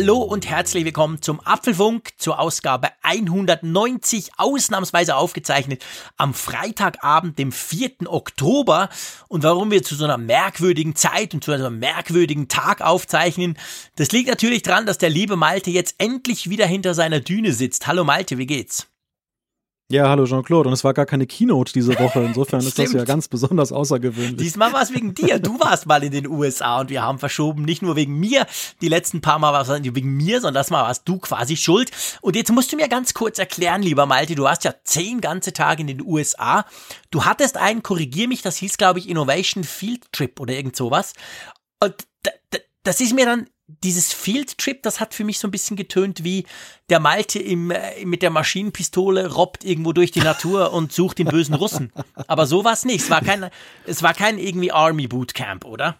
Hallo und herzlich willkommen zum Apfelfunk zur Ausgabe 190, ausnahmsweise aufgezeichnet am Freitagabend, dem 4. Oktober. Und warum wir zu so einer merkwürdigen Zeit und zu einem merkwürdigen Tag aufzeichnen, das liegt natürlich daran, dass der liebe Malte jetzt endlich wieder hinter seiner Düne sitzt. Hallo Malte, wie geht's? Ja, hallo Jean-Claude. Und es war gar keine Keynote diese Woche. Insofern ist das ja ganz besonders außergewöhnlich. Diesmal war es wegen dir. Du warst mal in den USA und wir haben verschoben. Nicht nur wegen mir. Die letzten paar Mal war es nicht wegen mir, sondern das Mal warst du quasi schuld. Und jetzt musst du mir ganz kurz erklären, lieber Malte. Du warst ja zehn ganze Tage in den USA. Du hattest einen, korrigier mich, das hieß, glaube ich, Innovation Field Trip oder irgend sowas. Und das ist mir dann dieses Field Trip, das hat für mich so ein bisschen getönt wie der Malte im, äh, mit der Maschinenpistole robbt irgendwo durch die Natur und sucht den bösen Russen. Aber so war es nicht. Es war kein, es war kein irgendwie Army Bootcamp, oder?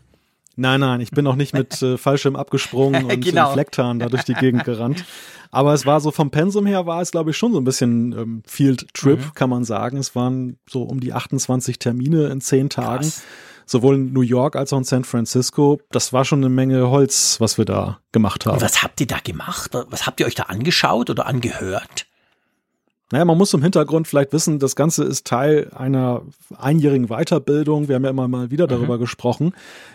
Nein, nein, ich bin auch nicht mit äh, Fallschirm abgesprungen und genau. Flecktarn da durch die Gegend gerannt. Aber es war so vom Pensum her war es, glaube ich, schon so ein bisschen ähm, Field Trip, mhm. kann man sagen. Es waren so um die 28 Termine in zehn Tagen. Krass sowohl in New York als auch in San Francisco. Das war schon eine Menge Holz, was wir da gemacht haben. Und was habt ihr da gemacht? Was habt ihr euch da angeschaut oder angehört? Naja, man muss im Hintergrund vielleicht wissen, das Ganze ist Teil einer einjährigen Weiterbildung. Wir haben ja immer mal wieder darüber mhm. gesprochen.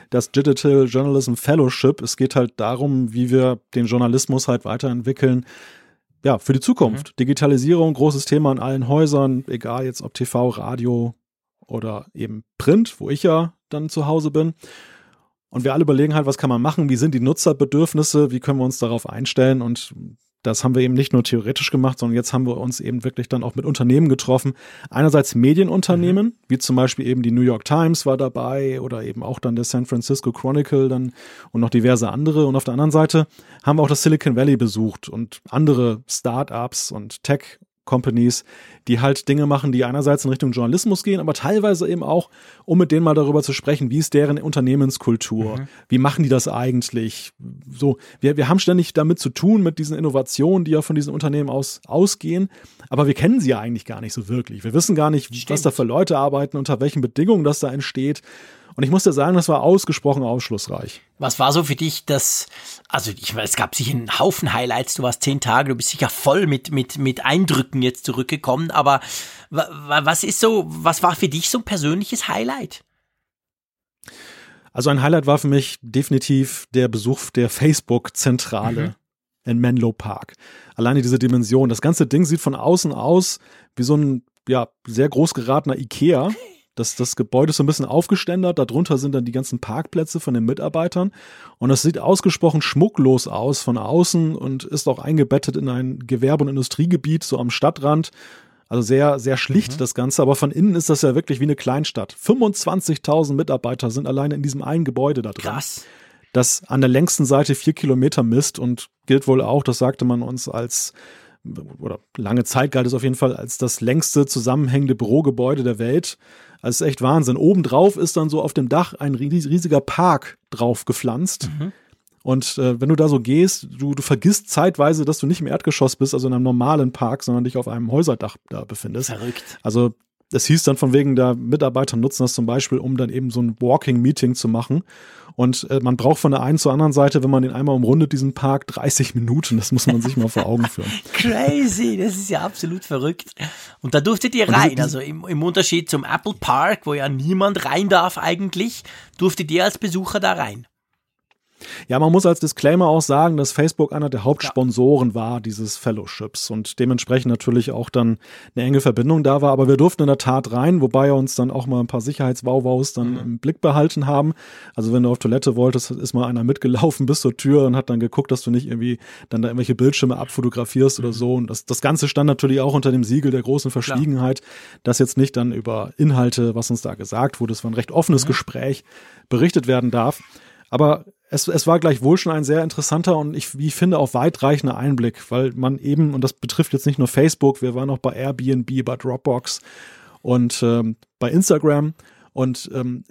Das Digital Journalism Fellowship. Es geht halt darum, wie wir den Journalismus halt weiterentwickeln. Ja, für die Zukunft. Mhm. Digitalisierung, großes Thema in allen Häusern, egal jetzt ob TV, Radio oder eben Print, wo ich ja dann zu Hause bin. Und wir alle überlegen halt, was kann man machen, wie sind die Nutzerbedürfnisse, wie können wir uns darauf einstellen und das haben wir eben nicht nur theoretisch gemacht, sondern jetzt haben wir uns eben wirklich dann auch mit Unternehmen getroffen. Einerseits Medienunternehmen, mhm. wie zum Beispiel eben die New York Times war dabei oder eben auch dann der San Francisco Chronicle dann und noch diverse andere. Und auf der anderen Seite haben wir auch das Silicon Valley besucht und andere Startups und Tech Companies, die halt Dinge machen, die einerseits in Richtung Journalismus gehen, aber teilweise eben auch, um mit denen mal darüber zu sprechen, wie ist deren Unternehmenskultur, mhm. wie machen die das eigentlich? So, wir, wir haben ständig damit zu tun, mit diesen Innovationen, die ja von diesen Unternehmen aus ausgehen, aber wir kennen sie ja eigentlich gar nicht so wirklich. Wir wissen gar nicht, Stimmt. was da für Leute arbeiten, unter welchen Bedingungen das da entsteht. Und ich muss dir sagen, das war ausgesprochen aufschlussreich. Was war so für dich das, also ich weiß, es gab sicher einen Haufen Highlights, du warst zehn Tage, du bist sicher voll mit, mit, mit Eindrücken jetzt zurückgekommen, aber was ist so, was war für dich so ein persönliches Highlight? Also ein Highlight war für mich definitiv der Besuch der Facebook-Zentrale. Mhm in Menlo Park. Alleine diese Dimension. Das ganze Ding sieht von außen aus wie so ein ja, sehr groß geratener Ikea. Das, das Gebäude ist so ein bisschen aufgeständert, darunter sind dann die ganzen Parkplätze von den Mitarbeitern und es sieht ausgesprochen schmucklos aus von außen und ist auch eingebettet in ein Gewerbe- und Industriegebiet, so am Stadtrand. Also sehr, sehr schlicht mhm. das Ganze, aber von innen ist das ja wirklich wie eine Kleinstadt. 25.000 Mitarbeiter sind alleine in diesem einen Gebäude da drin. Krass. Das an der längsten Seite vier Kilometer misst und gilt wohl auch, das sagte man uns als oder lange Zeit galt es auf jeden Fall als das längste zusammenhängende Bürogebäude der Welt. Also ist echt Wahnsinn. Obendrauf ist dann so auf dem Dach ein riesiger Park drauf gepflanzt. Mhm. Und äh, wenn du da so gehst, du, du vergisst zeitweise, dass du nicht im Erdgeschoss bist, also in einem normalen Park, sondern dich auf einem Häuserdach da befindest. Verrückt. Also es hieß dann von wegen, der Mitarbeiter nutzen das zum Beispiel, um dann eben so ein Walking-Meeting zu machen. Und äh, man braucht von der einen zur anderen Seite, wenn man den einmal umrundet, diesen Park, 30 Minuten. Das muss man sich mal vor Augen führen. Crazy, das ist ja absolut verrückt. Und da durftet ihr rein. Also im, im Unterschied zum Apple Park, wo ja niemand rein darf eigentlich, durftet ihr als Besucher da rein. Ja, man muss als Disclaimer auch sagen, dass Facebook einer der Hauptsponsoren ja. war dieses Fellowships und dementsprechend natürlich auch dann eine enge Verbindung da war. Aber wir durften in der Tat rein, wobei wir uns dann auch mal ein paar Sicherheitswauwaus dann mhm. im Blick behalten haben. Also wenn du auf Toilette wolltest, ist mal einer mitgelaufen bis zur Tür und hat dann geguckt, dass du nicht irgendwie dann da irgendwelche Bildschirme abfotografierst mhm. oder so. Und das, das Ganze stand natürlich auch unter dem Siegel der großen Verschwiegenheit, Klar. dass jetzt nicht dann über Inhalte, was uns da gesagt wurde, es war ein recht offenes mhm. Gespräch, berichtet werden darf. Aber es, es war gleichwohl schon ein sehr interessanter und ich, wie ich finde, auch weitreichender Einblick, weil man eben, und das betrifft jetzt nicht nur Facebook, wir waren auch bei Airbnb, bei Dropbox und ähm, bei Instagram. Und ähm,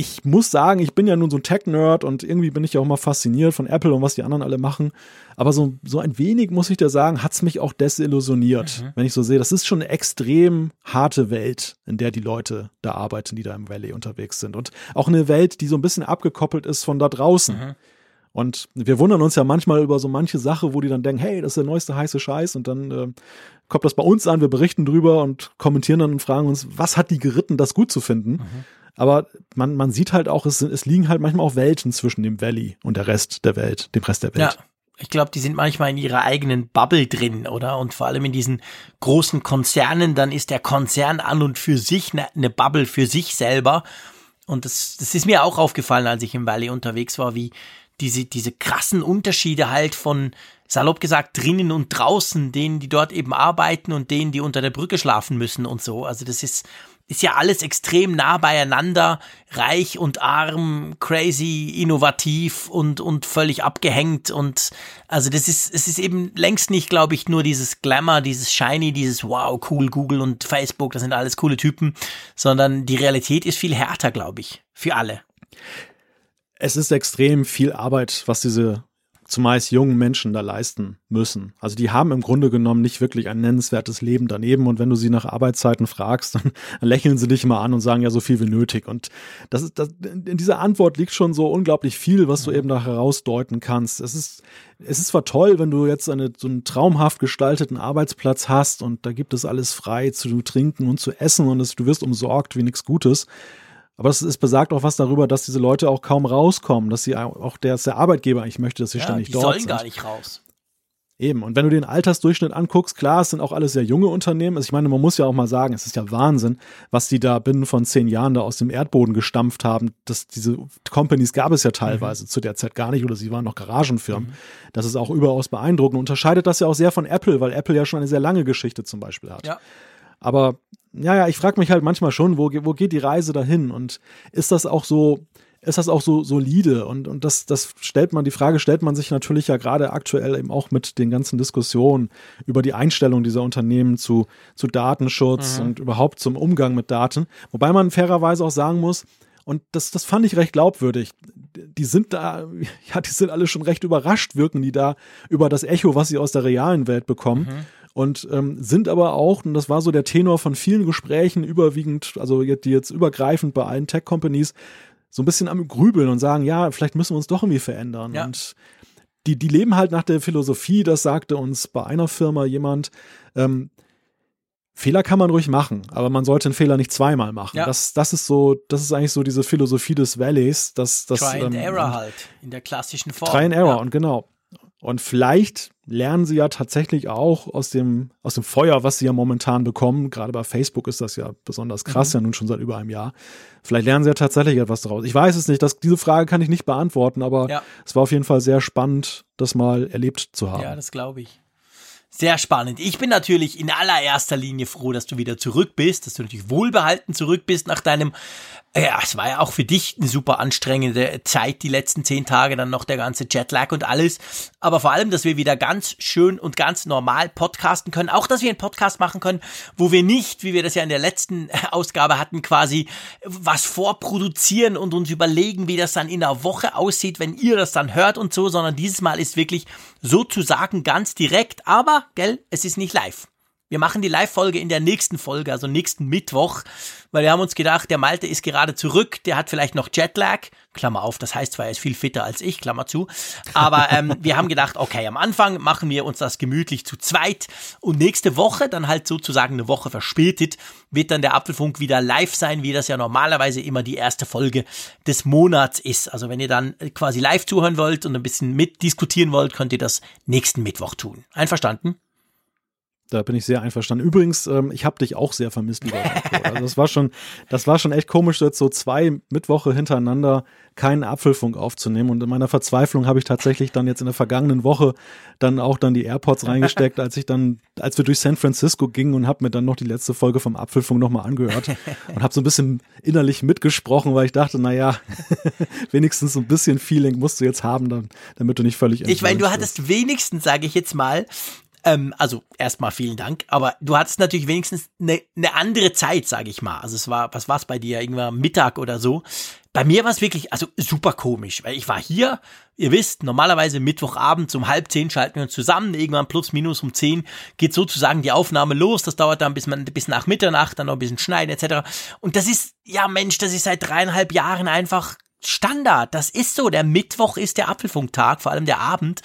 ich muss sagen, ich bin ja nun so ein Tech-Nerd und irgendwie bin ich ja auch mal fasziniert von Apple und was die anderen alle machen. Aber so, so ein wenig, muss ich dir sagen, hat's mich auch desillusioniert, mhm. wenn ich so sehe. Das ist schon eine extrem harte Welt, in der die Leute da arbeiten, die da im Valley unterwegs sind. Und auch eine Welt, die so ein bisschen abgekoppelt ist von da draußen. Mhm. Und wir wundern uns ja manchmal über so manche Sache, wo die dann denken, hey, das ist der neueste heiße Scheiß und dann äh, kommt das bei uns an, wir berichten drüber und kommentieren dann und fragen uns, was hat die geritten, das gut zu finden? Mhm. Aber man, man sieht halt auch, es, es liegen halt manchmal auch Welten zwischen dem Valley und der Rest der Welt, dem Rest der Welt. Ja. Ich glaube, die sind manchmal in ihrer eigenen Bubble drin, oder? Und vor allem in diesen großen Konzernen, dann ist der Konzern an und für sich eine, eine Bubble für sich selber. Und das, das ist mir auch aufgefallen, als ich im Valley unterwegs war, wie diese, diese krassen Unterschiede halt von, salopp gesagt, drinnen und draußen, denen, die dort eben arbeiten und denen, die unter der Brücke schlafen müssen und so. Also das ist, ist ja alles extrem nah beieinander, reich und arm, crazy, innovativ und, und völlig abgehängt und also das ist, es ist eben längst nicht, glaube ich, nur dieses Glamour, dieses Shiny, dieses wow, cool, Google und Facebook, das sind alles coole Typen, sondern die Realität ist viel härter, glaube ich, für alle. Es ist extrem viel Arbeit, was diese zumeist jungen Menschen da leisten müssen. Also die haben im Grunde genommen nicht wirklich ein nennenswertes Leben daneben und wenn du sie nach Arbeitszeiten fragst, dann lächeln sie dich mal an und sagen ja so viel wie nötig und das ist das, in dieser Antwort liegt schon so unglaublich viel, was du eben da herausdeuten kannst. Es ist es ist zwar toll, wenn du jetzt eine, so einen traumhaft gestalteten Arbeitsplatz hast und da gibt es alles frei zu trinken und zu essen und es, du wirst umsorgt wie nichts Gutes. Aber es, es besagt auch was darüber, dass diese Leute auch kaum rauskommen, dass sie auch der, der Arbeitgeber eigentlich möchte, dass sie ja, ständig die dort sind. Die sollen gar nicht raus. Eben. Und wenn du den Altersdurchschnitt anguckst, klar, es sind auch alles sehr junge Unternehmen. Also ich meine, man muss ja auch mal sagen, es ist ja Wahnsinn, was die da binnen von zehn Jahren da aus dem Erdboden gestampft haben. Das, diese Companies gab es ja teilweise mhm. zu der Zeit gar nicht oder sie waren noch Garagenfirmen. Mhm. Das ist auch überaus beeindruckend. Unterscheidet das ja auch sehr von Apple, weil Apple ja schon eine sehr lange Geschichte zum Beispiel hat. Ja. Aber ja, ja, ich frage mich halt manchmal schon, wo, wo geht die Reise dahin? Und ist das auch so, ist das auch so solide? Und, und das, das stellt man, die Frage stellt man sich natürlich ja gerade aktuell eben auch mit den ganzen Diskussionen über die Einstellung dieser Unternehmen zu, zu Datenschutz mhm. und überhaupt zum Umgang mit Daten. Wobei man fairerweise auch sagen muss, und das, das fand ich recht glaubwürdig. Die sind da, ja, die sind alle schon recht überrascht, wirken die da über das Echo, was sie aus der realen Welt bekommen. Mhm und ähm, sind aber auch, und das war so der Tenor von vielen Gesprächen, überwiegend, also die jetzt übergreifend bei allen Tech-Companies, so ein bisschen am Grübeln und sagen, ja, vielleicht müssen wir uns doch irgendwie verändern. Ja. Und die, die leben halt nach der Philosophie, das sagte uns bei einer Firma jemand, ähm, Fehler kann man ruhig machen, aber man sollte einen Fehler nicht zweimal machen. Ja. Das, das ist so, das ist eigentlich so diese Philosophie des Valleys, dass das Try and ähm, Error halt in der klassischen Form. Try and Error ja. und genau. Und vielleicht lernen sie ja tatsächlich auch aus dem, aus dem Feuer, was sie ja momentan bekommen. Gerade bei Facebook ist das ja besonders krass, mhm. ja nun schon seit über einem Jahr. Vielleicht lernen sie ja tatsächlich etwas daraus. Ich weiß es nicht, das, diese Frage kann ich nicht beantworten, aber ja. es war auf jeden Fall sehr spannend, das mal erlebt zu haben. Ja, das glaube ich. Sehr spannend. Ich bin natürlich in allererster Linie froh, dass du wieder zurück bist, dass du natürlich wohlbehalten zurück bist nach deinem ja, es war ja auch für dich eine super anstrengende Zeit, die letzten zehn Tage, dann noch der ganze Jetlag und alles. Aber vor allem, dass wir wieder ganz schön und ganz normal podcasten können. Auch, dass wir einen Podcast machen können, wo wir nicht, wie wir das ja in der letzten Ausgabe hatten, quasi was vorproduzieren und uns überlegen, wie das dann in der Woche aussieht, wenn ihr das dann hört und so, sondern dieses Mal ist wirklich sozusagen ganz direkt. Aber, gell, es ist nicht live. Wir machen die Live-Folge in der nächsten Folge, also nächsten Mittwoch, weil wir haben uns gedacht, der Malte ist gerade zurück, der hat vielleicht noch Jetlag, Klammer auf, das heißt zwar, er ist viel fitter als ich, Klammer zu, aber ähm, wir haben gedacht, okay, am Anfang machen wir uns das gemütlich zu zweit und nächste Woche, dann halt sozusagen eine Woche verspätet, wird dann der Apfelfunk wieder live sein, wie das ja normalerweise immer die erste Folge des Monats ist. Also wenn ihr dann quasi live zuhören wollt und ein bisschen mitdiskutieren wollt, könnt ihr das nächsten Mittwoch tun. Einverstanden? Da bin ich sehr einverstanden. Übrigens, ähm, ich habe dich auch sehr vermisst, lieber Also das war schon, das war schon echt komisch, jetzt so zwei Mittwoche hintereinander keinen Apfelfunk aufzunehmen. Und in meiner Verzweiflung habe ich tatsächlich dann jetzt in der vergangenen Woche dann auch dann die AirPods reingesteckt, als ich dann, als wir durch San Francisco gingen und habe mir dann noch die letzte Folge vom Apfelfunk nochmal angehört und habe so ein bisschen innerlich mitgesprochen, weil ich dachte, naja, wenigstens so ein bisschen Feeling musst du jetzt haben, dann, damit du nicht völlig Ich meine, du hattest wenigstens, sage ich jetzt mal, ähm, also erstmal vielen Dank, aber du hattest natürlich wenigstens eine, eine andere Zeit, sage ich mal. Also es war, was war es bei dir, irgendwann Mittag oder so. bei mir war es wirklich, also super komisch, weil ich war hier, ihr wisst, normalerweise Mittwochabend um halb zehn schalten wir uns zusammen, irgendwann plus minus um zehn geht sozusagen die Aufnahme los, das dauert dann bis, man, bis nach Mitternacht, dann noch ein bisschen schneiden etc. Und das ist, ja Mensch, das ist seit dreieinhalb Jahren einfach Standard. Das ist so. Der Mittwoch ist der Apfelfunktag, vor allem der Abend.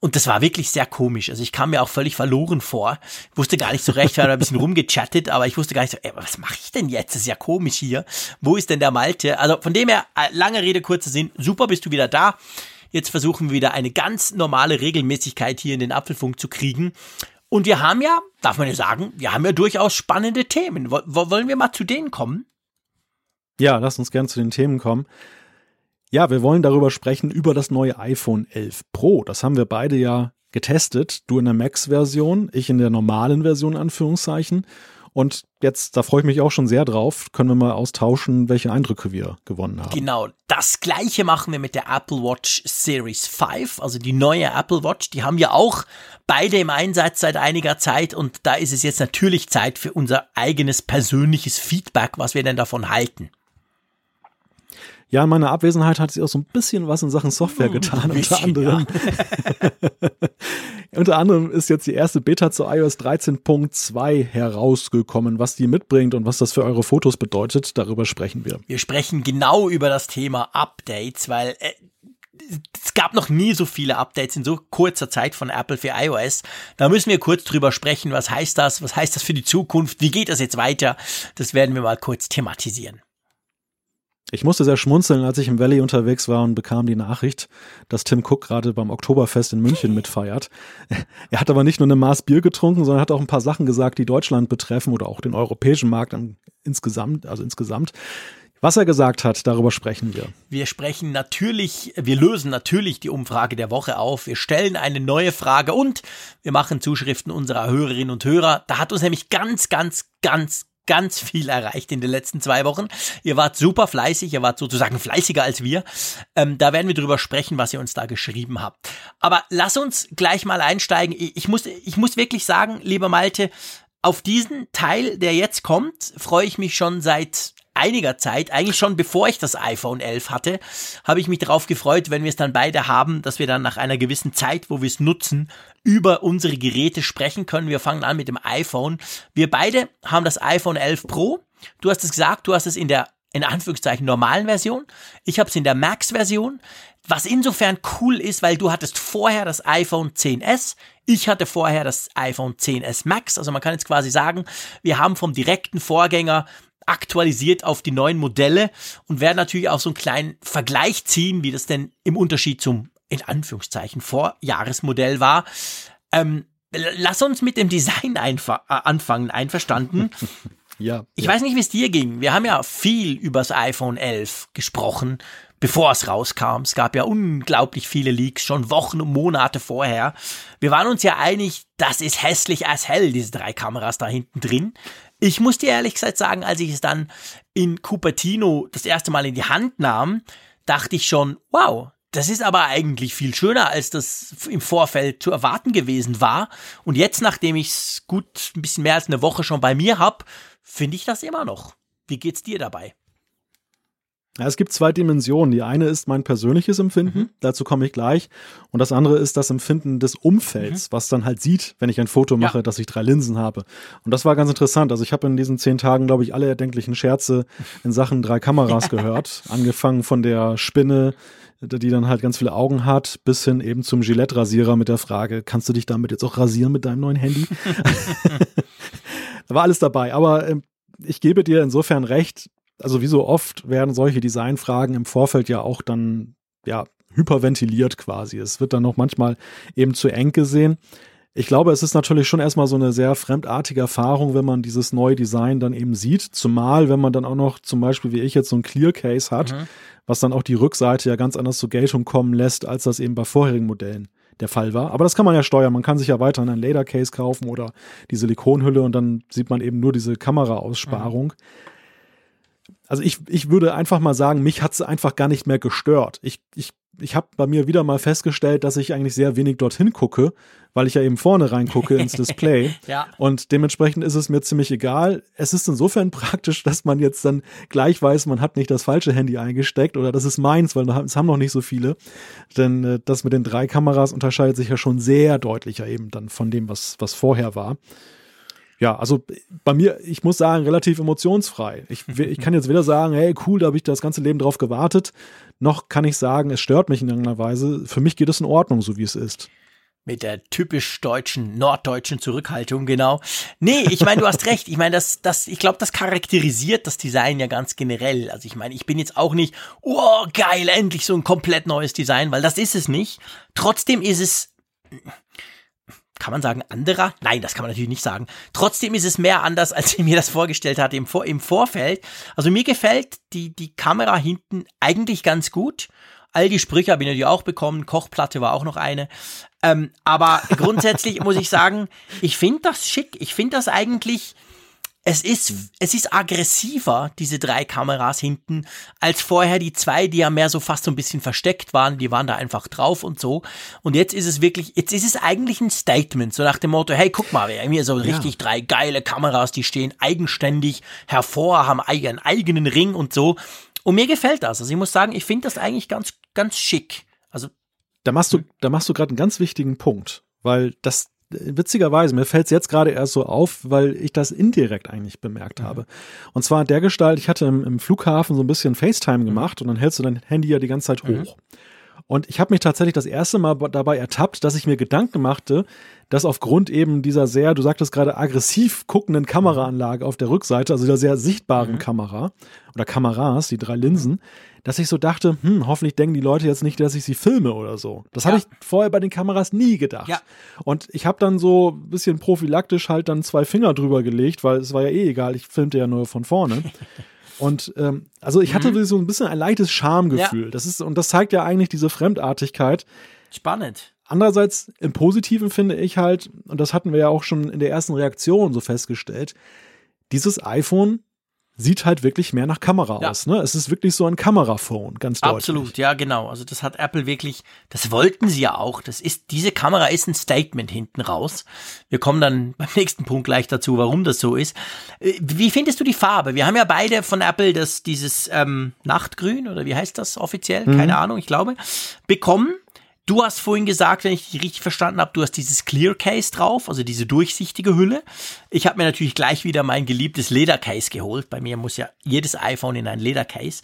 Und das war wirklich sehr komisch. Also ich kam mir auch völlig verloren vor. Ich wusste gar nicht so recht, wir haben ein bisschen rumgechattet, aber ich wusste gar nicht so, ey, was mache ich denn jetzt? Das ist ja komisch hier. Wo ist denn der Malte? Also von dem her, äh, lange Rede, kurzer Sinn. Super, bist du wieder da. Jetzt versuchen wir wieder eine ganz normale Regelmäßigkeit hier in den Apfelfunk zu kriegen. Und wir haben ja, darf man ja sagen, wir haben ja durchaus spannende Themen. Wollen wir mal zu denen kommen? Ja, lass uns gern zu den Themen kommen. Ja, wir wollen darüber sprechen, über das neue iPhone 11 Pro. Das haben wir beide ja getestet. Du in der Max-Version, ich in der normalen Version, Anführungszeichen. Und jetzt, da freue ich mich auch schon sehr drauf, können wir mal austauschen, welche Eindrücke wir gewonnen haben. Genau, das gleiche machen wir mit der Apple Watch Series 5, also die neue Apple Watch. Die haben wir auch beide im Einsatz seit einiger Zeit und da ist es jetzt natürlich Zeit für unser eigenes persönliches Feedback, was wir denn davon halten. Ja, in meiner Abwesenheit hat sie auch so ein bisschen was in Sachen Software hm, getan. Bisschen, unter anderem. Ja. unter anderem ist jetzt die erste Beta zu iOS 13.2 herausgekommen. Was die mitbringt und was das für eure Fotos bedeutet, darüber sprechen wir. Wir sprechen genau über das Thema Updates, weil äh, es gab noch nie so viele Updates in so kurzer Zeit von Apple für iOS. Da müssen wir kurz drüber sprechen. Was heißt das? Was heißt das für die Zukunft? Wie geht das jetzt weiter? Das werden wir mal kurz thematisieren. Ich musste sehr schmunzeln, als ich im Valley unterwegs war und bekam die Nachricht, dass Tim Cook gerade beim Oktoberfest in München mitfeiert. Er hat aber nicht nur eine Maß Bier getrunken, sondern hat auch ein paar Sachen gesagt, die Deutschland betreffen oder auch den europäischen Markt insgesamt, also insgesamt. Was er gesagt hat, darüber sprechen wir. Wir sprechen natürlich, wir lösen natürlich die Umfrage der Woche auf. Wir stellen eine neue Frage und wir machen Zuschriften unserer Hörerinnen und Hörer. Da hat uns nämlich ganz, ganz, ganz, ganz viel erreicht in den letzten zwei Wochen. Ihr wart super fleißig, ihr wart sozusagen fleißiger als wir. Ähm, da werden wir drüber sprechen, was ihr uns da geschrieben habt. Aber lass uns gleich mal einsteigen. Ich muss, ich muss wirklich sagen, lieber Malte, auf diesen Teil, der jetzt kommt, freue ich mich schon seit einiger Zeit, eigentlich schon bevor ich das iPhone 11 hatte, habe ich mich darauf gefreut, wenn wir es dann beide haben, dass wir dann nach einer gewissen Zeit, wo wir es nutzen, über unsere Geräte sprechen können. Wir fangen an mit dem iPhone. Wir beide haben das iPhone 11 Pro. Du hast es gesagt, du hast es in der in Anführungszeichen normalen Version. Ich habe es in der Max-Version, was insofern cool ist, weil du hattest vorher das iPhone 10s, ich hatte vorher das iPhone 10s Max. Also man kann jetzt quasi sagen, wir haben vom direkten Vorgänger aktualisiert auf die neuen Modelle und werden natürlich auch so einen kleinen Vergleich ziehen, wie das denn im Unterschied zum, in Anführungszeichen, Vorjahresmodell war. Ähm, lass uns mit dem Design äh, anfangen, einverstanden? Ja. Ich ja. weiß nicht, wie es dir ging. Wir haben ja viel übers iPhone 11 gesprochen, bevor es rauskam. Es gab ja unglaublich viele Leaks, schon Wochen und Monate vorher. Wir waren uns ja einig, das ist hässlich als hell, diese drei Kameras da hinten drin. Ich muss dir ehrlich gesagt sagen, als ich es dann in Cupertino das erste Mal in die Hand nahm, dachte ich schon, wow, das ist aber eigentlich viel schöner, als das im Vorfeld zu erwarten gewesen war. Und jetzt, nachdem ich es gut ein bisschen mehr als eine Woche schon bei mir habe, finde ich das immer noch. Wie geht's dir dabei? Ja, es gibt zwei Dimensionen. Die eine ist mein persönliches Empfinden, mhm. dazu komme ich gleich. Und das andere ist das Empfinden des Umfelds, mhm. was dann halt sieht, wenn ich ein Foto mache, ja. dass ich drei Linsen habe. Und das war ganz interessant. Also ich habe in diesen zehn Tagen, glaube ich, alle erdenklichen Scherze in Sachen drei Kameras gehört. Angefangen von der Spinne, die dann halt ganz viele Augen hat, bis hin eben zum Gillette-Rasierer mit der Frage, kannst du dich damit jetzt auch rasieren mit deinem neuen Handy? da war alles dabei. Aber äh, ich gebe dir insofern recht, also wie so oft werden solche Designfragen im Vorfeld ja auch dann, ja, hyperventiliert quasi. Es wird dann noch manchmal eben zu eng gesehen. Ich glaube, es ist natürlich schon erstmal so eine sehr fremdartige Erfahrung, wenn man dieses neue Design dann eben sieht. Zumal, wenn man dann auch noch zum Beispiel wie ich jetzt so ein Clear Case hat, mhm. was dann auch die Rückseite ja ganz anders zur Geltung kommen lässt, als das eben bei vorherigen Modellen der Fall war. Aber das kann man ja steuern. Man kann sich ja weiterhin ein Lader Case kaufen oder die Silikonhülle und dann sieht man eben nur diese Kameraaussparung. Mhm. Also ich, ich würde einfach mal sagen, mich hat es einfach gar nicht mehr gestört. Ich, ich, ich habe bei mir wieder mal festgestellt, dass ich eigentlich sehr wenig dorthin gucke, weil ich ja eben vorne reingucke ins Display. ja. Und dementsprechend ist es mir ziemlich egal. Es ist insofern praktisch, dass man jetzt dann gleich weiß, man hat nicht das falsche Handy eingesteckt oder das ist meins, weil es haben noch nicht so viele. Denn äh, das mit den drei Kameras unterscheidet sich ja schon sehr deutlicher eben dann von dem, was, was vorher war ja, also bei mir, ich muss sagen, relativ emotionsfrei. Ich, ich kann jetzt weder sagen, hey, cool, da habe ich das ganze Leben drauf gewartet, noch kann ich sagen, es stört mich in irgendeiner Weise. Für mich geht es in Ordnung, so wie es ist. Mit der typisch deutschen, norddeutschen Zurückhaltung, genau. Nee, ich meine, du hast recht. Ich meine, das, das, ich glaube, das charakterisiert das Design ja ganz generell. Also ich meine, ich bin jetzt auch nicht, oh, geil, endlich so ein komplett neues Design, weil das ist es nicht. Trotzdem ist es, kann man sagen, anderer? Nein, das kann man natürlich nicht sagen. Trotzdem ist es mehr anders, als ich mir das vorgestellt hatte im, Vor im Vorfeld. Also mir gefällt die, die Kamera hinten eigentlich ganz gut. All die Sprüche habe ich natürlich auch bekommen. Kochplatte war auch noch eine. Ähm, aber grundsätzlich muss ich sagen, ich finde das schick. Ich finde das eigentlich es ist, es ist aggressiver, diese drei Kameras hinten, als vorher die zwei, die ja mehr so fast so ein bisschen versteckt waren, die waren da einfach drauf und so. Und jetzt ist es wirklich, jetzt ist es eigentlich ein Statement, so nach dem Motto, hey, guck mal, wir haben hier so richtig ja. drei geile Kameras, die stehen eigenständig hervor, haben einen eigenen Ring und so. Und mir gefällt das. Also ich muss sagen, ich finde das eigentlich ganz, ganz schick. Also. Da machst du, da machst du gerade einen ganz wichtigen Punkt, weil das, witzigerweise, mir fällt es jetzt gerade erst so auf, weil ich das indirekt eigentlich bemerkt mhm. habe. Und zwar der Gestalt, ich hatte im, im, Flughafen so ein bisschen FaceTime mhm. gemacht und dann hältst du dein Handy ja die ganze Zeit mhm. hoch. Und ich habe mich tatsächlich das erste Mal dabei ertappt, dass ich mir Gedanken machte, dass aufgrund eben dieser sehr, du sagtest gerade, aggressiv guckenden Kameraanlage auf der Rückseite, also der sehr sichtbaren mhm. Kamera oder Kameras, die drei Linsen, dass ich so dachte, hm, hoffentlich denken die Leute jetzt nicht, dass ich sie filme oder so. Das ja. habe ich vorher bei den Kameras nie gedacht. Ja. Und ich habe dann so ein bisschen prophylaktisch halt dann zwei Finger drüber gelegt, weil es war ja eh egal, ich filmte ja nur von vorne. Und ähm, also ich hatte mhm. so ein bisschen ein leichtes Schamgefühl. Ja. Das ist, und das zeigt ja eigentlich diese Fremdartigkeit. Spannend. Andererseits im Positiven finde ich halt, und das hatten wir ja auch schon in der ersten Reaktion so festgestellt, dieses iPhone sieht halt wirklich mehr nach Kamera ja. aus. Ne? Es ist wirklich so ein Kameraphone, ganz deutlich. Absolut, ja, genau. Also das hat Apple wirklich, das wollten sie ja auch. Das ist, diese Kamera ist ein Statement hinten raus. Wir kommen dann beim nächsten Punkt gleich dazu, warum das so ist. Äh, wie findest du die Farbe? Wir haben ja beide von Apple das, dieses ähm, Nachtgrün, oder wie heißt das offiziell? Mhm. Keine Ahnung, ich glaube, bekommen. Du hast vorhin gesagt, wenn ich dich richtig verstanden habe, du hast dieses Clear Case drauf, also diese durchsichtige Hülle. Ich habe mir natürlich gleich wieder mein geliebtes Ledercase geholt. Bei mir muss ja jedes iPhone in ein Ledercase.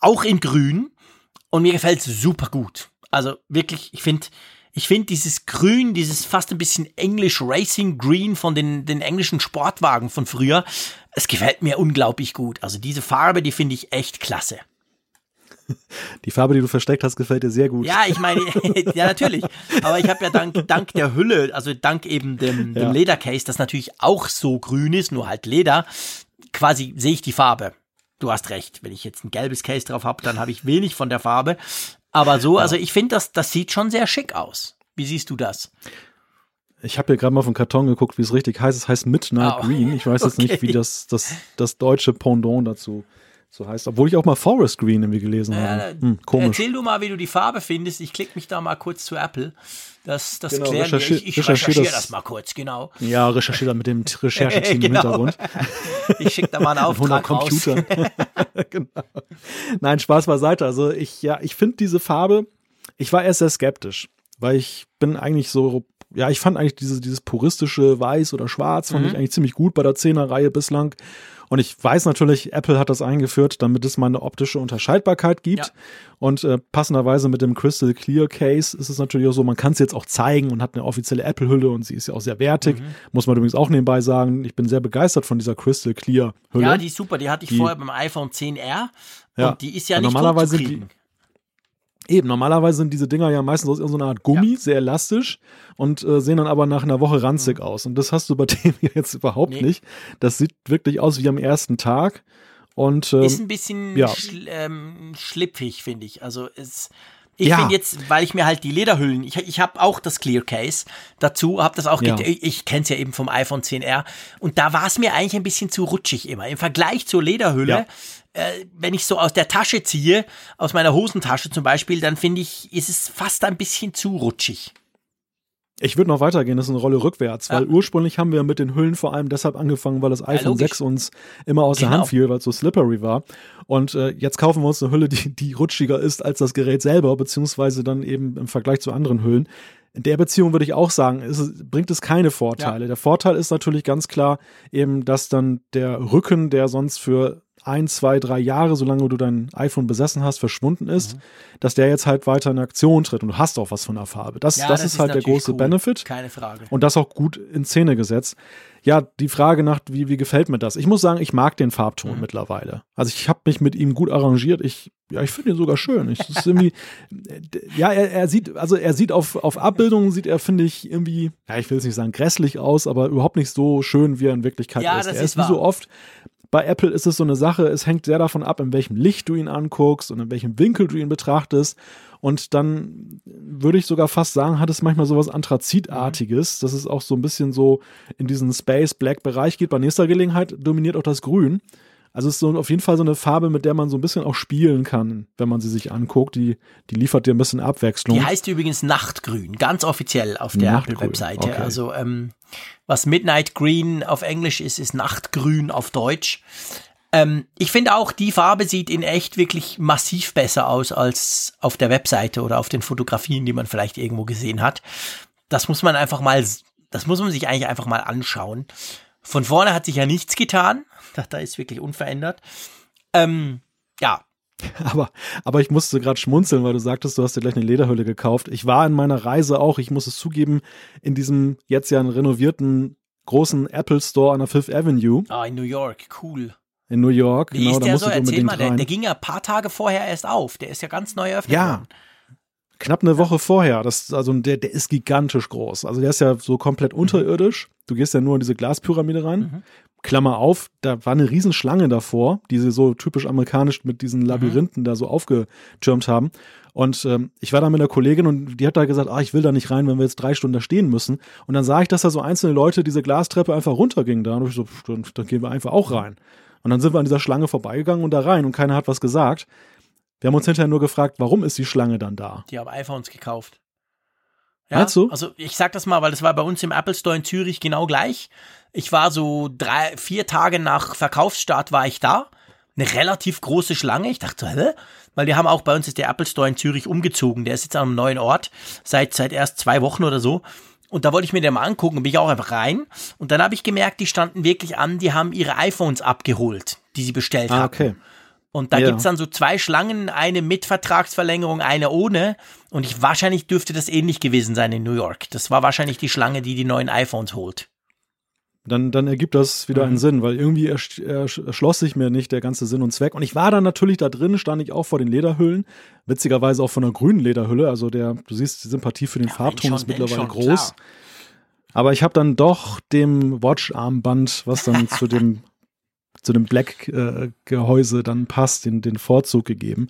Auch in grün. Und mir gefällt es super gut. Also wirklich, ich finde, ich finde dieses Grün, dieses fast ein bisschen English Racing Green von den, den englischen Sportwagen von früher, es gefällt mir unglaublich gut. Also diese Farbe, die finde ich echt klasse. Die Farbe, die du versteckt hast, gefällt dir sehr gut. Ja, ich meine, ja, natürlich. Aber ich habe ja dank, dank der Hülle, also dank eben dem, dem ja. Ledercase, das natürlich auch so grün ist, nur halt Leder, quasi sehe ich die Farbe. Du hast recht. Wenn ich jetzt ein gelbes Case drauf habe, dann habe ich wenig von der Farbe. Aber so, ja. also ich finde, das, das sieht schon sehr schick aus. Wie siehst du das? Ich habe hier gerade mal auf den Karton geguckt, wie es richtig heißt. Es heißt Midnight oh. Green. Ich weiß jetzt okay. nicht, wie das, das, das deutsche Pendant dazu so heißt. Obwohl ich auch mal Forest Green irgendwie gelesen habe. Hm, komisch. Erzähl du mal, wie du die Farbe findest. Ich klicke mich da mal kurz zu Apple. Das, das genau, klären wir. Ich, ich recherchiere das, das, mal kurz, genau. Ja, recherchiere da mit dem Rechercheteam genau. im Hintergrund. ich schicke da mal einen Auftrag Computer. genau. Nein, Spaß beiseite. Also ich, ja, ich finde diese Farbe, ich war erst sehr skeptisch, weil ich bin eigentlich so ja, ich fand eigentlich diese, dieses puristische Weiß oder Schwarz, fand mhm. ich eigentlich ziemlich gut bei der Zehner-Reihe bislang. Und ich weiß natürlich, Apple hat das eingeführt, damit es mal eine optische Unterscheidbarkeit gibt. Ja. Und äh, passenderweise mit dem Crystal Clear Case ist es natürlich auch so, man kann es jetzt auch zeigen und hat eine offizielle Apple-Hülle und sie ist ja auch sehr wertig. Mhm. Muss man übrigens auch nebenbei sagen, ich bin sehr begeistert von dieser Crystal Clear Hülle. Ja, die ist super. Die hatte ich die, vorher beim iPhone 10R. Ja. Und die ist ja nicht normalerweise die, Eben, normalerweise sind diese Dinger ja meistens aus irgendeiner Art Gummi, ja. sehr elastisch und äh, sehen dann aber nach einer Woche ranzig mhm. aus. Und das hast du bei dem jetzt überhaupt nee. nicht. Das sieht wirklich aus wie am ersten Tag. Und, ähm, ist ein bisschen ja. schl ähm, schlipfig, finde ich. Also es Ich Ja. finde jetzt, weil ich mir halt die Lederhüllen, ich, ich habe auch das Clear Case dazu, habe das auch, Ja. ich, ich kenne es ja eben vom iPhone 10R und da war es mir eigentlich ein bisschen zu rutschig immer. Im Vergleich zur Lederhülle. Äh, wenn ich so aus der Tasche ziehe, aus meiner Hosentasche zum Beispiel, dann finde ich, ist es fast ein bisschen zu rutschig. Ich würde noch weitergehen, das ist eine Rolle rückwärts, weil Ja. ursprünglich haben wir mit den Hüllen vor allem deshalb angefangen, weil das iPhone logisch. 6 uns immer aus der Genau. Hand fiel, weil es so slippery war. Und äh, jetzt kaufen wir uns eine Hülle, die, die rutschiger ist als das Gerät selber, beziehungsweise dann eben im Vergleich zu anderen Hüllen. In der Beziehung würde ich auch sagen, ist, es- bringt es keine Vorteile. Der Vorteil ist natürlich ganz klar eben, dass dann der Rücken, der sonst für ein, zwei, drei Jahre, solange du dein iPhone besessen hast, verschwunden ist, dass der jetzt halt weiter in Aktion tritt und du hast auch was von der Farbe. Das, Ja, das, ist halt der große cool. Benefit. Keine Frage. Und das auch gut in Szene gesetzt. Ja, die Frage nach, wie, wie gefällt mir das? Ich muss sagen, ich mag den Farbton Mhm. mittlerweile. Also ich habe mich mit ihm gut arrangiert. Ich, ja, ich finde ihn sogar schön. Ich, das ist irgendwie, ja, er, er sieht, also er sieht auf, auf Abbildungen sieht er, finde ich, irgendwie, ja, ich will es nicht sagen grässlich aus, aber überhaupt nicht so schön, wie er in Wirklichkeit Ja, ist. das er ist ist wie so oft. Bei Apple ist es so eine Sache, es hängt sehr davon ab, in welchem Licht du ihn anguckst und in welchem Winkel du ihn betrachtest. Und dann würde ich sogar fast sagen, hat es manchmal sowas Anthrazitartiges, dass es auch so ein bisschen so in diesen Space-Black-Bereich geht. Bei nächster Gelegenheit dominiert auch das Grün. Also es ist so auf jeden Fall so eine Farbe, mit der man so ein bisschen auch spielen kann, wenn man sie sich anguckt. Die, die liefert dir ein bisschen Abwechslung. Die heißt übrigens Nachtgrün, ganz offiziell auf der Apple-Webseite. okay. Also ähm, was Midnight Green auf Englisch ist, ist Nachtgrün auf Deutsch. Ähm, ich finde auch, die Farbe sieht in echt wirklich massiv besser aus als auf der Webseite oder auf den Fotografien, die man vielleicht irgendwo gesehen hat. Das muss man einfach mal, das muss man sich eigentlich einfach mal anschauen. Von vorne hat sich ja nichts getan. Da, da ist wirklich unverändert. Ähm, ja, Aber, aber ich musste gerade schmunzeln, weil du sagtest, du hast dir gleich eine Lederhülle gekauft. Ich war in meiner Reise auch, ich muss es zugeben, in diesem jetzt ja renovierten großen Apple Store an der Fifth Avenue ah, in New York, cool. in New York. Wie genau, ist da der musste so? ich Erzähl mal, der, rein. der ging ja ein paar Tage vorher erst auf. Der ist ja ganz neu eröffnet Ja. worden. Knapp eine Woche vorher. Das, also der, der ist gigantisch groß. Also der ist ja so komplett unterirdisch. Du gehst ja nur in diese Glaspyramide rein. Mhm. Klammer auf, da war eine Riesenschlange davor, die sie so typisch amerikanisch mit diesen Labyrinthen da so aufgetürmt haben. Und ähm, ich war da mit einer Kollegin und die hat da gesagt, ah, ich will da nicht rein, wenn wir jetzt drei Stunden da stehen müssen. Und dann sah ich, dass da so einzelne Leute diese Glastreppe einfach runtergingen da. Und ich so, dann, dann gehen wir einfach auch rein. Und dann sind wir an dieser Schlange vorbeigegangen und da rein und keiner hat was gesagt. Wir haben uns hinterher nur gefragt, warum ist die Schlange dann da? Die haben iPhones gekauft. Ja, Meinst du? Also ich sag das mal, weil das war bei uns im Apple Store in Zürich genau gleich. Ich war so drei, vier Tage nach Verkaufsstart war ich da. Eine relativ große Schlange. Ich dachte, so, hä? Weil wir haben auch bei uns ist der Apple Store in Zürich umgezogen. Der ist jetzt an einem neuen Ort. Seit, seit erst zwei Wochen oder so. Und da wollte ich mir den mal angucken, bin ich auch einfach rein. Und dann habe ich gemerkt, die standen wirklich an, die haben ihre iPhones abgeholt, die sie bestellt Ah, haben. okay. Und da Ja. gibt's dann so zwei Schlangen, eine mit Vertragsverlängerung, eine ohne. Und ich wahrscheinlich dürfte das ähnlich gewesen sein in New York. Das war wahrscheinlich die Schlange, die die neuen iPhones holt. Dann, dann ergibt das wieder Mhm. einen Sinn, weil irgendwie ersch- ersch- erschloss sich mir nicht der ganze Sinn und Zweck. Und ich war dann natürlich da drin, stand ich auch vor den Lederhüllen, witzigerweise auch von einer grünen Lederhülle. Also der, du siehst, die Sympathie für den Farbton wenn ist schon, wenn mittlerweile schon, groß. klar. Aber ich habe dann doch dem Watch-Armband, was dann zu dem zu dem Black-Gehäuse dann passt, den, den Vorzug gegeben.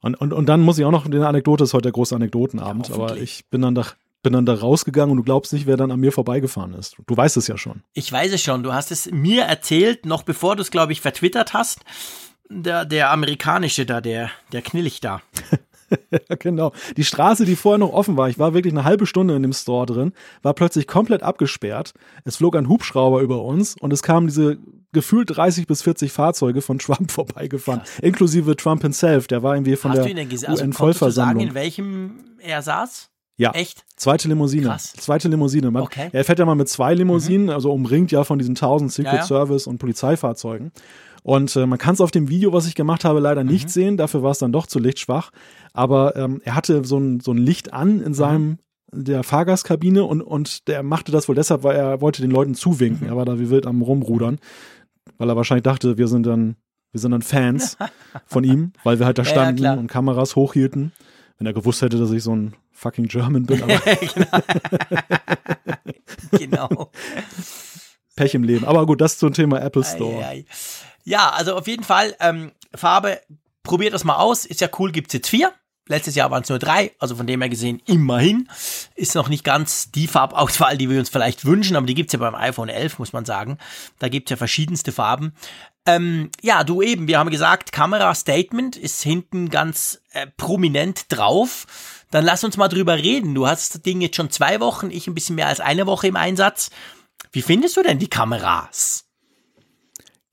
Und, und, und dann muss ich auch noch, die Anekdote ist heute der große Anekdotenabend, Ja, aber ich bin dann da, bin dann da rausgegangen und du glaubst nicht, wer dann an mir vorbeigefahren ist. Du weißt es ja schon. Ich weiß es schon. Du hast es mir erzählt, noch bevor du es, glaube ich, vertwittert hast. Der, der amerikanische da, der, der Knillig da. Ja, genau. Die Straße, die vorher noch offen war, ich war wirklich eine halbe Stunde in dem Store drin, war plötzlich komplett abgesperrt. Es flog ein Hubschrauber über uns und es kamen diese gefühlt 30 bis 40 Fahrzeuge von Trump vorbeigefahren, inklusive Trump himself. Der war irgendwie von Hast der? Also du sagen, UN-Vollversammlung. in welchem er saß? ja, Echt? zweite Limousine. Krass. Zweite Limousine. Man, Okay. Mhm. Er fährt ja mal mit zwei Limousinen, also umringt ja von diesen 1000 Secret Ja, ja. Service und Polizeifahrzeugen. Und äh, man kann es auf dem Video, was ich gemacht habe, leider Mhm. nicht sehen. Dafür war es dann doch zu lichtschwach. Aber ähm, er hatte so ein, so ein Licht an Mhm. in seinem der Fahrgastkabine und, und der machte das wohl deshalb, weil er wollte den Leuten zuwinken. Mhm. Er war da wie wild am Rumrudern, weil er wahrscheinlich dachte, wir sind dann, wir sind dann Fans von ihm, weil wir halt da Ja, ja, standen klar. und Kameras hochhielten. Wenn er gewusst hätte, dass ich so ein fucking German bin, aber Genau. Pech im Leben. Aber gut, das zum Thema Apple Store. Ei, ei. Ja, also auf jeden Fall, ähm, Farbe, probiert das mal aus. Ist ja cool, gibt's jetzt vier. Letztes Jahr waren es nur drei, also von dem her gesehen immerhin. Ist noch nicht ganz die Farbauswahl, die wir uns vielleicht wünschen, aber die gibt's ja beim iPhone 11, muss man sagen. Da gibt's ja verschiedenste Farben. Ähm, ja, du eben, wir haben gesagt, Kamera-Statement ist hinten ganz äh, prominent drauf. Dann lass uns mal drüber reden. Du hast das Ding jetzt schon zwei Wochen, ich ein bisschen mehr als eine Woche im Einsatz. Wie findest du denn die Kameras?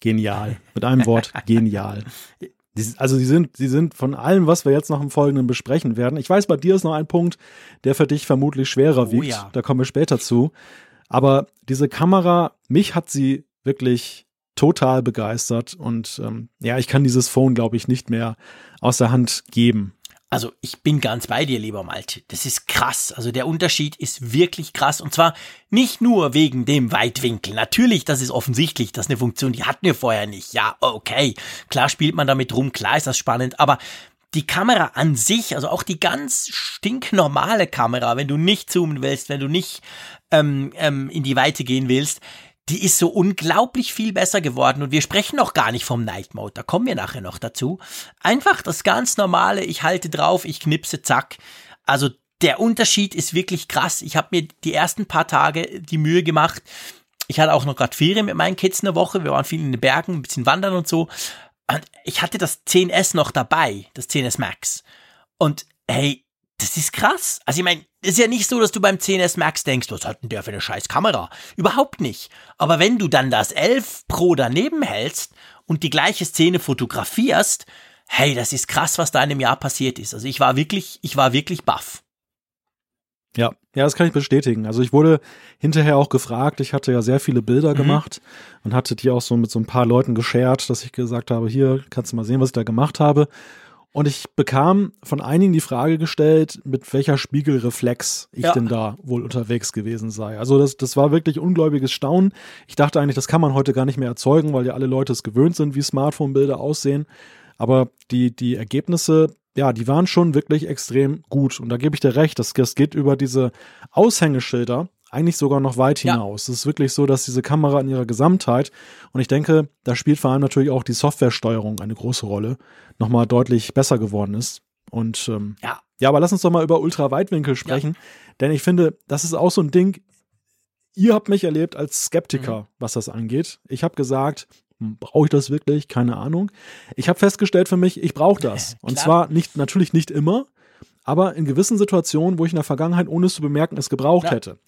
Genial. Mit einem Wort, genial. Also sie sind, sie sind von allem, was wir jetzt noch im Folgenden besprechen werden. Ich weiß, bei dir ist noch ein Punkt, der für dich vermutlich schwerer oh, wiegt. Ja. Da kommen wir später zu. Aber diese Kamera, mich hat sie wirklich total begeistert und ähm, ja, ich kann dieses Phone, glaube ich, nicht mehr aus der Hand geben. Also ich bin ganz bei dir, lieber Malte. Das ist krass. Also der Unterschied ist wirklich krass. Und zwar nicht nur wegen dem Weitwinkel. Natürlich, das ist offensichtlich. Das ist eine Funktion, die hatten wir vorher nicht. Ja, okay. Klar spielt man damit rum. Klar ist das spannend. Aber die Kamera an sich, also auch die ganz stinknormale Kamera, wenn du nicht zoomen willst, wenn du nicht ähm, ähm, in die Weite gehen willst, die ist so unglaublich viel besser geworden und wir sprechen noch gar nicht vom Night Mode, da kommen wir nachher noch dazu. Einfach das ganz normale, ich halte drauf, ich knipse, zack. Also der Unterschied ist wirklich krass. Ich habe mir die ersten paar Tage die Mühe gemacht. Ich hatte auch noch gerade Ferien mit meinen Kids eine Woche. Wir waren viel in den Bergen, ein bisschen wandern und so. Und ich hatte das 10S noch dabei, das 10S Max. Und hey, das ist krass. Also ich meine, ist ja nicht so, dass du beim 10S Max denkst, was hat denn der für eine scheiß Kamera? Überhaupt nicht. Aber wenn du dann das 11 Pro daneben hältst und die gleiche Szene fotografierst, hey, das ist krass, was da in einem Jahr passiert ist. Also ich war wirklich, ich war wirklich baff. Ja, ja, das kann ich bestätigen. Also ich wurde hinterher auch gefragt, ich hatte ja sehr viele Bilder mhm. gemacht und hatte die auch so mit so ein paar Leuten geshared, dass ich gesagt habe, hier kannst du mal sehen, was ich da gemacht habe. Und ich bekam von einigen die Frage gestellt, mit welcher Spiegelreflex ich ja. denn da wohl unterwegs gewesen sei. Also das, das war wirklich ungläubiges Staunen. Ich dachte eigentlich, das kann man heute gar nicht mehr erzeugen, weil ja alle Leute es gewöhnt sind, wie Smartphone-Bilder aussehen. Aber die, die Ergebnisse, ja, die waren schon wirklich extrem gut. Und da gebe ich dir recht, das, das geht über diese Aushängeschilder, eigentlich sogar noch weit hinaus. Ja. Es ist wirklich so, dass diese Kamera in ihrer Gesamtheit, und ich denke, da spielt vor allem natürlich auch die Softwaresteuerung eine große Rolle, nochmal deutlich besser geworden ist. Und ähm, ja. ja, aber lass uns doch mal über Ultraweitwinkel sprechen, ja. denn ich finde, das ist auch so ein Ding, ihr habt mich erlebt als Skeptiker, mhm. was das angeht. Ich habe gesagt, hm, brauche ich das wirklich? Keine Ahnung. Ich habe festgestellt für mich, ich brauche das. Und zwar nicht, natürlich nicht immer, aber in gewissen Situationen, wo ich in der Vergangenheit, ohne es zu bemerken, es gebraucht ja. hätte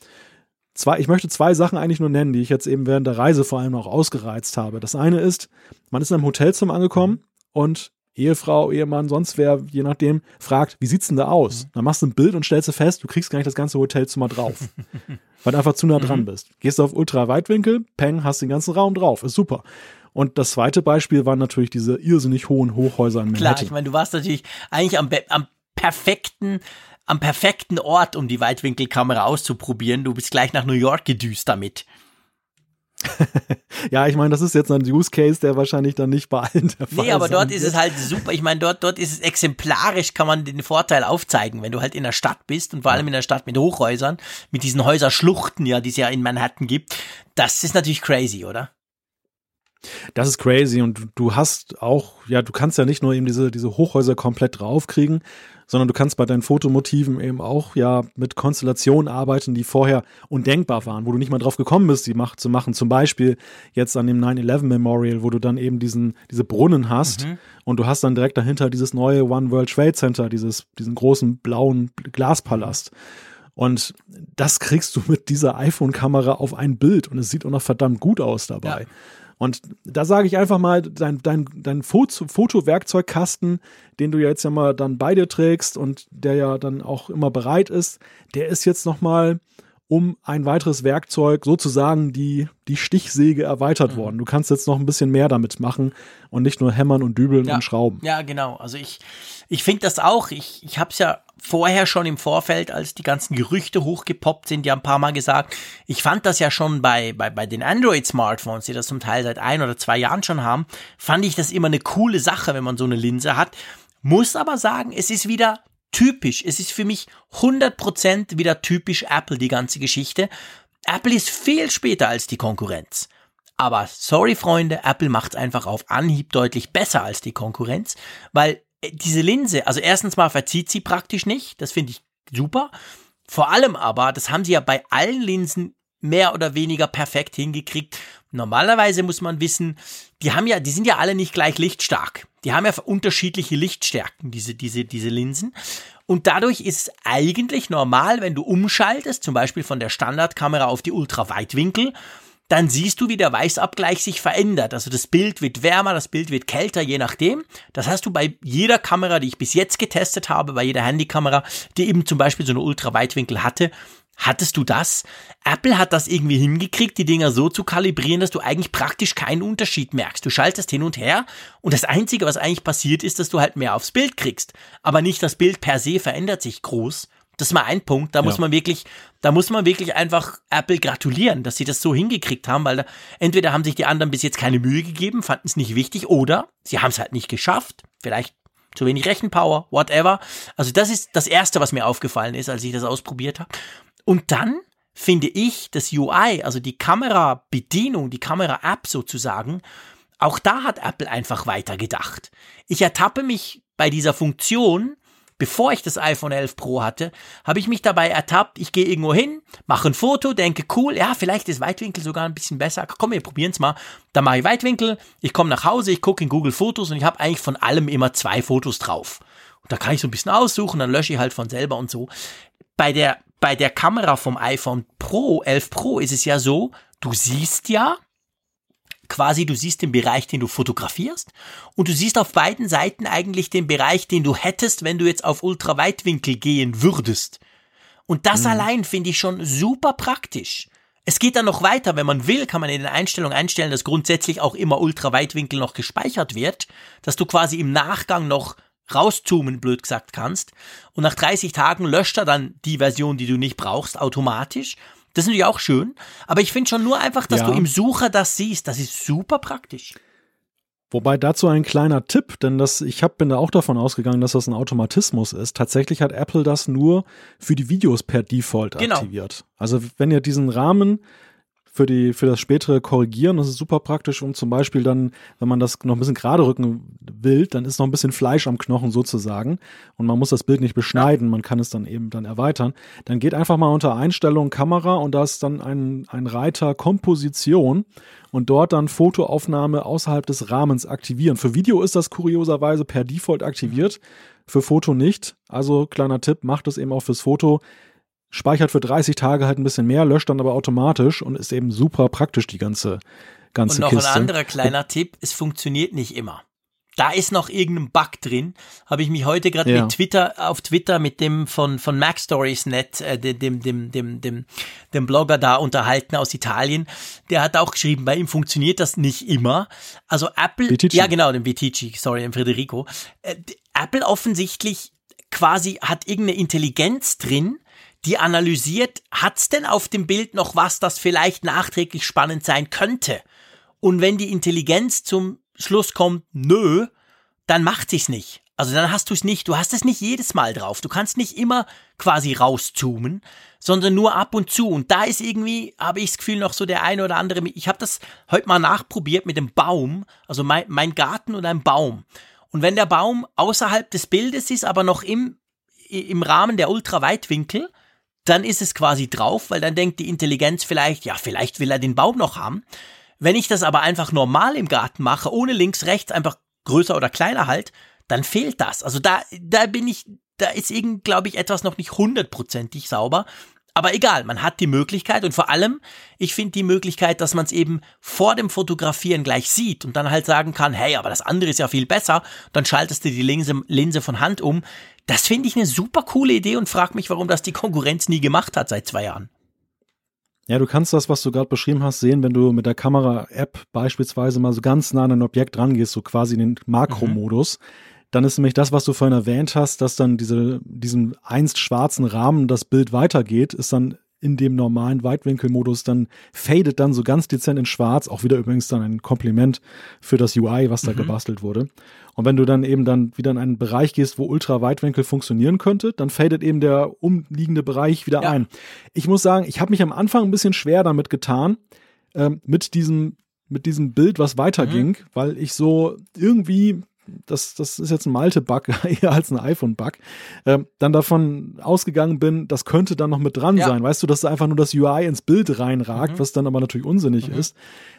zwei, ich möchte zwei Sachen eigentlich nur nennen, die ich jetzt eben während der Reise vor allem auch ausgereizt habe. Das eine ist, man ist in einem Hotelzimmer angekommen und Ehefrau, Ehemann, sonst wer, je nachdem, fragt, wie sieht's denn da aus? Mhm. Dann machst du ein Bild und stellst du fest, du kriegst gar nicht das ganze Hotelzimmer drauf. weil du einfach zu nah dran mhm. bist. Gehst du auf Ultraweitwinkel, peng, hast den ganzen Raum drauf. Ist super. Und das zweite Beispiel waren natürlich diese irrsinnig hohen Hochhäuser in Manhattan. Klar, ich meine, du warst natürlich eigentlich am, am perfekten am perfekten Ort, um die Weitwinkelkamera auszuprobieren. Du bist gleich nach New York gedüst damit. ja, ich meine, das ist jetzt ein Use Case, der wahrscheinlich dann nicht bei allen der Fall Nee, aber dort ist es halt super. Ich meine, dort, dort ist es exemplarisch, kann man den Vorteil aufzeigen, wenn du halt in der Stadt bist und vor allem in der Stadt mit Hochhäusern, mit diesen Häuserschluchten, ja, die es ja in Manhattan gibt. Das ist natürlich crazy, oder? Das ist crazy und du hast auch, ja, du kannst ja nicht nur eben diese, diese Hochhäuser komplett draufkriegen, sondern du kannst bei deinen Fotomotiven eben auch ja mit Konstellationen arbeiten, die vorher undenkbar waren, wo du nicht mal drauf gekommen bist, die Macht zu machen. Zum Beispiel jetzt an dem 9-11 Memorial, wo du dann eben diesen, diese Brunnen hast mhm. und du hast dann direkt dahinter dieses neue One World Trade Center, dieses, diesen großen blauen Glaspalast. Und das kriegst du mit dieser iPhone-Kamera auf ein Bild und es sieht auch noch verdammt gut aus dabei. Ja. Und da sage ich einfach mal, dein, dein, dein Foto, Fotowerkzeugkasten, den du jetzt ja mal dann bei dir trägst und der ja dann auch immer bereit ist, der ist jetzt nochmal um ein weiteres Werkzeug sozusagen die, die Stichsäge erweitert mhm. worden. Du kannst jetzt noch ein bisschen mehr damit machen und nicht nur hämmern und dübeln ja, und schrauben. Ja, genau. Also ich, ich finde das auch. Ich, ich habe es ja vorher schon im Vorfeld, als die ganzen Gerüchte hochgepoppt sind, ja ein paar Mal gesagt, ich fand das ja schon bei, bei, bei den Android-Smartphones, die das zum Teil seit ein oder zwei Jahren schon haben, fand ich das immer eine coole Sache, wenn man so eine Linse hat. Muss aber sagen, es ist wieder typisch. Es ist für mich 100% wieder typisch Apple, die ganze Geschichte. Apple ist viel später als die Konkurrenz. Aber sorry Freunde, Apple macht es einfach auf Anhieb deutlich besser als die Konkurrenz, weil äh, diese Linse, also erstens mal verzieht sie praktisch nicht, das finde ich super. Vor allem aber, das haben sie ja bei allen Linsen mehr oder weniger perfekt hingekriegt. Normalerweise muss man wissen, die haben ja, die sind ja alle nicht gleich lichtstark. Die haben ja unterschiedliche Lichtstärken, diese, diese, diese Linsen. Und dadurch ist es eigentlich normal, wenn du umschaltest, zum Beispiel von der Standardkamera auf die Ultraweitwinkel, dann siehst du, wie der Weißabgleich sich verändert. Also das Bild wird wärmer, das Bild wird kälter, je nachdem. Das hast du bei jeder Kamera, die ich bis jetzt getestet habe, bei jeder Handykamera, die eben zum Beispiel so eine Ultraweitwinkel hatte, Hattest du das? Apple hat das irgendwie hingekriegt, die Dinger so zu kalibrieren, dass du eigentlich praktisch keinen Unterschied merkst. Du schaltest hin und her und das Einzige, was eigentlich passiert, ist, dass du halt mehr aufs Bild kriegst. Aber nicht das Bild per se verändert sich groß. Das ist mal ein Punkt. Da ja. muss man wirklich, da muss man wirklich einfach Apple gratulieren, dass sie das so hingekriegt haben, weil da, entweder haben sich die anderen bis jetzt keine Mühe gegeben, fanden es nicht wichtig, oder sie haben es halt nicht geschafft. Vielleicht zu wenig Rechenpower, whatever. Also das ist das erste, was mir aufgefallen ist, als ich das ausprobiert habe. Und dann finde ich das UI, also die Kamerabedienung, die Kamera-App sozusagen, auch da hat Apple einfach weitergedacht. Ich ertappe mich bei dieser Funktion, bevor ich das iPhone 11 Pro hatte, habe ich mich dabei ertappt, ich gehe irgendwo hin, mache ein Foto, denke, cool, ja, vielleicht ist Weitwinkel sogar ein bisschen besser. Komm, wir probieren es mal. Dann mache ich Weitwinkel, ich komme nach Hause, ich gucke in Google Fotos und ich habe eigentlich von allem immer zwei Fotos drauf. Und da kann ich so ein bisschen aussuchen, dann lösche ich halt von selber und so. Bei der bei der Kamera vom iPhone Pro 11 Pro ist es ja so, du siehst ja quasi, du siehst den Bereich, den du fotografierst und du siehst auf beiden Seiten eigentlich den Bereich, den du hättest, wenn du jetzt auf Ultraweitwinkel gehen würdest. Und das mhm. allein finde ich schon super praktisch. Es geht dann noch weiter, wenn man will, kann man in den Einstellungen einstellen, dass grundsätzlich auch immer Ultraweitwinkel noch gespeichert wird, dass du quasi im Nachgang noch rauszoomen, blöd gesagt, kannst. Und nach 30 Tagen löscht er dann die Version, die du nicht brauchst, automatisch. Das ist natürlich auch schön. Aber ich finde schon nur einfach, dass ja. du im Sucher das siehst. Das ist super praktisch. Wobei dazu ein kleiner Tipp, denn das, ich hab, bin da auch davon ausgegangen, dass das ein Automatismus ist. Tatsächlich hat Apple das nur für die Videos per Default genau. aktiviert. Also wenn ihr diesen Rahmen für die für das spätere Korrigieren. Das ist super praktisch, um zum Beispiel dann, wenn man das noch ein bisschen gerade rücken will, dann ist noch ein bisschen Fleisch am Knochen sozusagen und man muss das Bild nicht beschneiden, man kann es dann eben dann erweitern. Dann geht einfach mal unter Einstellung Kamera und da ist dann ein, ein Reiter Komposition und dort dann Fotoaufnahme außerhalb des Rahmens aktivieren. Für Video ist das kurioserweise per Default aktiviert, für Foto nicht. Also kleiner Tipp, macht es eben auch fürs Foto speichert für 30 Tage halt ein bisschen mehr, löscht dann aber automatisch und ist eben super praktisch, die ganze, ganze Und noch Kiste. ein anderer kleiner Tipp, es funktioniert nicht immer. Da ist noch irgendein Bug drin. Habe ich mich heute gerade ja. mit Twitter auf Twitter mit dem von von MacStoriesNet, äh, dem, dem dem dem dem dem Blogger da unterhalten aus Italien. Der hat auch geschrieben, bei ihm funktioniert das nicht immer. Also Apple, Vitici. ja genau, dem Vitici, sorry, dem Federico. Äh, Apple offensichtlich quasi hat irgendeine Intelligenz drin, die analysiert, hat's denn auf dem Bild noch was, das vielleicht nachträglich spannend sein könnte? Und wenn die Intelligenz zum Schluss kommt, nö, dann macht sich's nicht. Also dann hast du es nicht, du hast es nicht jedes Mal drauf. Du kannst nicht immer quasi rauszoomen, sondern nur ab und zu. Und da ist irgendwie, habe ich das Gefühl, noch so der eine oder andere. Ich habe das heute mal nachprobiert mit dem Baum, also mein, mein Garten und ein Baum. Und wenn der Baum außerhalb des Bildes ist, aber noch im, im Rahmen der Ultraweitwinkel, dann ist es quasi drauf, weil dann denkt die Intelligenz vielleicht, ja, vielleicht will er den Baum noch haben. Wenn ich das aber einfach normal im Garten mache, ohne links, rechts, einfach größer oder kleiner halt, dann fehlt das. Also da, da bin ich, da ist irgend, glaube ich, etwas noch nicht hundertprozentig sauber. Aber egal, man hat die Möglichkeit und vor allem, ich finde die Möglichkeit, dass man es eben vor dem Fotografieren gleich sieht und dann halt sagen kann, hey, aber das andere ist ja viel besser, dann schaltest du die Linse, Linse von Hand um. Das finde ich eine super coole Idee und frag mich, warum das die Konkurrenz nie gemacht hat seit zwei Jahren. Ja, du kannst das, was du gerade beschrieben hast, sehen, wenn du mit der Kamera-App beispielsweise mal so ganz nah an ein Objekt rangehst, so quasi in den Makromodus. Mhm dann ist nämlich das, was du vorhin erwähnt hast, dass dann diese, diesen einst schwarzen Rahmen das Bild weitergeht, ist dann in dem normalen Weitwinkelmodus dann fadet dann so ganz dezent in schwarz, auch wieder übrigens dann ein Kompliment für das UI, was da mhm. gebastelt wurde. Und wenn du dann eben dann wieder in einen Bereich gehst, wo Ultraweitwinkel funktionieren könnte, dann fadet eben der umliegende Bereich wieder ja. ein. Ich muss sagen, ich habe mich am Anfang ein bisschen schwer damit getan, ähm, mit diesem mit diesem Bild, was weiterging, mhm. weil ich so irgendwie das, das ist jetzt ein Malte-Bug eher als ein iPhone-Bug, äh, dann davon ausgegangen bin, das könnte dann noch mit dran ja. sein. Weißt du, dass einfach nur das UI ins Bild reinragt, mhm. was dann aber natürlich unsinnig mhm. ist.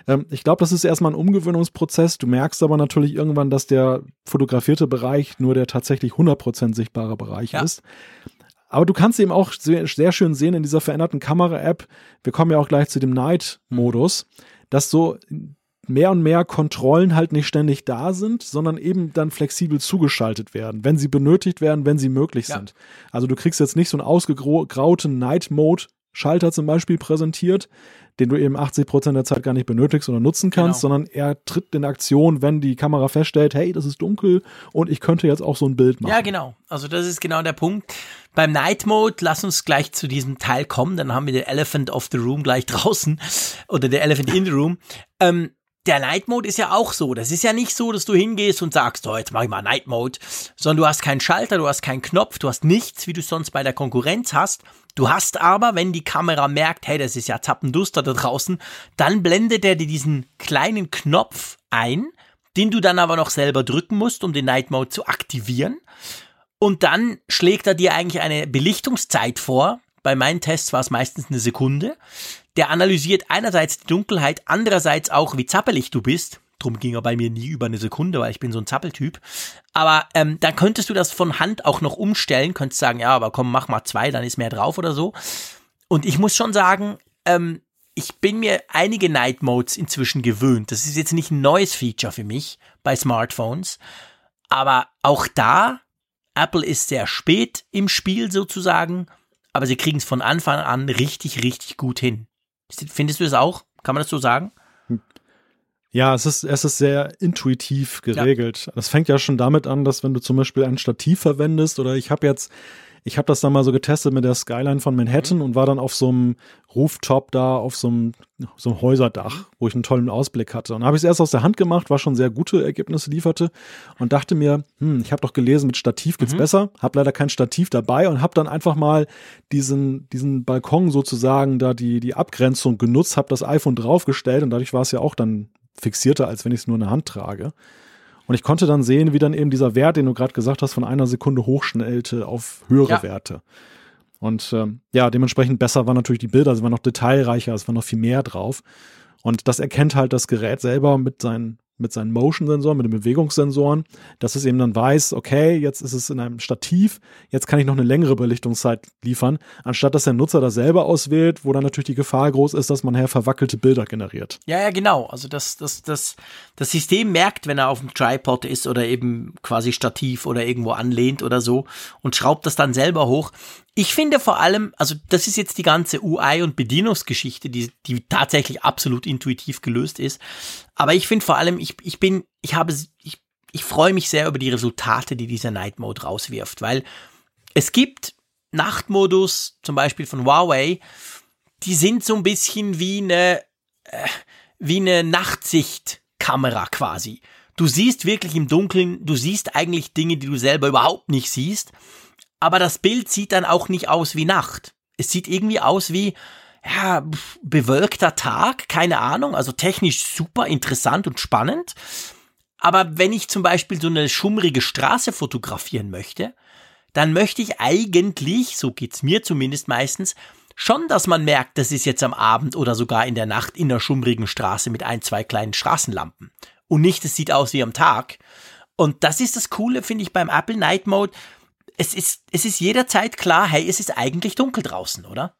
Ähm, ich glaube, das ist erstmal ein Umgewöhnungsprozess. Du merkst aber natürlich irgendwann, dass der fotografierte Bereich nur der tatsächlich 100% sichtbare Bereich ja. ist. Aber du kannst eben auch sehr, sehr schön sehen in dieser veränderten Kamera-App, wir kommen ja auch gleich zu dem Night-Modus, dass so mehr und mehr Kontrollen halt nicht ständig da sind, sondern eben dann flexibel zugeschaltet werden, wenn sie benötigt werden, wenn sie möglich ja. sind. Also du kriegst jetzt nicht so einen ausgegrauten Night Mode Schalter zum Beispiel präsentiert, den du eben 80 Prozent der Zeit gar nicht benötigst oder nutzen kannst, genau. sondern er tritt in Aktion, wenn die Kamera feststellt, hey, das ist dunkel und ich könnte jetzt auch so ein Bild machen. Ja, genau. Also das ist genau der Punkt. Beim Night Mode, lass uns gleich zu diesem Teil kommen, dann haben wir den Elephant of the Room gleich draußen oder der Elephant in the Room. Ähm, der Night Mode ist ja auch so. Das ist ja nicht so, dass du hingehst und sagst, so, jetzt mach ich mal Night Mode, sondern du hast keinen Schalter, du hast keinen Knopf, du hast nichts, wie du sonst bei der Konkurrenz hast. Du hast aber, wenn die Kamera merkt, hey, das ist ja Zappenduster da draußen, dann blendet er dir diesen kleinen Knopf ein, den du dann aber noch selber drücken musst, um den Night Mode zu aktivieren. Und dann schlägt er dir eigentlich eine Belichtungszeit vor. Bei meinen Tests war es meistens eine Sekunde. Der analysiert einerseits die Dunkelheit, andererseits auch, wie zappelig du bist. Drum ging er bei mir nie über eine Sekunde, weil ich bin so ein Zappeltyp. Aber ähm, dann könntest du das von Hand auch noch umstellen, könntest sagen, ja, aber komm, mach mal zwei, dann ist mehr drauf oder so. Und ich muss schon sagen, ähm, ich bin mir einige Night Modes inzwischen gewöhnt. Das ist jetzt nicht ein neues Feature für mich bei Smartphones. Aber auch da, Apple ist sehr spät im Spiel sozusagen, aber sie kriegen es von Anfang an richtig, richtig gut hin. Findest du das auch? Kann man das so sagen? Ja, es ist, es ist sehr intuitiv geregelt. Ja. Das fängt ja schon damit an, dass wenn du zum Beispiel ein Stativ verwendest oder ich habe jetzt, ich habe das dann mal so getestet mit der Skyline von Manhattan mhm. und war dann auf so einem Rooftop da, auf so einem, so einem Häuserdach, mhm. wo ich einen tollen Ausblick hatte. Und habe ich es erst aus der Hand gemacht, war schon sehr gute Ergebnisse lieferte und dachte mir, hm, ich habe doch gelesen, mit Stativ geht's mhm. besser, habe leider kein Stativ dabei und habe dann einfach mal diesen, diesen Balkon sozusagen da die, die Abgrenzung genutzt, habe das iPhone draufgestellt und dadurch war es ja auch dann fixierter, als wenn ich es nur in der Hand trage. Und ich konnte dann sehen, wie dann eben dieser Wert, den du gerade gesagt hast, von einer Sekunde hochschnellte auf höhere ja. Werte. Und ähm, ja, dementsprechend besser waren natürlich die Bilder, sie waren noch detailreicher, es war noch viel mehr drauf. Und das erkennt halt das Gerät selber mit seinen mit seinen Motion-Sensoren, mit den Bewegungssensoren, dass es eben dann weiß, okay, jetzt ist es in einem Stativ, jetzt kann ich noch eine längere Belichtungszeit liefern, anstatt dass der Nutzer das selber auswählt, wo dann natürlich die Gefahr groß ist, dass man her verwackelte Bilder generiert. Ja, ja, genau. Also das, das, das, das System merkt, wenn er auf dem Tripod ist oder eben quasi Stativ oder irgendwo anlehnt oder so und schraubt das dann selber hoch. Ich finde vor allem, also das ist jetzt die ganze UI und Bedienungsgeschichte, die, die tatsächlich absolut intuitiv gelöst ist. Aber ich finde vor allem, ich, ich bin, ich habe, ich, ich freue mich sehr über die Resultate, die dieser Night Mode rauswirft, weil es gibt Nachtmodus, zum Beispiel von Huawei, die sind so ein bisschen wie eine, äh, wie eine Nachtsichtkamera quasi. Du siehst wirklich im Dunkeln, du siehst eigentlich Dinge, die du selber überhaupt nicht siehst aber das Bild sieht dann auch nicht aus wie Nacht. Es sieht irgendwie aus wie, ja, bewölkter Tag, keine Ahnung, also technisch super interessant und spannend. Aber wenn ich zum Beispiel so eine schummrige Straße fotografieren möchte, dann möchte ich eigentlich, so geht's mir zumindest meistens, schon, dass man merkt, das ist jetzt am Abend oder sogar in der Nacht in einer schummrigen Straße mit ein, zwei kleinen Straßenlampen. Und nicht, es sieht aus wie am Tag. Und das ist das Coole, finde ich, beim Apple Night Mode es ist, es ist jederzeit klar, hey, es ist eigentlich dunkel draußen, oder?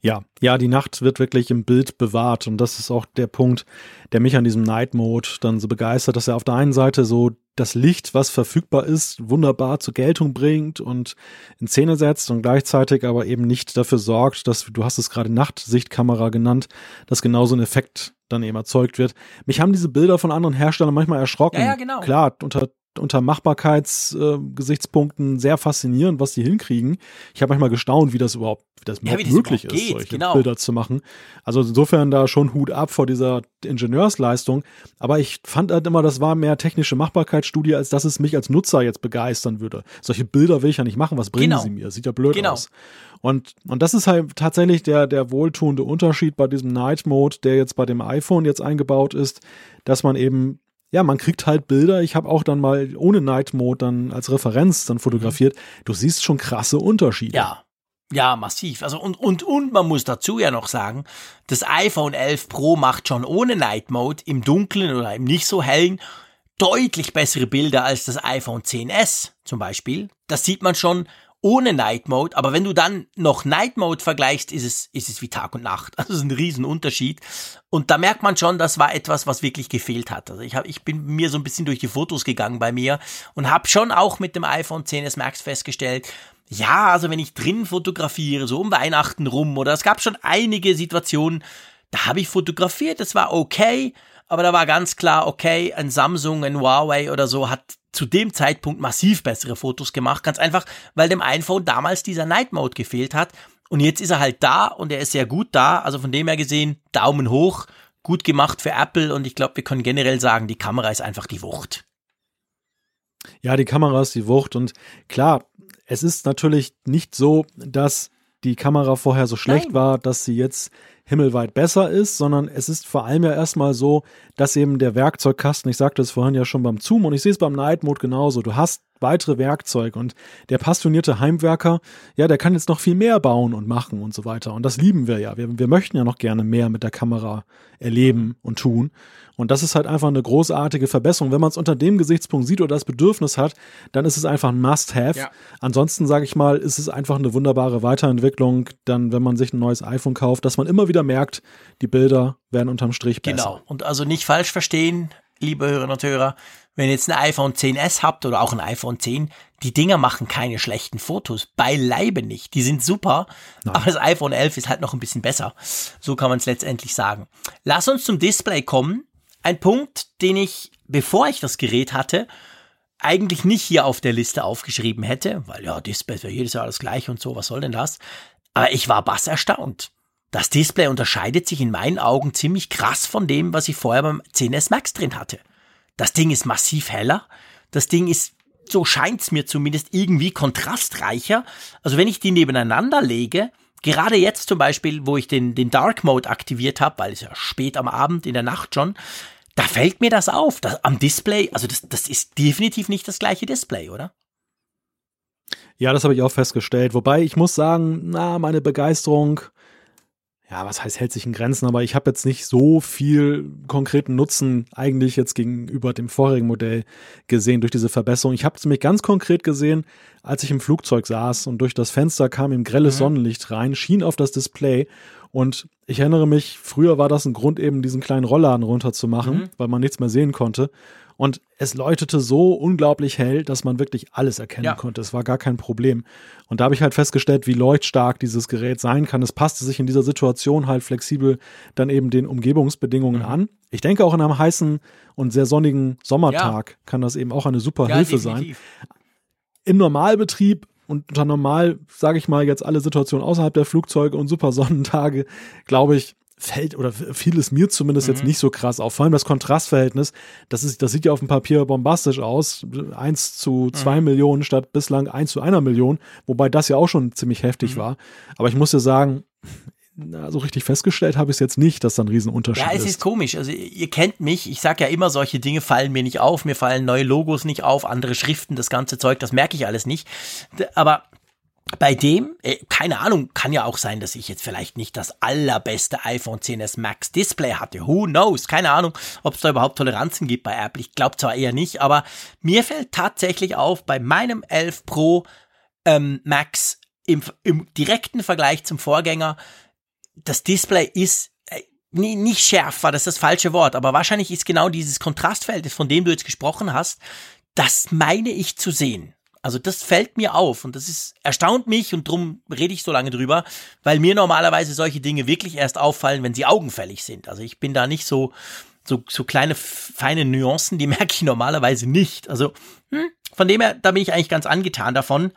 Ja, ja, die Nacht wird wirklich im Bild bewahrt und das ist auch der Punkt, der mich an diesem Night Mode dann so begeistert, dass er auf der einen Seite so das Licht, was verfügbar ist, wunderbar zur Geltung bringt und in Szene setzt und gleichzeitig aber eben nicht dafür sorgt, dass, du hast es gerade Nachtsichtkamera genannt, dass genau so ein Effekt dann eben erzeugt wird. Mich haben diese Bilder von anderen Herstellern manchmal erschrocken. Ja, ja genau. Klar, unter unter Machbarkeitsgesichtspunkten äh, sehr faszinierend, was die hinkriegen. Ich habe manchmal gestaunt, wie das überhaupt, wie das ja, wie das möglich ist, geht, solche genau. Bilder zu machen. Also insofern da schon Hut ab vor dieser Ingenieursleistung. Aber ich fand halt immer, das war mehr technische Machbarkeitsstudie, als dass es mich als Nutzer jetzt begeistern würde. Solche Bilder will ich ja nicht machen. Was bringen genau. sie mir? Sieht ja blöd genau. aus. Und, und das ist halt tatsächlich der, der wohltuende Unterschied bei diesem Night Mode, der jetzt bei dem iPhone jetzt eingebaut ist, dass man eben ja, man kriegt halt Bilder. Ich habe auch dann mal ohne Night Mode dann als Referenz dann fotografiert. Du siehst schon krasse Unterschiede. Ja. Ja, massiv. Also und, und, und man muss dazu ja noch sagen, das iPhone 11 Pro macht schon ohne Night Mode im Dunklen oder im nicht so hellen deutlich bessere Bilder als das iPhone 10s zum Beispiel. Das sieht man schon ohne Night Mode, aber wenn du dann noch Night Mode vergleichst, ist es, ist es wie Tag und Nacht. Also es ist ein Riesenunterschied. Und da merkt man schon, das war etwas, was wirklich gefehlt hat. Also ich, hab, ich bin mir so ein bisschen durch die Fotos gegangen bei mir und habe schon auch mit dem iPhone 10s Max festgestellt, ja, also wenn ich drin fotografiere, so um Weihnachten rum, oder es gab schon einige Situationen, da habe ich fotografiert, das war okay, aber da war ganz klar, okay, ein Samsung, ein Huawei oder so hat zu dem Zeitpunkt massiv bessere Fotos gemacht. Ganz einfach, weil dem iPhone damals dieser Night Mode gefehlt hat. Und jetzt ist er halt da und er ist sehr gut da. Also von dem her gesehen, Daumen hoch, gut gemacht für Apple und ich glaube, wir können generell sagen, die Kamera ist einfach die Wucht. Ja, die Kamera ist die Wucht und klar, es ist natürlich nicht so, dass die Kamera vorher so schlecht Nein. war, dass sie jetzt himmelweit besser ist, sondern es ist vor allem ja erstmal so, dass eben der Werkzeugkasten, ich sagte es vorhin ja schon beim Zoom und ich sehe es beim Night Mode genauso, du hast weitere Werkzeuge und der passionierte Heimwerker, ja, der kann jetzt noch viel mehr bauen und machen und so weiter und das lieben wir ja. Wir, wir möchten ja noch gerne mehr mit der Kamera erleben und tun und das ist halt einfach eine großartige Verbesserung. Wenn man es unter dem Gesichtspunkt sieht oder das Bedürfnis hat, dann ist es einfach ein Must-Have. Ja. Ansonsten, sage ich mal, ist es einfach eine wunderbare Weiterentwicklung, dann, wenn man sich ein neues iPhone kauft, dass man immer wieder merkt, die Bilder werden unterm Strich besser. Genau. Und also nicht falsch verstehen, liebe Hörerinnen und Hörer, wenn ihr jetzt ein iPhone 10s habt oder auch ein iPhone 10, die Dinger machen keine schlechten Fotos. Beileibe nicht. Die sind super. Nein. Aber das iPhone 11 ist halt noch ein bisschen besser. So kann man es letztendlich sagen. Lass uns zum Display kommen. Ein Punkt, den ich, bevor ich das Gerät hatte, eigentlich nicht hier auf der Liste aufgeschrieben hätte, weil ja, Display wäre jedes Jahr das gleiche und so, was soll denn das? Aber ich war bass erstaunt. Das Display unterscheidet sich in meinen Augen ziemlich krass von dem, was ich vorher beim 10S Max drin hatte. Das Ding ist massiv heller. Das Ding ist, so scheint's mir zumindest, irgendwie kontrastreicher. Also wenn ich die nebeneinander lege, Gerade jetzt zum Beispiel, wo ich den, den Dark Mode aktiviert habe, weil es ja spät am Abend, in der Nacht schon, da fällt mir das auf. Das, am Display, also das, das ist definitiv nicht das gleiche Display, oder? Ja, das habe ich auch festgestellt. Wobei ich muss sagen, na, meine Begeisterung ja, was heißt, hält sich in Grenzen, aber ich habe jetzt nicht so viel konkreten Nutzen eigentlich jetzt gegenüber dem vorherigen Modell gesehen durch diese Verbesserung. Ich habe es nämlich ganz konkret gesehen, als ich im Flugzeug saß und durch das Fenster kam ihm grelles mhm. Sonnenlicht rein, schien auf das Display und ich erinnere mich, früher war das ein Grund, eben diesen kleinen Rollladen runterzumachen, mhm. weil man nichts mehr sehen konnte. Und es läutete so unglaublich hell, dass man wirklich alles erkennen ja. konnte. Es war gar kein Problem. Und da habe ich halt festgestellt, wie leuchtstark dieses Gerät sein kann. Es passte sich in dieser Situation halt flexibel dann eben den Umgebungsbedingungen mhm. an. Ich denke auch in einem heißen und sehr sonnigen Sommertag ja. kann das eben auch eine super ja, Hilfe definitiv. sein. Im Normalbetrieb und unter normal, sage ich mal, jetzt alle Situationen außerhalb der Flugzeuge und super Sonnentage, glaube ich, fällt oder fiel es mir zumindest mhm. jetzt nicht so krass auf. Vor allem das Kontrastverhältnis, das ist, das sieht ja auf dem Papier bombastisch aus. Eins zu zwei mhm. Millionen statt bislang eins zu einer Million, wobei das ja auch schon ziemlich heftig mhm. war. Aber ich muss ja sagen, na, so richtig festgestellt habe ich es jetzt nicht, dass da ein Riesenunterschied ist. Ja, es ist, ist komisch. Also ihr kennt mich, ich sage ja immer, solche Dinge fallen mir nicht auf, mir fallen neue Logos nicht auf, andere Schriften, das ganze Zeug, das merke ich alles nicht. Aber bei dem, äh, keine Ahnung, kann ja auch sein, dass ich jetzt vielleicht nicht das allerbeste iPhone 10s Max Display hatte. Who knows? Keine Ahnung, ob es da überhaupt Toleranzen gibt bei Apple. Ich glaube zwar eher nicht, aber mir fällt tatsächlich auf, bei meinem 11 Pro ähm, Max im, im direkten Vergleich zum Vorgänger, das Display ist äh, nicht schärfer, das ist das falsche Wort, aber wahrscheinlich ist genau dieses Kontrastverhältnis, von dem du jetzt gesprochen hast, das meine ich zu sehen. Also das fällt mir auf und das ist erstaunt mich und drum rede ich so lange drüber, weil mir normalerweise solche Dinge wirklich erst auffallen, wenn sie augenfällig sind. Also ich bin da nicht so so so kleine feine Nuancen, die merke ich normalerweise nicht. Also hm, von dem her, da bin ich eigentlich ganz angetan davon.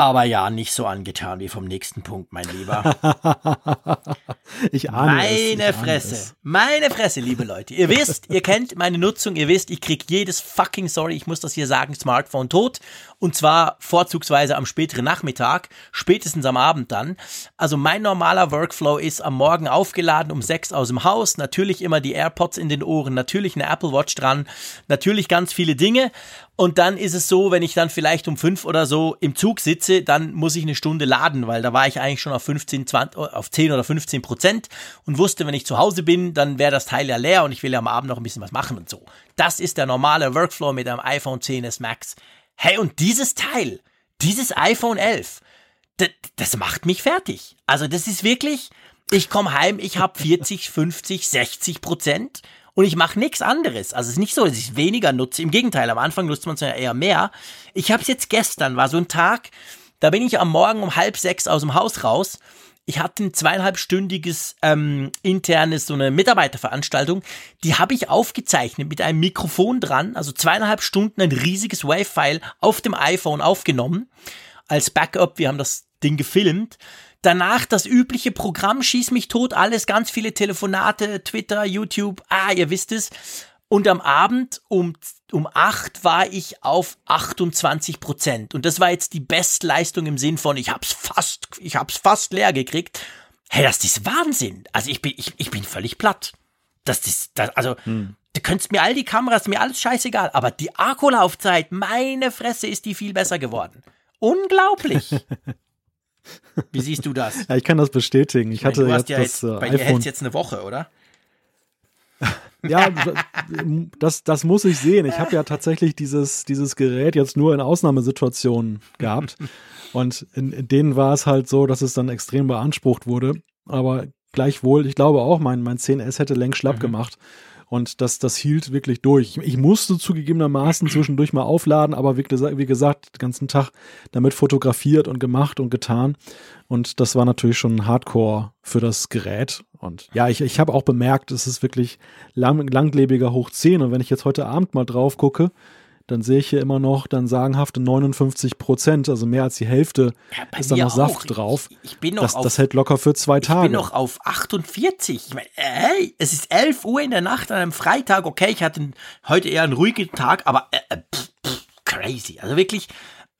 Aber ja, nicht so angetan wie vom nächsten Punkt, mein Lieber. ich ahne Meine es, ich Fresse. Es. Meine Fresse, liebe Leute. Ihr wisst, ihr kennt meine Nutzung, ihr wisst, ich krieg jedes fucking, sorry, ich muss das hier sagen, Smartphone tot. Und zwar vorzugsweise am späteren Nachmittag, spätestens am Abend dann. Also mein normaler Workflow ist am Morgen aufgeladen um sechs aus dem Haus, natürlich immer die AirPods in den Ohren, natürlich eine Apple Watch dran, natürlich ganz viele Dinge. Und dann ist es so, wenn ich dann vielleicht um fünf oder so im Zug sitze, dann muss ich eine Stunde laden, weil da war ich eigentlich schon auf 15, 20, auf 10 oder 15 Prozent und wusste, wenn ich zu Hause bin, dann wäre das Teil ja leer und ich will ja am Abend noch ein bisschen was machen und so. Das ist der normale Workflow mit einem iPhone 10s Max. Hey, und dieses Teil, dieses iPhone 11, das, macht mich fertig. Also das ist wirklich, ich komme heim, ich habe 40, 50, 60 Prozent und ich mache nichts anderes. Also es ist nicht so, dass ich weniger nutze. Im Gegenteil, am Anfang nutzt man es ja eher mehr. Ich habe es jetzt gestern, war so ein Tag, da bin ich am Morgen um halb sechs aus dem Haus raus ich hatte ein zweieinhalbstündiges ähm, internes, so eine Mitarbeiterveranstaltung, die habe ich aufgezeichnet mit einem Mikrofon dran, also zweieinhalb Stunden ein riesiges Wave-File auf dem iPhone aufgenommen, als Backup, wir haben das Ding gefilmt. Danach das übliche Programm, schieß mich tot, alles, ganz viele Telefonate, Twitter, YouTube, ah, ihr wisst es. Und am Abend um, um acht war ich auf 28 Prozent. Und das war jetzt die Bestleistung im Sinn von, ich hab's fast, ich hab's fast leer gekriegt. Hey, das ist Wahnsinn. Also ich bin, ich, ich bin völlig platt. Das ist, das, also, hm. du könntest mir all die Kameras, mir alles scheißegal, aber die Akkulaufzeit, meine Fresse, ist die viel besser geworden. Unglaublich. Wie siehst du das? Ja, ich kann das bestätigen. Ich, ich meine, hatte jetzt, ja das, jetzt, äh, bei dir hält jetzt eine Woche, oder? Ja, das, das muss ich sehen. Ich habe ja tatsächlich dieses, dieses Gerät jetzt nur in Ausnahmesituationen gehabt. Und in, in denen war es halt so, dass es dann extrem beansprucht wurde. Aber gleichwohl, ich glaube auch, mein, mein 10S hätte längst schlapp mhm. gemacht. Und das, das hielt wirklich durch. Ich musste zugegebenermaßen zwischendurch mal aufladen, aber wie, wie gesagt, den ganzen Tag damit fotografiert und gemacht und getan. Und das war natürlich schon Hardcore für das Gerät. Und ja, ich, ich habe auch bemerkt, es ist wirklich lang, langlebiger hoch 10. Und wenn ich jetzt heute Abend mal drauf gucke, dann sehe ich hier immer noch dann sagenhafte 59 Prozent, also mehr als die Hälfte ja, ist da noch Saft auch. drauf. Ich, ich bin noch das, auf, das hält locker für zwei Tage. Ich bin noch auf 48. Ich meine, hey, es ist 11 Uhr in der Nacht an einem Freitag. Okay, ich hatte heute eher einen ruhigen Tag, aber äh, äh, pff, pff, crazy. Also wirklich,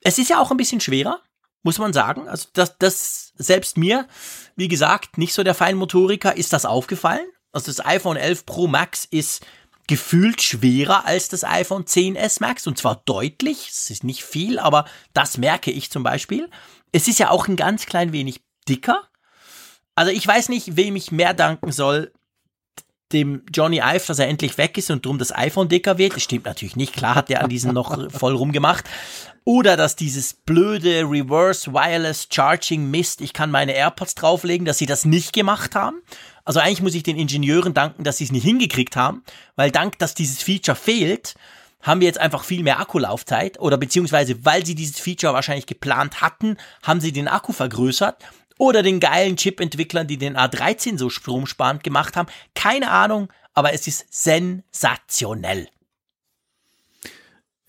es ist ja auch ein bisschen schwerer, muss man sagen. Also das, das selbst mir, wie gesagt, nicht so der Feinmotoriker, ist das aufgefallen. Also das iPhone 11 Pro Max ist gefühlt schwerer als das iPhone 10s Max und zwar deutlich. Es ist nicht viel, aber das merke ich zum Beispiel. Es ist ja auch ein ganz klein wenig dicker. Also ich weiß nicht, wem ich mehr danken soll. Dem Johnny Ive, dass er endlich weg ist und drum das iPhone dicker wird. Das stimmt natürlich nicht. Klar hat er an diesem noch voll rumgemacht. Oder dass dieses blöde Reverse Wireless Charging Mist, ich kann meine AirPods drauflegen, dass sie das nicht gemacht haben. Also eigentlich muss ich den Ingenieuren danken, dass sie es nicht hingekriegt haben, weil dank, dass dieses Feature fehlt, haben wir jetzt einfach viel mehr Akkulaufzeit oder beziehungsweise weil sie dieses Feature wahrscheinlich geplant hatten, haben sie den Akku vergrößert oder den geilen Chip-Entwicklern, die den A13 so stromsparend gemacht haben. Keine Ahnung, aber es ist sensationell.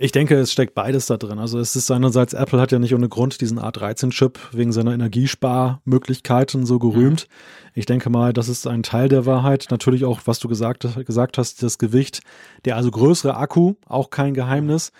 Ich denke, es steckt beides da drin. Also es ist einerseits, Apple hat ja nicht ohne Grund diesen A13-Chip wegen seiner Energiesparmöglichkeiten so gerühmt. Mhm. Ich denke mal, das ist ein Teil der Wahrheit. Natürlich auch, was du gesagt, gesagt hast, das Gewicht. Der also größere Akku, auch kein Geheimnis.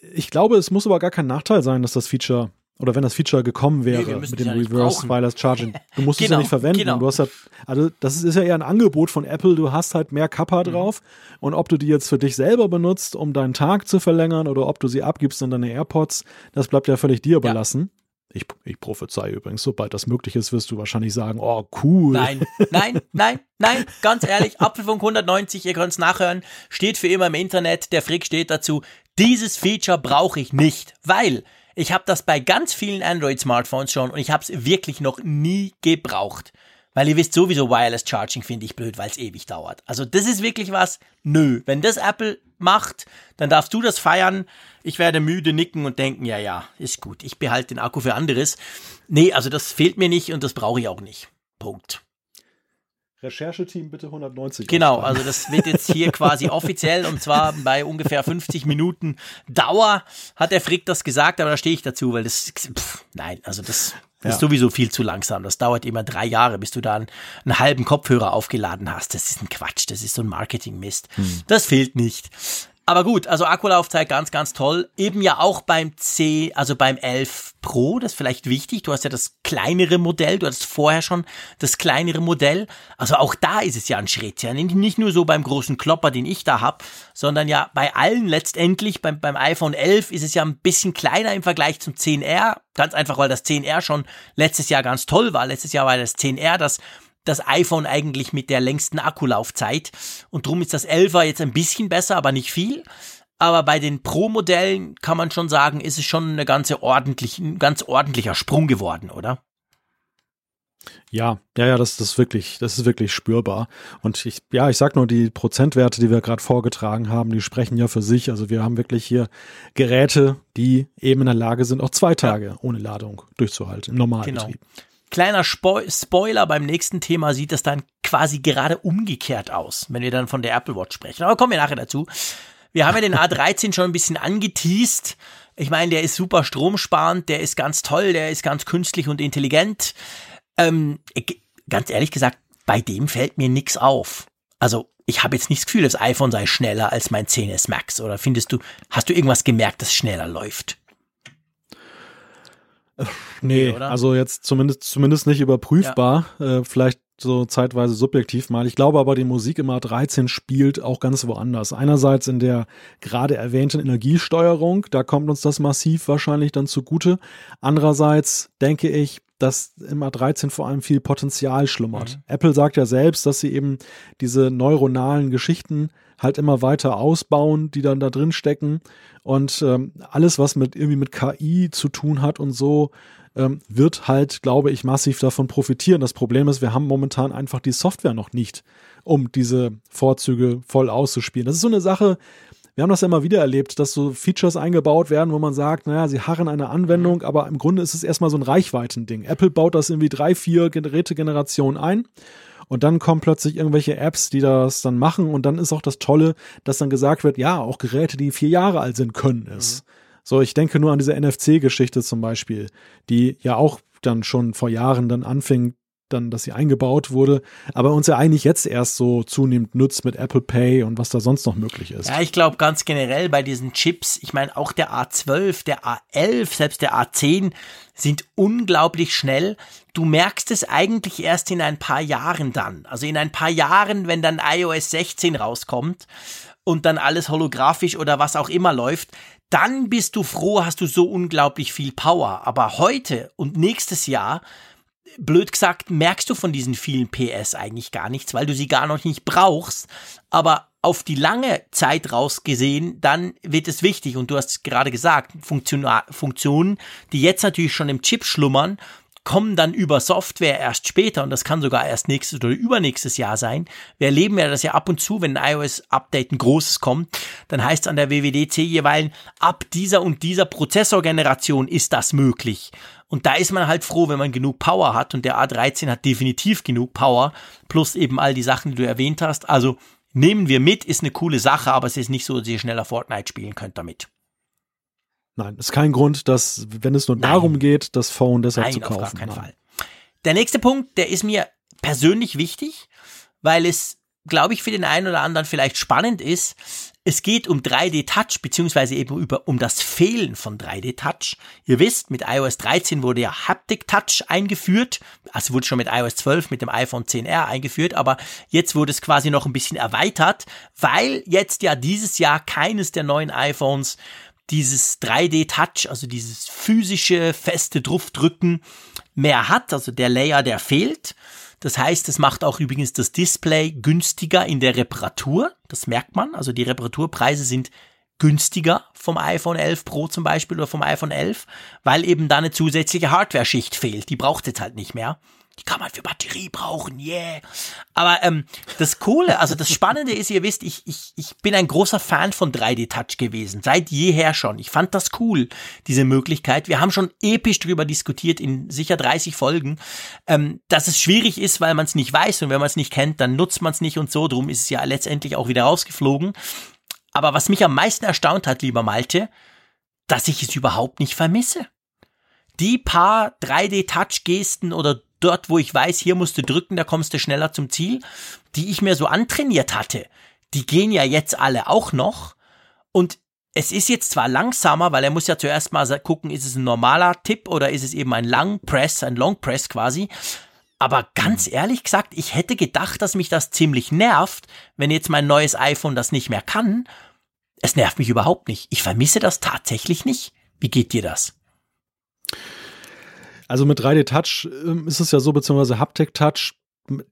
Ich glaube, es muss aber gar kein Nachteil sein, dass das Feature oder wenn das Feature gekommen wäre nee, mit dem ja Reverse Wireless Charging. Du musst genau, es ja genau, nicht verwenden. Genau. Du hast halt, also das ist ja eher ein Angebot von Apple. Du hast halt mehr Kappa mhm. drauf. Und ob du die jetzt für dich selber benutzt, um deinen Tag zu verlängern, oder ob du sie abgibst an deine AirPods, das bleibt ja völlig dir überlassen. Ja. Ich, ich prophezei übrigens, sobald das möglich ist, wirst du wahrscheinlich sagen, oh cool. Nein, nein, nein, nein, ganz ehrlich, Apfelfunk 190, ihr könnt es nachhören, steht für immer im Internet, der Frick steht dazu, dieses Feature brauche ich nicht, weil ich habe das bei ganz vielen Android-Smartphones schon und ich habe es wirklich noch nie gebraucht. Weil ihr wisst sowieso, Wireless Charging finde ich blöd, weil es ewig dauert. Also das ist wirklich was, nö. Wenn das Apple macht, dann darfst du das feiern. Ich werde müde nicken und denken, ja, ja, ist gut. Ich behalte den Akku für anderes. Nee, also das fehlt mir nicht und das brauche ich auch nicht. Punkt. Rechercheteam bitte 190. Genau, also das wird jetzt hier quasi offiziell und zwar bei ungefähr 50 Minuten Dauer hat der Frick das gesagt, aber da stehe ich dazu, weil das, pff, nein, also das ja. ist sowieso viel zu langsam. Das dauert immer drei Jahre, bis du da einen, einen halben Kopfhörer aufgeladen hast. Das ist ein Quatsch, das ist so ein Marketing-Mist. Hm. Das fehlt nicht. Aber gut, also Akkulaufzeit ganz, ganz toll. Eben ja auch beim C, also beim 11 Pro, das ist vielleicht wichtig. Du hast ja das kleinere Modell, du hattest vorher schon das kleinere Modell. Also auch da ist es ja ein Schritt. Ja, nicht nur so beim großen Klopper, den ich da hab, sondern ja bei allen letztendlich. Beim, beim iPhone 11 ist es ja ein bisschen kleiner im Vergleich zum 10R. Ganz einfach, weil das 10R schon letztes Jahr ganz toll war. Letztes Jahr war das 10R das das iPhone eigentlich mit der längsten Akkulaufzeit. Und drum ist das 11er jetzt ein bisschen besser, aber nicht viel. Aber bei den Pro-Modellen kann man schon sagen, ist es schon eine ganze ordentlich, ein ganz ordentlicher Sprung geworden, oder? Ja, ja, ja, das, das ist wirklich, das ist wirklich spürbar. Und ich, ja, ich sag nur, die Prozentwerte, die wir gerade vorgetragen haben, die sprechen ja für sich. Also wir haben wirklich hier Geräte, die eben in der Lage sind, auch zwei Tage ja. ohne Ladung durchzuhalten im Normalbetrieb. Genau. Kleiner Spo Spoiler, beim nächsten Thema sieht das dann quasi gerade umgekehrt aus, wenn wir dann von der Apple Watch sprechen. Aber kommen wir nachher dazu. Wir haben ja den A13 schon ein bisschen angeteased. Ich meine, der ist super stromsparend, der ist ganz toll, der ist ganz künstlich und intelligent. Ähm, ganz ehrlich gesagt, bei dem fällt mir nichts auf. Also, ich habe jetzt nicht das Gefühl, das iPhone sei schneller als mein 10s Max. Oder findest du, hast du irgendwas gemerkt, das schneller läuft? Nee, nee also jetzt zumindest, zumindest nicht überprüfbar. Ja. Äh, vielleicht so zeitweise subjektiv mal. Ich glaube aber, die Musik im A13 spielt auch ganz woanders. Einerseits in der gerade erwähnten Energiesteuerung, da kommt uns das massiv wahrscheinlich dann zugute. Andererseits denke ich, dass im A13 vor allem viel Potenzial schlummert. Mhm. Apple sagt ja selbst, dass sie eben diese neuronalen Geschichten halt immer weiter ausbauen, die dann da drin stecken. Und ähm, alles, was mit irgendwie mit KI zu tun hat und so, ähm, wird halt, glaube ich, massiv davon profitieren. Das Problem ist, wir haben momentan einfach die Software noch nicht, um diese Vorzüge voll auszuspielen. Das ist so eine Sache, wir haben das ja immer wieder erlebt, dass so Features eingebaut werden, wo man sagt, naja, sie harren eine Anwendung, aber im Grunde ist es erstmal so ein Reichweitending. Apple baut das irgendwie drei, vier Gerätegenerationen ein und dann kommen plötzlich irgendwelche Apps, die das dann machen und dann ist auch das Tolle, dass dann gesagt wird, ja, auch Geräte, die vier Jahre alt sind, können es. Mhm. So, ich denke nur an diese NFC-Geschichte zum Beispiel, die ja auch dann schon vor Jahren dann anfing, dann, dass sie eingebaut wurde, aber uns ja eigentlich jetzt erst so zunehmend nutzt mit Apple Pay und was da sonst noch möglich ist. Ja, ich glaube ganz generell bei diesen Chips, ich meine auch der A12, der A11, selbst der A10 sind unglaublich schnell. Du merkst es eigentlich erst in ein paar Jahren dann. Also in ein paar Jahren, wenn dann iOS 16 rauskommt und dann alles holographisch oder was auch immer läuft, dann bist du froh, hast du so unglaublich viel Power. Aber heute und nächstes Jahr blöd gesagt, merkst du von diesen vielen PS eigentlich gar nichts, weil du sie gar noch nicht brauchst. Aber auf die lange Zeit rausgesehen, dann wird es wichtig. Und du hast gerade gesagt, Funktionen, die jetzt natürlich schon im Chip schlummern kommen dann über Software erst später und das kann sogar erst nächstes oder übernächstes Jahr sein. Wir erleben ja das ja ab und zu, wenn ein iOS-Update ein großes kommt, dann heißt es an der WWDC jeweils, ab dieser und dieser Prozessorgeneration ist das möglich. Und da ist man halt froh, wenn man genug Power hat und der A13 hat definitiv genug Power, plus eben all die Sachen, die du erwähnt hast. Also nehmen wir mit, ist eine coole Sache, aber es ist nicht so, dass ihr schneller Fortnite spielen könnt damit. Nein, ist kein Grund, dass, wenn es nur Nein. darum geht, das Phone deshalb Nein, zu kaufen. Auf gar keinen Nein. Fall. Der nächste Punkt, der ist mir persönlich wichtig, weil es, glaube ich, für den einen oder anderen vielleicht spannend ist. Es geht um 3D-Touch, beziehungsweise eben über, um das Fehlen von 3D-Touch. Ihr wisst, mit iOS 13 wurde ja Haptic-Touch eingeführt. Also wurde schon mit iOS 12 mit dem iPhone 10R eingeführt, aber jetzt wurde es quasi noch ein bisschen erweitert, weil jetzt ja dieses Jahr keines der neuen iPhones dieses 3D-Touch, also dieses physische, feste Draufdrücken mehr hat. Also der Layer, der fehlt. Das heißt, es macht auch übrigens das Display günstiger in der Reparatur. Das merkt man. Also die Reparaturpreise sind günstiger vom iPhone 11 Pro zum Beispiel oder vom iPhone 11, weil eben da eine zusätzliche Hardware-Schicht fehlt. Die braucht jetzt halt nicht mehr. Die kann man für Batterie brauchen, yeah. Aber ähm, das Coole, also das Spannende ist, ihr wisst, ich, ich, ich bin ein großer Fan von 3D-Touch gewesen, seit jeher schon. Ich fand das cool, diese Möglichkeit. Wir haben schon episch drüber diskutiert in sicher 30 Folgen, ähm, dass es schwierig ist, weil man es nicht weiß und wenn man es nicht kennt, dann nutzt man es nicht und so. Drum ist es ja letztendlich auch wieder rausgeflogen. Aber was mich am meisten erstaunt hat, lieber Malte, dass ich es überhaupt nicht vermisse. Die paar 3D-Touch-Gesten oder dort, wo ich weiß, hier musst du drücken, da kommst du schneller zum Ziel, die ich mir so antrainiert hatte, die gehen ja jetzt alle auch noch. Und es ist jetzt zwar langsamer, weil er muss ja zuerst mal gucken, ist es ein normaler Tipp oder ist es eben ein Lang Press, ein Long Press quasi. Aber ganz ehrlich gesagt, ich hätte gedacht, dass mich das ziemlich nervt, wenn jetzt mein neues iPhone das nicht mehr kann. Es nervt mich überhaupt nicht. Ich vermisse das tatsächlich nicht. Wie geht dir das? Also mit 3D Touch ähm, ist es ja so, beziehungsweise Haptic Touch,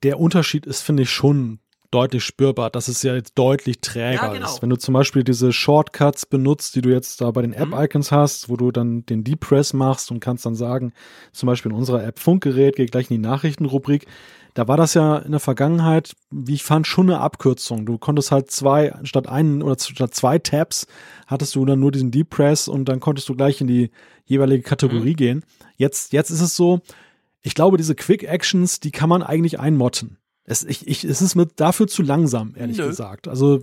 der Unterschied ist, finde ich, schon deutlich spürbar, dass es ja jetzt deutlich träger ja, genau. ist. Wenn du zum Beispiel diese Shortcuts benutzt, die du jetzt da bei den App-Icons mhm. hast, wo du dann den Depress machst und kannst dann sagen, zum Beispiel in unserer App Funkgerät, geht gleich in die Nachrichtenrubrik, da war das ja in der Vergangenheit, wie ich fand, schon eine Abkürzung. Du konntest halt zwei, statt einen oder statt zwei Tabs, hattest du dann nur diesen Depress und dann konntest du gleich in die jeweilige Kategorie mhm. gehen. Jetzt, jetzt ist es so, ich glaube, diese Quick Actions, die kann man eigentlich einmotten. Es, ich, ich, es ist mir dafür zu langsam, ehrlich Nö. gesagt. Also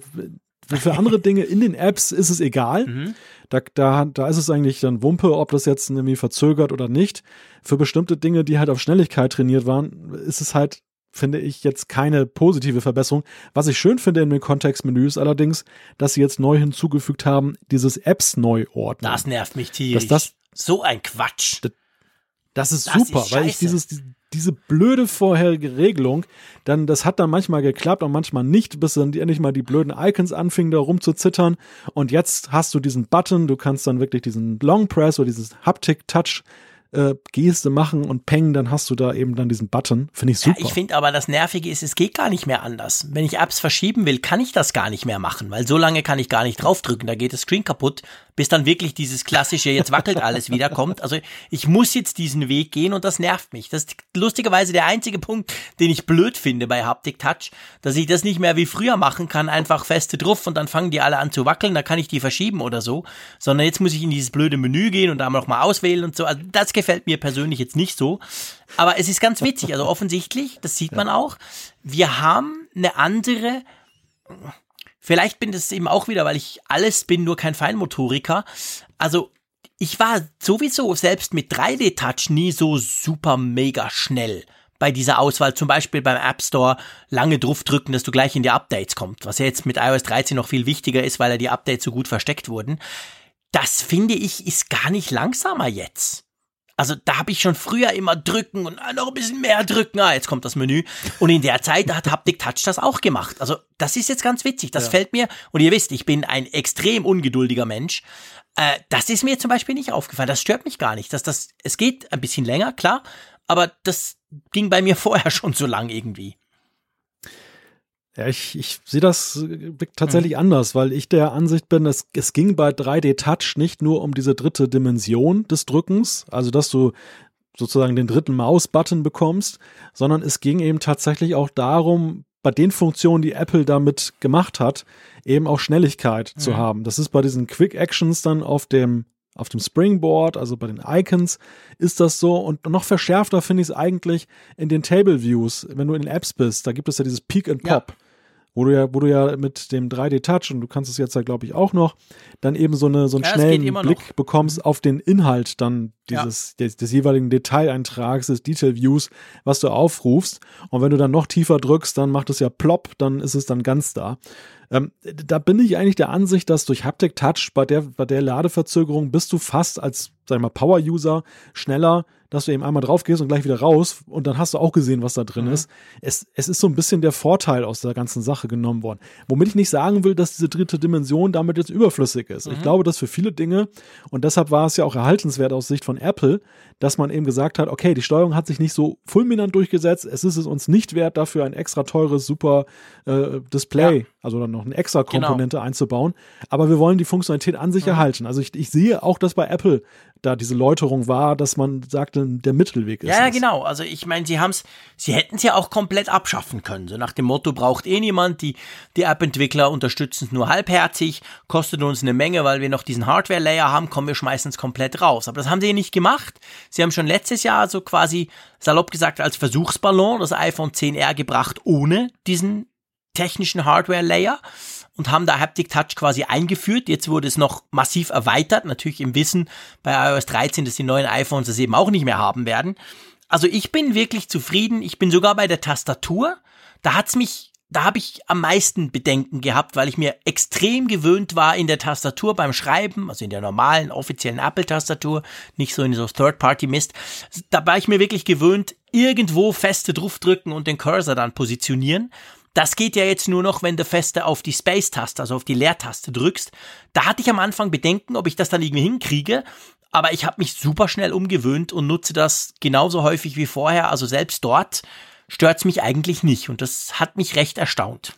für andere Dinge in den Apps ist es egal. Mhm. Da, da, da ist es eigentlich dann Wumpe, ob das jetzt irgendwie verzögert oder nicht. Für bestimmte Dinge, die halt auf Schnelligkeit trainiert waren, ist es halt, finde ich, jetzt keine positive Verbesserung. Was ich schön finde in den Kontextmenüs allerdings, dass sie jetzt neu hinzugefügt haben, dieses Apps neu ordnen. Das nervt mich tierisch. Das, so ein Quatsch. Das, das ist das super, ist weil ich dieses, diese blöde vorherige Regelung, dann, das hat dann manchmal geklappt und manchmal nicht, bis dann endlich mal die blöden Icons anfingen, da rumzuzittern. Und jetzt hast du diesen Button, du kannst dann wirklich diesen Long Press oder dieses Haptic Touch äh, Geste machen und peng, dann hast du da eben dann diesen Button. Finde ich super. Ja, ich finde aber das Nervige ist, es geht gar nicht mehr anders. Wenn ich Apps verschieben will, kann ich das gar nicht mehr machen, weil so lange kann ich gar nicht draufdrücken, da geht das Screen kaputt, bis dann wirklich dieses klassische, jetzt wackelt alles wieder kommt. Also ich muss jetzt diesen Weg gehen und das nervt mich. Das ist lustigerweise der einzige Punkt, den ich blöd finde bei Haptic Touch, dass ich das nicht mehr wie früher machen kann, einfach feste drauf und dann fangen die alle an zu wackeln, da kann ich die verschieben oder so, sondern jetzt muss ich in dieses blöde Menü gehen und da noch mal auswählen und so. Also das gefällt mir persönlich jetzt nicht so. Aber es ist ganz witzig. Also offensichtlich, das sieht man auch, wir haben eine andere, vielleicht bin das eben auch wieder, weil ich alles bin, nur kein Feinmotoriker. Also ich war sowieso selbst mit 3D-Touch nie so super mega schnell bei dieser Auswahl, zum Beispiel beim App Store, lange draufdrücken, dass du gleich in die Updates kommst, was ja jetzt mit iOS 13 noch viel wichtiger ist, weil ja die Updates so gut versteckt wurden. Das finde ich ist gar nicht langsamer jetzt. Also da habe ich schon früher immer drücken und noch ein bisschen mehr drücken. Ah, jetzt kommt das Menü. Und in der Zeit hat Haptic Touch das auch gemacht. Also das ist jetzt ganz witzig. Das ja. fällt mir. Und ihr wisst, ich bin ein extrem ungeduldiger Mensch. Äh, das ist mir zum Beispiel nicht aufgefallen. Das stört mich gar nicht. Dass das, es geht ein bisschen länger, klar. Aber das ging bei mir vorher schon so lang irgendwie. Ja, ich, ich sehe das äh, tatsächlich mhm. anders, weil ich der Ansicht bin, es, es ging bei 3D Touch nicht nur um diese dritte Dimension des Drückens, also dass du sozusagen den dritten Maus-Button bekommst, sondern es ging eben tatsächlich auch darum, bei den Funktionen, die Apple damit gemacht hat, eben auch Schnelligkeit mhm. zu haben. Das ist bei diesen Quick Actions dann auf dem auf dem Springboard, also bei den Icons, ist das so. Und noch verschärfter finde ich es eigentlich in den Table Views, wenn du in den Apps bist. Da gibt es ja dieses Peak and Pop. Ja wo du ja, wo du ja mit dem 3D-Touch, und du kannst es jetzt ja, glaube ich, auch noch, dann eben so, eine, so einen ja, schnellen Blick noch. bekommst mhm. auf den Inhalt dann dieses, ja. des, des, jeweiligen Detaileintrags, des Detail Views, was du aufrufst. Und wenn du dann noch tiefer drückst, dann macht es ja plopp, dann ist es dann ganz da. Ähm, da bin ich eigentlich der Ansicht, dass durch Haptic Touch bei der, bei der Ladeverzögerung bist du fast als, sag ich mal, Power-User schneller dass du eben einmal drauf gehst und gleich wieder raus und dann hast du auch gesehen, was da drin mhm. ist. Es, es ist so ein bisschen der Vorteil aus der ganzen Sache genommen worden. Womit ich nicht sagen will, dass diese dritte Dimension damit jetzt überflüssig ist. Mhm. Ich glaube, dass für viele Dinge, und deshalb war es ja auch erhaltenswert aus Sicht von Apple, dass man eben gesagt hat, okay, die Steuerung hat sich nicht so fulminant durchgesetzt, es ist es uns nicht wert, dafür ein extra teures, super äh, Display, ja. also dann noch eine extra genau. Komponente genau. einzubauen. Aber wir wollen die Funktionalität an sich mhm. erhalten. Also ich, ich sehe auch, dass bei Apple da diese Läuterung war, dass man sagte, der Mittelweg ist. Ja, ja genau. Also ich meine, sie haben es, sie hätten es ja auch komplett abschaffen können. So nach dem Motto, braucht eh niemand, die, die App-Entwickler unterstützen es nur halbherzig, kostet uns eine Menge, weil wir noch diesen Hardware-Layer haben, kommen wir schmeißen es komplett raus. Aber das haben sie nicht gemacht. Sie haben schon letztes Jahr so quasi, salopp gesagt, als Versuchsballon das iPhone 10R gebracht, ohne diesen technischen Hardware-Layer und haben da Haptic Touch quasi eingeführt. Jetzt wurde es noch massiv erweitert, natürlich im Wissen bei iOS 13, dass die neuen iPhones das eben auch nicht mehr haben werden. Also ich bin wirklich zufrieden. Ich bin sogar bei der Tastatur. Da hat's mich da habe ich am meisten Bedenken gehabt, weil ich mir extrem gewöhnt war in der Tastatur beim Schreiben, also in der normalen offiziellen Apple-Tastatur, nicht so in so Third-Party-Mist. Da war ich mir wirklich gewöhnt, irgendwo feste draufdrücken und den Cursor dann positionieren. Das geht ja jetzt nur noch, wenn du feste auf die Space-Taste, also auf die Leertaste drückst. Da hatte ich am Anfang Bedenken, ob ich das dann irgendwie hinkriege. Aber ich habe mich super schnell umgewöhnt und nutze das genauso häufig wie vorher. Also selbst dort stört's mich eigentlich nicht. Und das hat mich recht erstaunt.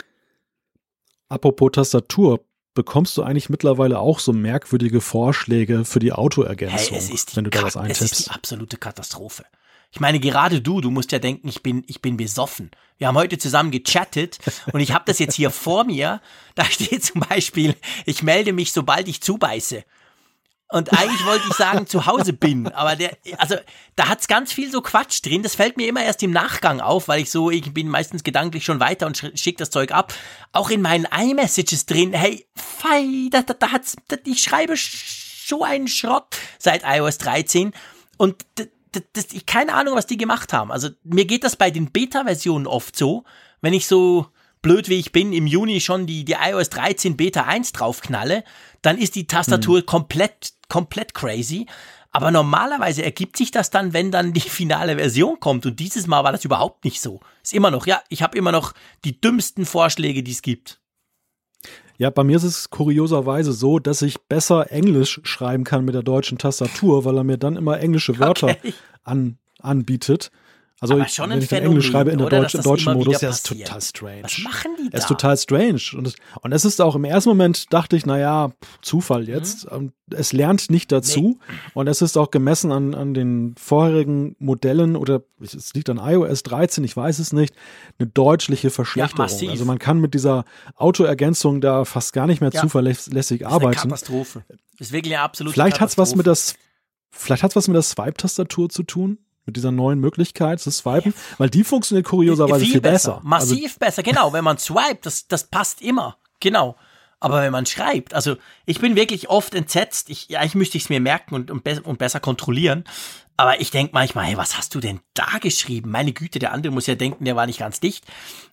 Apropos Tastatur, bekommst du eigentlich mittlerweile auch so merkwürdige Vorschläge für die Autoergänzung, hey, wenn du da was eintippst? Es ist die absolute Katastrophe. Ich meine, gerade du, du musst ja denken, ich bin, ich bin besoffen. Wir haben heute zusammen gechattet und ich habe das jetzt hier vor mir. Da steht zum Beispiel, ich melde mich, sobald ich zubeiße. Und eigentlich wollte ich sagen, zu Hause bin. Aber der, also da hat's ganz viel so Quatsch drin. Das fällt mir immer erst im Nachgang auf, weil ich so, ich bin meistens gedanklich schon weiter und schicke das Zeug ab. Auch in meinen iMessages drin, hey, fei, da, da, da hat's, da, ich schreibe so einen Schrott seit iOS 13. Und das, das, ich keine Ahnung, was die gemacht haben. Also mir geht das bei den Beta-Versionen oft so, wenn ich so blöd wie ich bin, im Juni schon die, die iOS 13 Beta 1 draufknalle, dann ist die Tastatur mhm. komplett komplett crazy. Aber normalerweise ergibt sich das dann, wenn dann die finale Version kommt. Und dieses Mal war das überhaupt nicht so. Ist immer noch, ja, ich habe immer noch die dümmsten Vorschläge, die es gibt. Ja, bei mir ist es kurioserweise so, dass ich besser Englisch schreiben kann mit der deutschen Tastatur, weil er mir dann immer englische Wörter okay. an, anbietet. Also ich, wenn ich Phänomen, Englisch schreibe in der Deutsch, deutschen Modus, ja, ist total strange. Was machen die da? Es ist total strange. Und es, und es ist auch im ersten Moment dachte ich, naja, Zufall jetzt. Mhm. Es lernt nicht dazu. Nee. Und es ist auch gemessen an, an den vorherigen Modellen oder es liegt an iOS 13, ich weiß es nicht, eine deutliche Verschlechterung. Ja, also man kann mit dieser Autoergänzung da fast gar nicht mehr ja. zuverlässig arbeiten. Das ist eine Katastrophe. Das ist wirklich eine absolute Vielleicht hat es was mit das, vielleicht hat es was mit der Swipe-Tastatur zu tun mit dieser neuen Möglichkeit zu swipen, ja. weil die funktioniert kurioserweise viel, viel besser. besser. Massiv also, besser, genau. Wenn man swipet, das, das passt immer. Genau. Aber wenn man schreibt, also ich bin wirklich oft entsetzt. Ich, ja, ich müsste es mir merken und, und, be und besser kontrollieren. Aber ich denke manchmal, hey, was hast du denn da geschrieben? Meine Güte, der andere muss ja denken, der war nicht ganz dicht.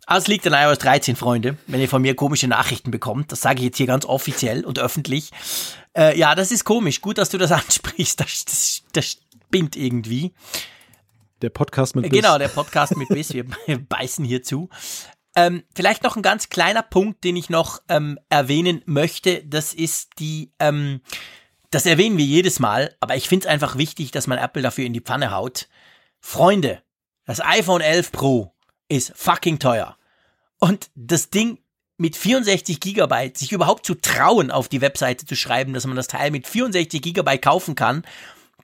Aber es liegt an iOS 13, Freunde, wenn ihr von mir komische Nachrichten bekommt. Das sage ich jetzt hier ganz offiziell und öffentlich. Äh, ja, das ist komisch. Gut, dass du das ansprichst. Das, das, das spinnt irgendwie. Der Podcast mit Biss. Genau, der Podcast mit Biss. Wir beißen hier zu. Ähm, vielleicht noch ein ganz kleiner Punkt, den ich noch ähm, erwähnen möchte. Das ist die, ähm, das erwähnen wir jedes Mal, aber ich finde es einfach wichtig, dass man Apple dafür in die Pfanne haut. Freunde, das iPhone 11 Pro ist fucking teuer. Und das Ding mit 64 Gigabyte, sich überhaupt zu trauen, auf die Webseite zu schreiben, dass man das Teil mit 64 Gigabyte kaufen kann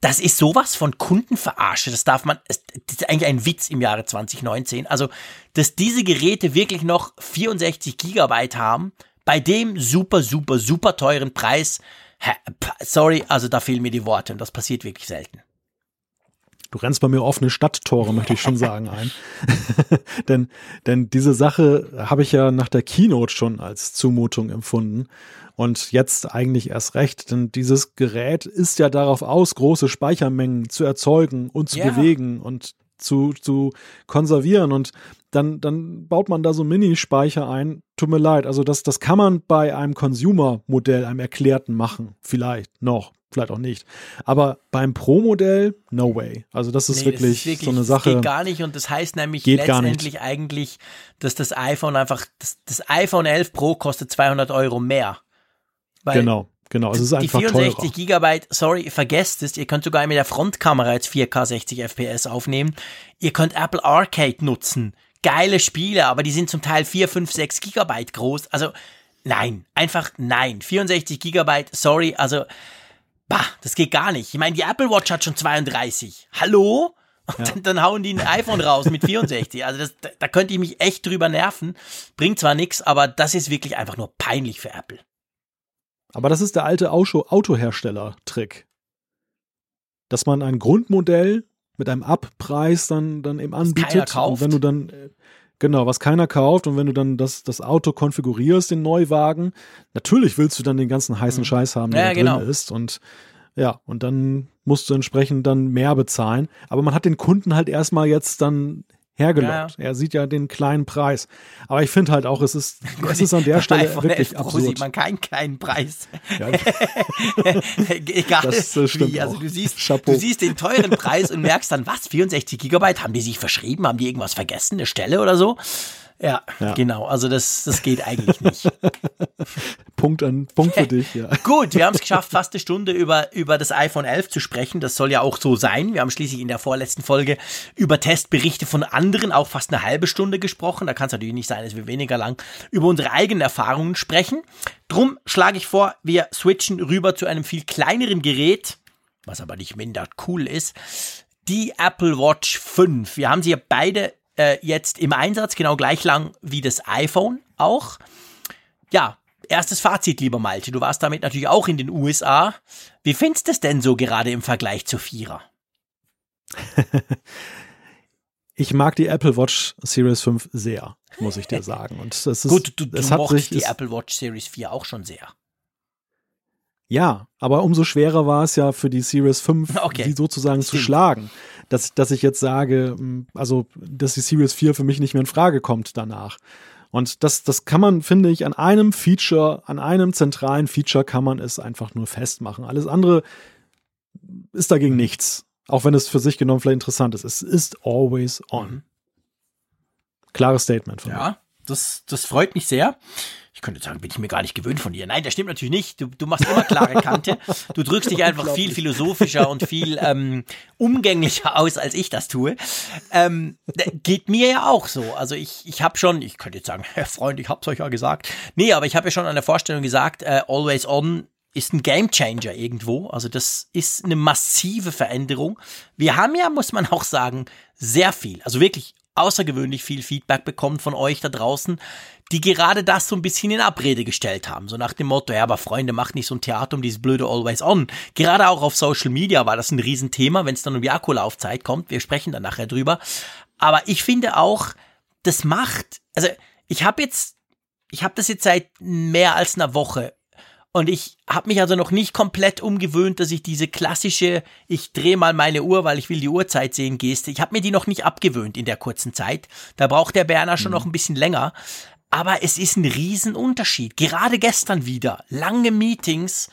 das ist sowas von Kundenverarsche. Das darf man, das ist eigentlich ein Witz im Jahre 2019. Also, dass diese Geräte wirklich noch 64 Gigabyte haben, bei dem super, super, super teuren Preis, sorry, also da fehlen mir die Worte und das passiert wirklich selten. Du rennst bei mir offene Stadttore, möchte ich schon sagen, ein. denn, denn diese Sache habe ich ja nach der Keynote schon als Zumutung empfunden. Und jetzt eigentlich erst recht, denn dieses Gerät ist ja darauf aus, große Speichermengen zu erzeugen und zu ja. bewegen und zu, zu konservieren. Und dann, dann baut man da so Minispeicher ein. Tut mir leid. Also das, das kann man bei einem Consumer-Modell, einem erklärten machen. Vielleicht noch. Vielleicht auch nicht. Aber beim Pro-Modell, no way. Also das ist, nee, wirklich, das ist wirklich so eine Sache. Das geht gar nicht und das heißt nämlich letztendlich eigentlich, dass das iPhone einfach, das, das iPhone 11 Pro kostet 200 Euro mehr. Weil genau, genau. Es ist einfach Die 64 teurer. Gigabyte, sorry, vergesst es. Ihr könnt sogar mit der Frontkamera jetzt 4K 60 FPS aufnehmen. Ihr könnt Apple Arcade nutzen. Geile Spiele, aber die sind zum Teil 4, 5, 6 Gigabyte groß. Also, nein. Einfach nein. 64 Gigabyte, sorry, also, bah, das geht gar nicht. Ich meine, die Apple Watch hat schon 32. Hallo? Und ja. dann, dann, hauen die ein iPhone raus mit 64. Also das, da, da könnte ich mich echt drüber nerven. Bringt zwar nichts, aber das ist wirklich einfach nur peinlich für Apple. Aber das ist der alte Autohersteller-Trick. Dass man ein Grundmodell mit einem Abpreis dann, dann eben anbietet. Und wenn du dann, äh, genau, was keiner kauft und wenn du dann das, das Auto konfigurierst, den Neuwagen, natürlich willst du dann den ganzen heißen mhm. Scheiß haben, der ja, da drin genau. ist. Und ja, und dann musst du entsprechend dann mehr bezahlen. Aber man hat den Kunden halt erstmal jetzt dann hergelockt. Ja. Er sieht ja den kleinen Preis. Aber ich finde halt auch, es ist, es ist an der Stelle wirklich absurd. sieht man keinen kleinen Preis. Ja. Egal das, das wie. Also du siehst, du siehst den teuren Preis und merkst dann, was, 64 Gigabyte, haben die sich verschrieben? Haben die irgendwas vergessen? Eine Stelle oder so? Ja, ja, genau. Also das, das geht eigentlich nicht. Punkt an Punkt für dich, ja. Gut, wir haben es geschafft, fast eine Stunde über, über das iPhone 11 zu sprechen. Das soll ja auch so sein. Wir haben schließlich in der vorletzten Folge über Testberichte von anderen auch fast eine halbe Stunde gesprochen. Da kann es natürlich nicht sein, dass wir weniger lang über unsere eigenen Erfahrungen sprechen. Drum schlage ich vor, wir switchen rüber zu einem viel kleineren Gerät, was aber nicht minder cool ist. Die Apple Watch 5. Wir haben sie ja beide äh, jetzt im Einsatz, genau gleich lang wie das iPhone auch. Ja, erstes Fazit, lieber Malte. Du warst damit natürlich auch in den USA. Wie findest du es denn so gerade im Vergleich zu Vierer? ich mag die Apple Watch Series 5 sehr, muss ich dir sagen. Und das ist, Gut, du, du mochtest die Apple Watch Series 4 auch schon sehr. Ja, aber umso schwerer war es ja für die Series 5, okay. die sozusagen zu schlagen. Dass, dass ich jetzt sage, hm, also, dass die Series 4 für mich nicht mehr in Frage kommt danach. Und das, das kann man, finde ich, an einem Feature, an einem zentralen Feature kann man es einfach nur festmachen. Alles andere ist dagegen nichts. Auch wenn es für sich genommen vielleicht interessant ist. Es ist always on. Mhm. Klares Statement von ja, mir. Ja, das, das freut mich sehr ich könnte sagen, bin ich mir gar nicht gewöhnt von dir. Nein, das stimmt natürlich nicht. Du, du machst immer klare Kante. Du drückst dich einfach viel philosophischer und viel ähm, umgänglicher aus, als ich das tue. Ähm, geht mir ja auch so. Also ich, ich habe schon, ich könnte jetzt sagen, Herr Freund, ich hab's euch ja gesagt. Nee, aber ich habe ja schon an der Vorstellung gesagt, äh, Always On ist ein Gamechanger irgendwo. Also das ist eine massive Veränderung. Wir haben ja, muss man auch sagen, sehr viel, also wirklich außergewöhnlich viel Feedback bekommen von euch da draußen, die gerade das so ein bisschen in Abrede gestellt haben. So nach dem Motto, ja, aber Freunde, macht nicht so ein Theater um dieses blöde Always On. Gerade auch auf Social Media war das ein Riesenthema, wenn es dann um die Akkulaufzeit kommt. Wir sprechen dann nachher drüber. Aber ich finde auch, das macht, also ich habe jetzt, ich habe das jetzt seit mehr als einer Woche und ich habe mich also noch nicht komplett umgewöhnt, dass ich diese klassische, ich drehe mal meine Uhr, weil ich will die Uhrzeit sehen, Geste. Ich habe mir die noch nicht abgewöhnt in der kurzen Zeit. Da braucht der Berner schon mhm. noch ein bisschen länger. Aber es ist ein Riesenunterschied. Gerade gestern wieder. Lange Meetings.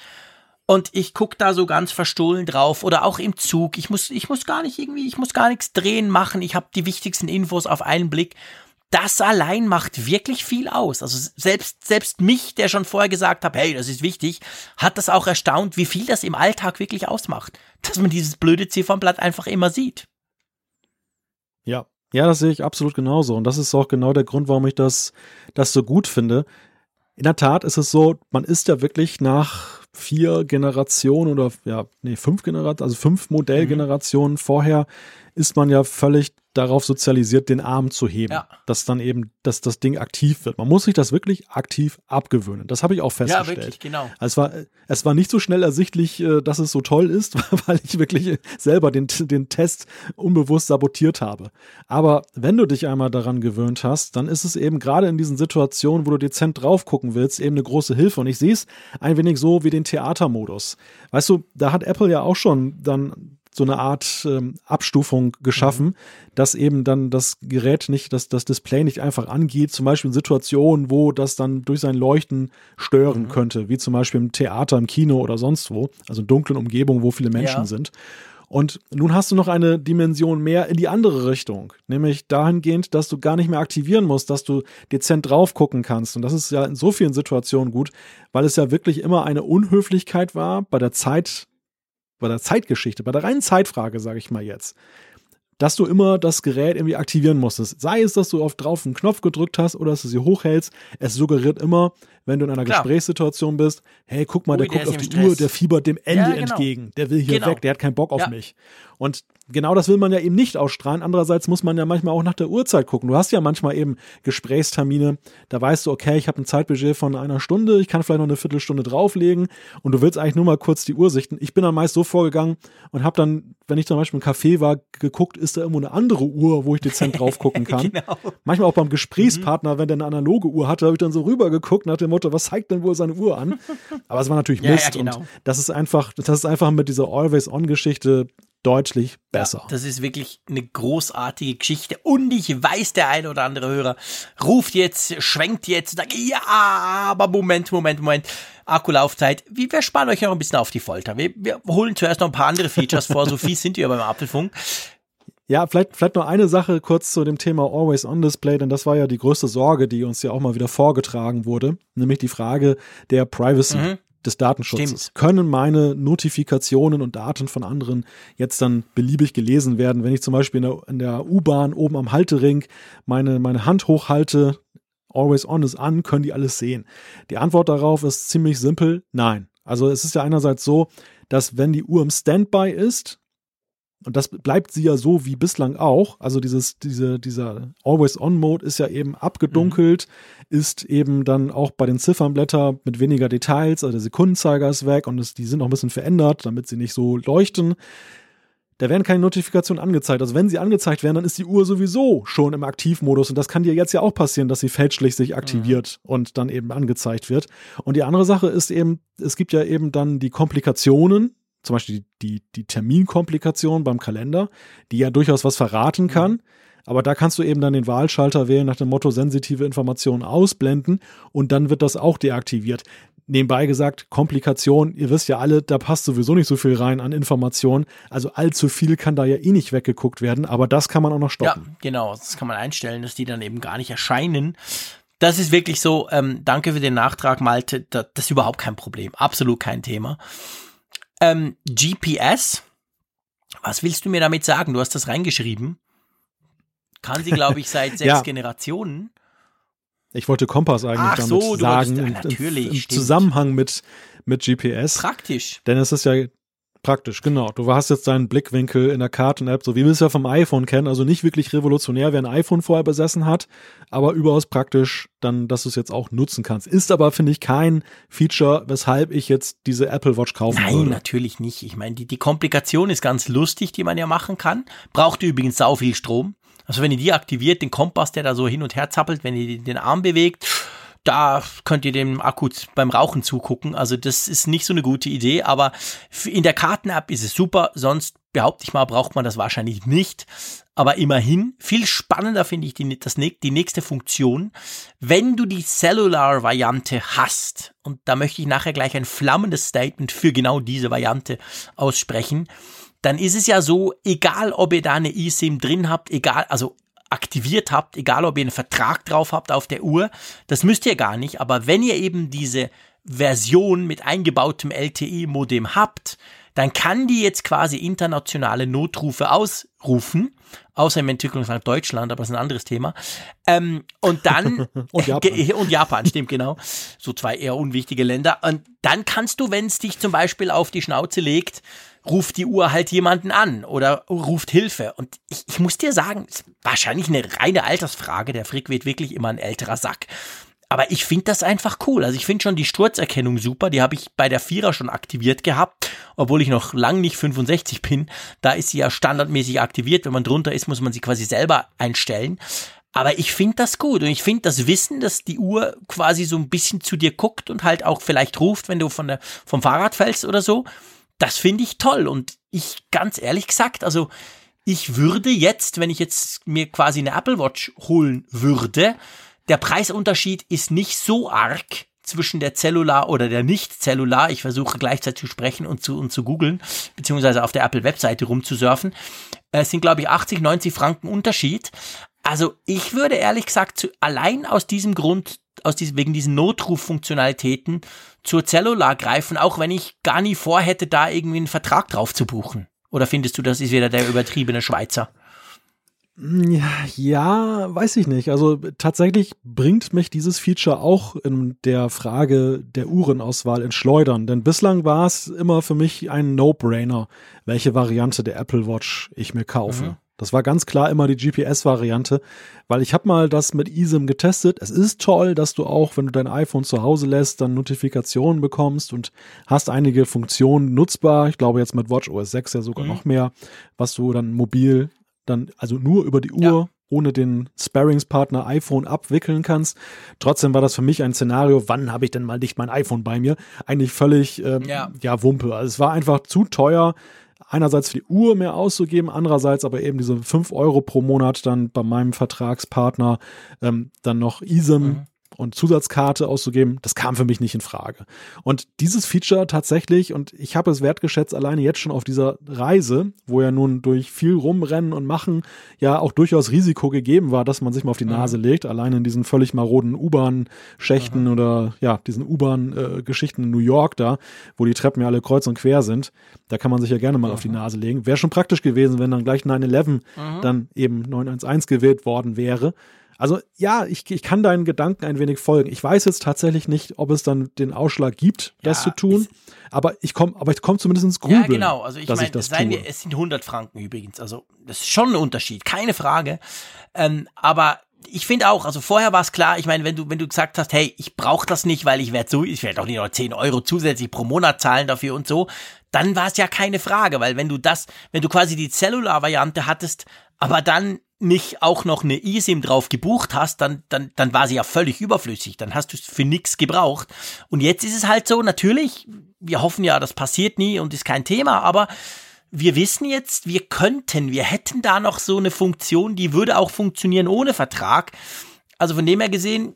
Und ich guck da so ganz verstohlen drauf oder auch im Zug. Ich muss, ich muss gar nicht irgendwie, ich muss gar nichts drehen machen. Ich habe die wichtigsten Infos auf einen Blick das allein macht wirklich viel aus. Also selbst, selbst mich, der schon vorher gesagt hat, hey, das ist wichtig, hat das auch erstaunt, wie viel das im Alltag wirklich ausmacht. Dass man dieses blöde Ziffernblatt einfach immer sieht. Ja, ja, das sehe ich absolut genauso. Und das ist auch genau der Grund, warum ich das, das so gut finde. In der Tat ist es so, man ist ja wirklich nach vier Generationen oder ja, nee, fünf Generationen, also fünf Modellgenerationen mhm. vorher ist man ja völlig darauf sozialisiert, den Arm zu heben, ja. dass dann eben, dass das Ding aktiv wird. Man muss sich das wirklich aktiv abgewöhnen. Das habe ich auch festgestellt. Ja, wirklich, genau. Also es war, es war nicht so schnell ersichtlich, äh, dass es so toll ist, weil ich wirklich selber den, den Test unbewusst sabotiert habe. Aber wenn du dich einmal daran gewöhnt hast, dann ist es eben gerade in diesen Situationen, wo du dezent drauf gucken willst, eben eine große Hilfe. Und ich sehe es ein wenig so wie den Theatermodus. Weißt du, da hat Apple ja auch schon dann so eine Art ähm, Abstufung geschaffen, mhm. dass eben dann das Gerät nicht, dass das Display nicht einfach angeht, zum Beispiel in Situationen, wo das dann durch sein Leuchten stören mhm. könnte, wie zum Beispiel im Theater, im Kino oder sonst wo, also in dunklen Umgebungen, wo viele Menschen ja. sind. Und nun hast du noch eine Dimension mehr in die andere Richtung, nämlich dahingehend, dass du gar nicht mehr aktivieren musst, dass du dezent drauf gucken kannst. Und das ist ja in so vielen Situationen gut, weil es ja wirklich immer eine Unhöflichkeit war bei der Zeit bei der Zeitgeschichte, bei der reinen Zeitfrage, sage ich mal jetzt, dass du immer das Gerät irgendwie aktivieren musstest. Sei es, dass du auf drauf einen Knopf gedrückt hast oder dass du sie hochhältst. Es suggeriert immer, wenn du in einer Klar. Gesprächssituation bist, hey, guck mal, Ui, der, der guckt auf die Stress. Uhr, der fiebert dem Ende ja, genau. entgegen. Der will hier genau. weg, der hat keinen Bock auf ja. mich. Und genau das will man ja eben nicht ausstrahlen. Andererseits muss man ja manchmal auch nach der Uhrzeit gucken. Du hast ja manchmal eben Gesprächstermine, da weißt du, okay, ich habe ein Zeitbudget von einer Stunde, ich kann vielleicht noch eine Viertelstunde drauflegen und du willst eigentlich nur mal kurz die Uhr sichten. Ich bin dann meist so vorgegangen und habe dann, wenn ich zum Beispiel im Café war, geguckt, ist da irgendwo eine andere Uhr, wo ich dezent drauf gucken kann. genau. Manchmal auch beim Gesprächspartner, mhm. wenn der eine analoge Uhr hatte, habe ich dann so rüber geguckt nach dem Motto, was zeigt denn wohl seine Uhr an? Aber es war natürlich Mist ja, ja, genau. und das ist einfach, das ist einfach mit dieser Always-On-Geschichte deutlich besser. Ja, das ist wirklich eine großartige Geschichte. Und ich weiß, der eine oder andere Hörer ruft jetzt, schwenkt jetzt, sagt, ja, aber Moment, Moment, Moment. Akkulaufzeit. Wir spannen euch noch ein bisschen auf die Folter. Wir, wir holen zuerst noch ein paar andere Features vor. So viel sind wir beim Apfelfunk. Ja, vielleicht, vielleicht noch eine Sache kurz zu dem Thema Always On Display, denn das war ja die größte Sorge, die uns ja auch mal wieder vorgetragen wurde, nämlich die Frage der Privacy. Mhm des Datenschutzes. Stimmt. Können meine Notifikationen und Daten von anderen jetzt dann beliebig gelesen werden, wenn ich zum Beispiel in der, der U-Bahn oben am Haltering meine, meine Hand hochhalte, Always On ist an, können die alles sehen? Die Antwort darauf ist ziemlich simpel, nein. Also es ist ja einerseits so, dass wenn die Uhr im Standby ist, und das bleibt sie ja so wie bislang auch. Also dieses, diese, dieser Always-On-Mode ist ja eben abgedunkelt, mhm. ist eben dann auch bei den Ziffernblättern mit weniger Details, also der Sekundenzeiger ist weg und es, die sind auch ein bisschen verändert, damit sie nicht so leuchten. Da werden keine Notifikationen angezeigt. Also wenn sie angezeigt werden, dann ist die Uhr sowieso schon im Aktivmodus und das kann dir jetzt ja auch passieren, dass sie fälschlich sich aktiviert mhm. und dann eben angezeigt wird. Und die andere Sache ist eben, es gibt ja eben dann die Komplikationen, zum Beispiel die, die Terminkomplikation beim Kalender, die ja durchaus was verraten kann. Mhm. Aber da kannst du eben dann den Wahlschalter wählen nach dem Motto sensitive Informationen ausblenden und dann wird das auch deaktiviert. Nebenbei gesagt, Komplikation, ihr wisst ja alle, da passt sowieso nicht so viel rein an Informationen. Also allzu viel kann da ja eh nicht weggeguckt werden, aber das kann man auch noch stoppen. Ja, genau, das kann man einstellen, dass die dann eben gar nicht erscheinen. Das ist wirklich so, ähm, danke für den Nachtrag, Malte, das, ist überhaupt kein Problem, absolut kein Thema. Ähm, GPS, was willst du mir damit sagen? Du hast das reingeschrieben. Kann sie, glaube ich, seit sechs ja. Generationen. Ich wollte Kompass eigentlich Ach damit so, sagen, wolltest, natürlich, im, im Zusammenhang mit, mit GPS. Praktisch. Denn es ist ja Praktisch, genau. Du hast jetzt deinen Blickwinkel in der Karten-App, so wie wir es ja vom iPhone kennen. Also nicht wirklich revolutionär, wer ein iPhone vorher besessen hat, aber überaus praktisch, dann, dass du es jetzt auch nutzen kannst. Ist aber, finde ich, kein Feature, weshalb ich jetzt diese Apple Watch kaufen Nein, würde. Nein, natürlich nicht. Ich meine, die, die Komplikation ist ganz lustig, die man ja machen kann. Braucht übrigens sau viel Strom. Also wenn ihr die aktiviert, den Kompass, der da so hin und her zappelt, wenn ihr den Arm bewegt, da könnt ihr dem Akku beim Rauchen zugucken. Also das ist nicht so eine gute Idee, aber in der Karten-App ist es super. Sonst behaupte ich mal, braucht man das wahrscheinlich nicht. Aber immerhin, viel spannender finde ich die, das, die nächste Funktion. Wenn du die Cellular-Variante hast, und da möchte ich nachher gleich ein flammendes Statement für genau diese Variante aussprechen, dann ist es ja so, egal ob ihr da eine eSIM drin habt, egal, also aktiviert habt, egal ob ihr einen Vertrag drauf habt auf der Uhr, das müsst ihr gar nicht, aber wenn ihr eben diese Version mit eingebautem LTE-Modem habt, dann kann die jetzt quasi internationale Notrufe ausrufen, außer im Entwicklungsland Deutschland, aber das ist ein anderes Thema. Ähm, und dann und, Japan. und Japan, stimmt genau, so zwei eher unwichtige Länder. Und dann kannst du, wenn es dich zum Beispiel auf die Schnauze legt, ruft die Uhr halt jemanden an oder ruft Hilfe. Und ich, ich muss dir sagen, ist wahrscheinlich eine reine Altersfrage. Der Frick wird wirklich immer ein älterer Sack. Aber ich finde das einfach cool. Also ich finde schon die Sturzerkennung super. Die habe ich bei der Vierer schon aktiviert gehabt, obwohl ich noch lang nicht 65 bin. Da ist sie ja standardmäßig aktiviert. Wenn man drunter ist, muss man sie quasi selber einstellen. Aber ich finde das gut und ich finde das Wissen, dass die Uhr quasi so ein bisschen zu dir guckt und halt auch vielleicht ruft, wenn du von der, vom Fahrrad fällst oder so das finde ich toll. Und ich, ganz ehrlich gesagt, also ich würde jetzt, wenn ich jetzt mir quasi eine Apple Watch holen würde, der Preisunterschied ist nicht so arg zwischen der Cellular oder der Nicht-Cellular. Ich versuche gleichzeitig zu sprechen und zu, und zu googeln, beziehungsweise auf der Apple-Webseite rumzusurfen. Es sind, glaube ich, 80, 90 Franken Unterschied. Also ich würde ehrlich gesagt zu, allein aus diesem Grund, aus diesem, wegen diesen Notruffunktionalitäten zur Cellular greifen, auch wenn ich gar nie vorhätte, da irgendwie einen Vertrag drauf zu buchen. Oder findest du, das ist wieder der übertriebene Schweizer? Ja, weiß ich nicht. Also tatsächlich bringt mich dieses Feature auch in der Frage der Uhrenauswahl ins Schleudern. Denn bislang war es immer für mich ein No-Brainer, welche Variante der Apple Watch ich mir kaufe. Mhm. Das war ganz klar immer die GPS-Variante, weil ich habe mal das mit eSIM getestet. Es ist toll, dass du auch, wenn du dein iPhone zu Hause lässt, dann Notifikationen bekommst und hast einige Funktionen nutzbar. Ich glaube jetzt mit WatchOS 6 ja sogar mhm. noch mehr, was du dann mobil dann also nur über die Uhr ja ohne den Sparringspartner iPhone abwickeln kannst. Trotzdem war das für mich ein Szenario, wann habe ich denn mal nicht mein iPhone bei mir? Eigentlich völlig ähm, ja. ja Wumpe. Also es war einfach zu teuer einerseits für die Uhr mehr auszugeben, andererseits aber eben diese 5 Euro pro Monat dann bei meinem Vertragspartner ähm, dann noch ISIM mhm und Zusatzkarte auszugeben, das kam für mich nicht in Frage. Und dieses Feature tatsächlich, und ich habe es wertgeschätzt, alleine jetzt schon auf dieser Reise, wo ja nun durch viel Rumrennen und Machen ja auch durchaus Risiko gegeben war, dass man sich mal auf die mhm. Nase legt, alleine in diesen völlig maroden U-Bahn-Schächten mhm. oder ja, diesen U-Bahn-Geschichten in New York da, wo die Treppen ja alle kreuz und quer sind. Da kann man sich ja gerne mal mhm. auf die mhm. Nase legen. Wäre schon praktisch gewesen, wenn dann gleich 9-11 mhm. dann eben 911 gewählt worden wäre. Also ja, ich, ich kann deinen Gedanken ein wenig folgen. Ich weiß jetzt tatsächlich nicht, ob es dann den Ausschlag gibt, ja, das zu tun. Aber ich komme, aber ich komme zumindest ins Grübeln. Ja, genau. Also ich meine, es sind 100 Franken übrigens. Also das ist schon ein Unterschied, keine Frage. Ähm, aber ich finde auch, also vorher war es klar, ich meine, wenn du, wenn du gesagt hast, hey, ich brauche das nicht, weil ich werde so, ich werde doch nicht noch 10 Euro zusätzlich pro Monat zahlen dafür und so, dann war es ja keine Frage, weil wenn du das, wenn du quasi die Cellular-Variante hattest, aber dann nicht auch noch eine eSIM drauf gebucht hast, dann, dann, dann war sie ja völlig überflüssig. Dann hast du es für nichts gebraucht. Und jetzt ist es halt so, natürlich, wir hoffen ja, das passiert nie und ist kein Thema, aber wir wissen jetzt, wir könnten, wir hätten da noch so eine Funktion, die würde auch funktionieren ohne Vertrag. Also von dem her gesehen,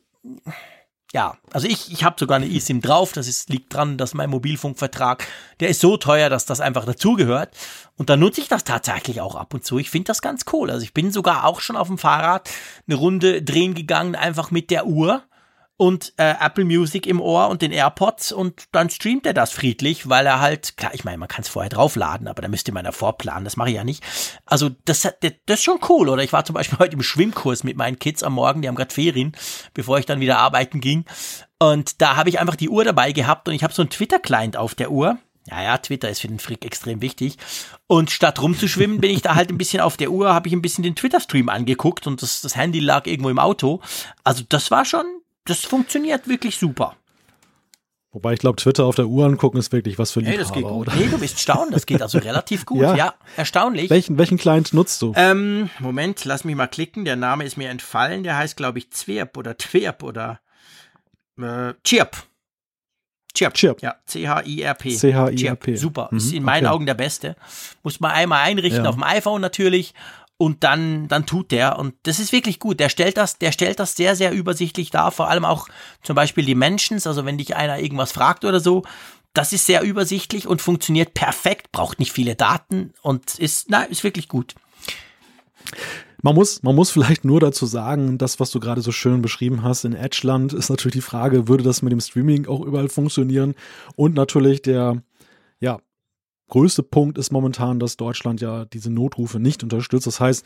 ja, also ich, ich habe sogar eine eSIM drauf. Das ist, liegt dran, dass mein Mobilfunkvertrag, der ist so teuer, dass das einfach dazugehört. Und da nutze ich das tatsächlich auch ab und zu. Ich finde das ganz cool. Also ich bin sogar auch schon auf dem Fahrrad eine Runde drehen gegangen, einfach mit der Uhr und äh, Apple Music im Ohr und den AirPods und dann streamt er das friedlich, weil er halt, klar, ich meine, man kann es vorher draufladen, aber da müsste man ja vorplanen, das mache ich ja nicht. Also das, das, das ist schon cool, oder? Ich war zum Beispiel heute im Schwimmkurs mit meinen Kids am Morgen, die haben gerade Ferien, bevor ich dann wieder arbeiten ging. Und da habe ich einfach die Uhr dabei gehabt und ich habe so einen Twitter-Client auf der Uhr. Ja, ja, Twitter ist für den Frick extrem wichtig. Und statt rumzuschwimmen, bin ich da halt ein bisschen auf der Uhr, habe ich ein bisschen den Twitter-Stream angeguckt und das, das Handy lag irgendwo im Auto. Also das war schon, das funktioniert wirklich super. Wobei ich glaube, Twitter auf der Uhr angucken ist wirklich was für Liebhaber, hey, das geht gut. Oder? Nee, du bist staunen, das geht also relativ gut. Ja. ja, erstaunlich. Welchen, welchen Client nutzt du? Ähm, Moment, lass mich mal klicken. Der Name ist mir entfallen. Der heißt, glaube ich, Zwerp oder Twerp oder äh, Chirp. Chirp. Chirp. Ja, C-H-I-R-P. C-H-I-R-P. Super. Mhm, ist in meinen okay. Augen der beste. Muss man einmal einrichten ja. auf dem iPhone natürlich und dann, dann tut der. Und das ist wirklich gut. Der stellt das, der stellt das sehr, sehr übersichtlich dar. Vor allem auch zum Beispiel die Mentions. Also wenn dich einer irgendwas fragt oder so, das ist sehr übersichtlich und funktioniert perfekt, braucht nicht viele Daten und ist, na, ist wirklich gut. Man muss, man muss vielleicht nur dazu sagen, das, was du gerade so schön beschrieben hast, in Edgeland ist natürlich die Frage, würde das mit dem Streaming auch überall funktionieren? Und natürlich der, ja, größte Punkt ist momentan, dass Deutschland ja diese Notrufe nicht unterstützt. Das heißt,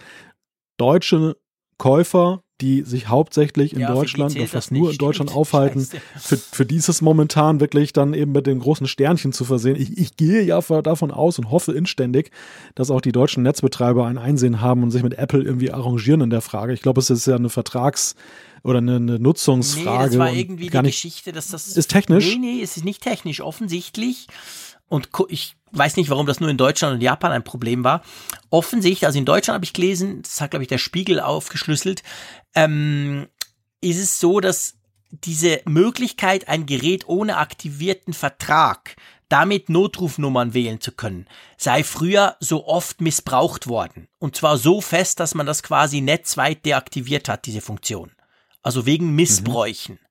deutsche Käufer, die sich hauptsächlich in ja, Deutschland oder fast nur in Deutschland Stimmt. aufhalten, für, für dieses momentan wirklich dann eben mit den großen Sternchen zu versehen. Ich, ich gehe ja davon aus und hoffe inständig, dass auch die deutschen Netzbetreiber ein Einsehen haben und sich mit Apple irgendwie arrangieren in der Frage. Ich glaube, es ist ja eine Vertrags- oder eine, eine Nutzungsfrage. Nee, das war irgendwie die Geschichte, dass das ist technisch. Nee, nee, es ist nicht technisch. Offensichtlich und ich weiß nicht, warum das nur in Deutschland und Japan ein Problem war. Offensichtlich, also in Deutschland habe ich gelesen, das hat, glaube ich, der Spiegel aufgeschlüsselt, ähm, ist es so, dass diese Möglichkeit, ein Gerät ohne aktivierten Vertrag damit Notrufnummern wählen zu können, sei früher so oft missbraucht worden. Und zwar so fest, dass man das quasi netzweit deaktiviert hat, diese Funktion. Also wegen Missbräuchen. Mhm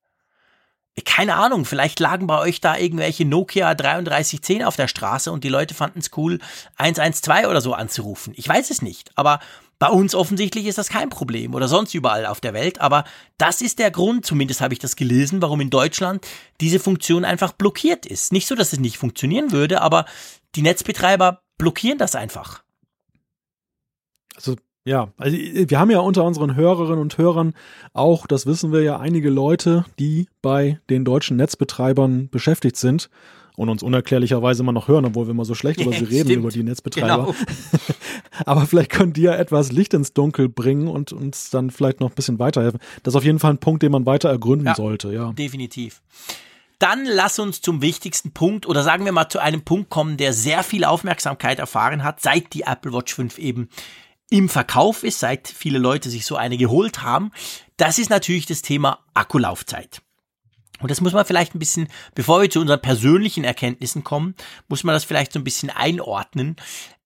keine Ahnung, vielleicht lagen bei euch da irgendwelche Nokia 3310 auf der Straße und die Leute fanden es cool, 112 oder so anzurufen. Ich weiß es nicht, aber bei uns offensichtlich ist das kein Problem oder sonst überall auf der Welt, aber das ist der Grund, zumindest habe ich das gelesen, warum in Deutschland diese Funktion einfach blockiert ist. Nicht so, dass es nicht funktionieren würde, aber die Netzbetreiber blockieren das einfach. Also ja, also wir haben ja unter unseren Hörerinnen und Hörern auch, das wissen wir ja, einige Leute, die bei den deutschen Netzbetreibern beschäftigt sind und uns unerklärlicherweise immer noch hören, obwohl wir immer so schlecht über sie reden, Stimmt. über die Netzbetreiber. Genau. Aber vielleicht können die ja etwas Licht ins Dunkel bringen und uns dann vielleicht noch ein bisschen weiterhelfen. Das ist auf jeden Fall ein Punkt, den man weiter ergründen ja, sollte, ja. Definitiv. Dann lass uns zum wichtigsten Punkt oder sagen wir mal zu einem Punkt kommen, der sehr viel Aufmerksamkeit erfahren hat, seit die Apple Watch 5 eben im Verkauf ist, seit viele Leute sich so eine geholt haben, das ist natürlich das Thema Akkulaufzeit. Und das muss man vielleicht ein bisschen, bevor wir zu unseren persönlichen Erkenntnissen kommen, muss man das vielleicht so ein bisschen einordnen.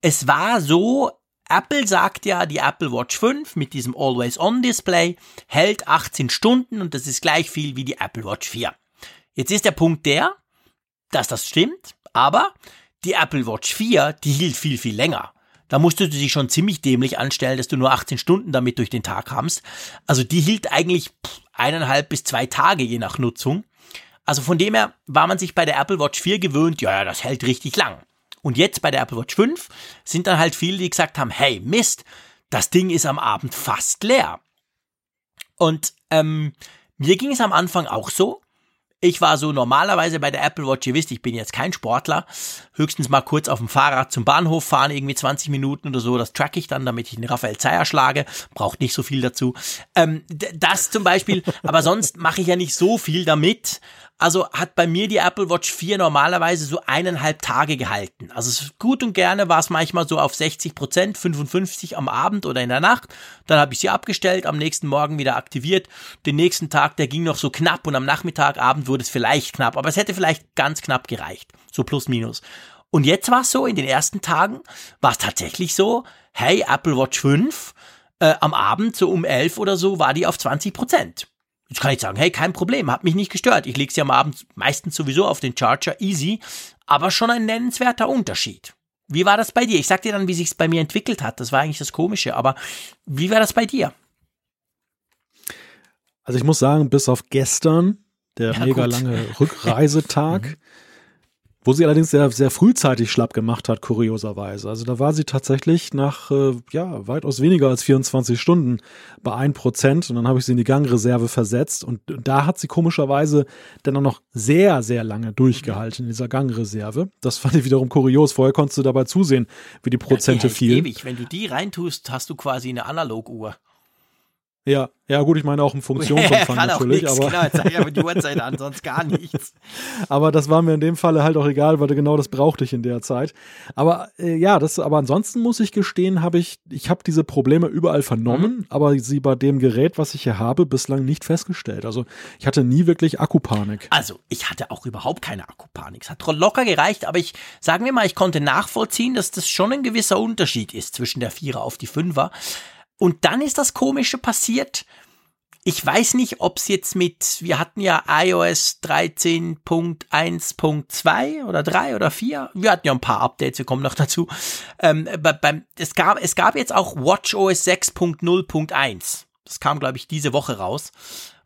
Es war so, Apple sagt ja, die Apple Watch 5 mit diesem Always-On-Display hält 18 Stunden und das ist gleich viel wie die Apple Watch 4. Jetzt ist der Punkt der, dass das stimmt, aber die Apple Watch 4, die hielt viel, viel länger. Da musstest du dich schon ziemlich dämlich anstellen, dass du nur 18 Stunden damit durch den Tag kamst. Also die hielt eigentlich eineinhalb bis zwei Tage je nach Nutzung. Also von dem her war man sich bei der Apple Watch 4 gewöhnt, ja, das hält richtig lang. Und jetzt bei der Apple Watch 5 sind dann halt viele, die gesagt haben, hey, Mist, das Ding ist am Abend fast leer. Und ähm, mir ging es am Anfang auch so. Ich war so normalerweise bei der Apple Watch, ihr wisst, ich bin jetzt kein Sportler, höchstens mal kurz auf dem Fahrrad zum Bahnhof fahren, irgendwie 20 Minuten oder so, das track ich dann, damit ich den Raphael Zeyer schlage, braucht nicht so viel dazu. Ähm, das zum Beispiel, aber sonst mache ich ja nicht so viel damit. Also hat bei mir die Apple Watch 4 normalerweise so eineinhalb Tage gehalten. Also gut und gerne war es manchmal so auf 60 Prozent, 55 am Abend oder in der Nacht. Dann habe ich sie abgestellt, am nächsten Morgen wieder aktiviert. Den nächsten Tag, der ging noch so knapp und am Nachmittag, Abend wurde es vielleicht knapp. Aber es hätte vielleicht ganz knapp gereicht. So plus minus. Und jetzt war es so, in den ersten Tagen war es tatsächlich so, hey, Apple Watch 5, äh, am Abend so um 11 oder so war die auf 20 Prozent. Jetzt kann ich sagen, hey, kein Problem, hat mich nicht gestört. Ich lege sie am Abend meistens sowieso auf den Charger, easy, aber schon ein nennenswerter Unterschied. Wie war das bei dir? Ich sag dir dann, wie sich's bei mir entwickelt hat. Das war eigentlich das Komische, aber wie war das bei dir? Also ich muss sagen, bis auf gestern, der ja, mega gut. lange Rückreisetag, mhm wo sie allerdings sehr, sehr frühzeitig schlapp gemacht hat, kurioserweise. Also da war sie tatsächlich nach, äh, ja, weitaus weniger als 24 Stunden bei 1% und dann habe ich sie in die Gangreserve versetzt und da hat sie komischerweise dann auch noch sehr, sehr lange durchgehalten in dieser Gangreserve. Das fand ich wiederum kurios. Vorher konntest du dabei zusehen, wie die Prozente ja, die fielen. Ewig. Wenn du die reintust, hast du quasi eine Analoguhr. Ja, ja gut, ich meine auch im Funktionsumfang Kann natürlich. Nix, aber klar, zeig aber die Uhrzeit an, sonst gar nichts. aber das war mir in dem Falle halt auch egal, weil genau das brauchte ich in der Zeit. Aber äh, ja, das, aber ansonsten muss ich gestehen, habe ich, ich habe diese Probleme überall vernommen, mhm. aber sie bei dem Gerät, was ich hier habe, bislang nicht festgestellt. Also ich hatte nie wirklich Akkupanik. Also ich hatte auch überhaupt keine Akkupanik. Es hat locker gereicht, aber ich, sagen wir mal, ich konnte nachvollziehen, dass das schon ein gewisser Unterschied ist zwischen der Vierer auf die Fünfer. Und dann ist das Komische passiert. Ich weiß nicht, ob es jetzt mit, wir hatten ja iOS 13.1.2 oder 3 oder 4. Wir hatten ja ein paar Updates, wir kommen noch dazu. Ähm, beim, es, gab, es gab jetzt auch WatchOS 6.0.1. Das kam, glaube ich, diese Woche raus.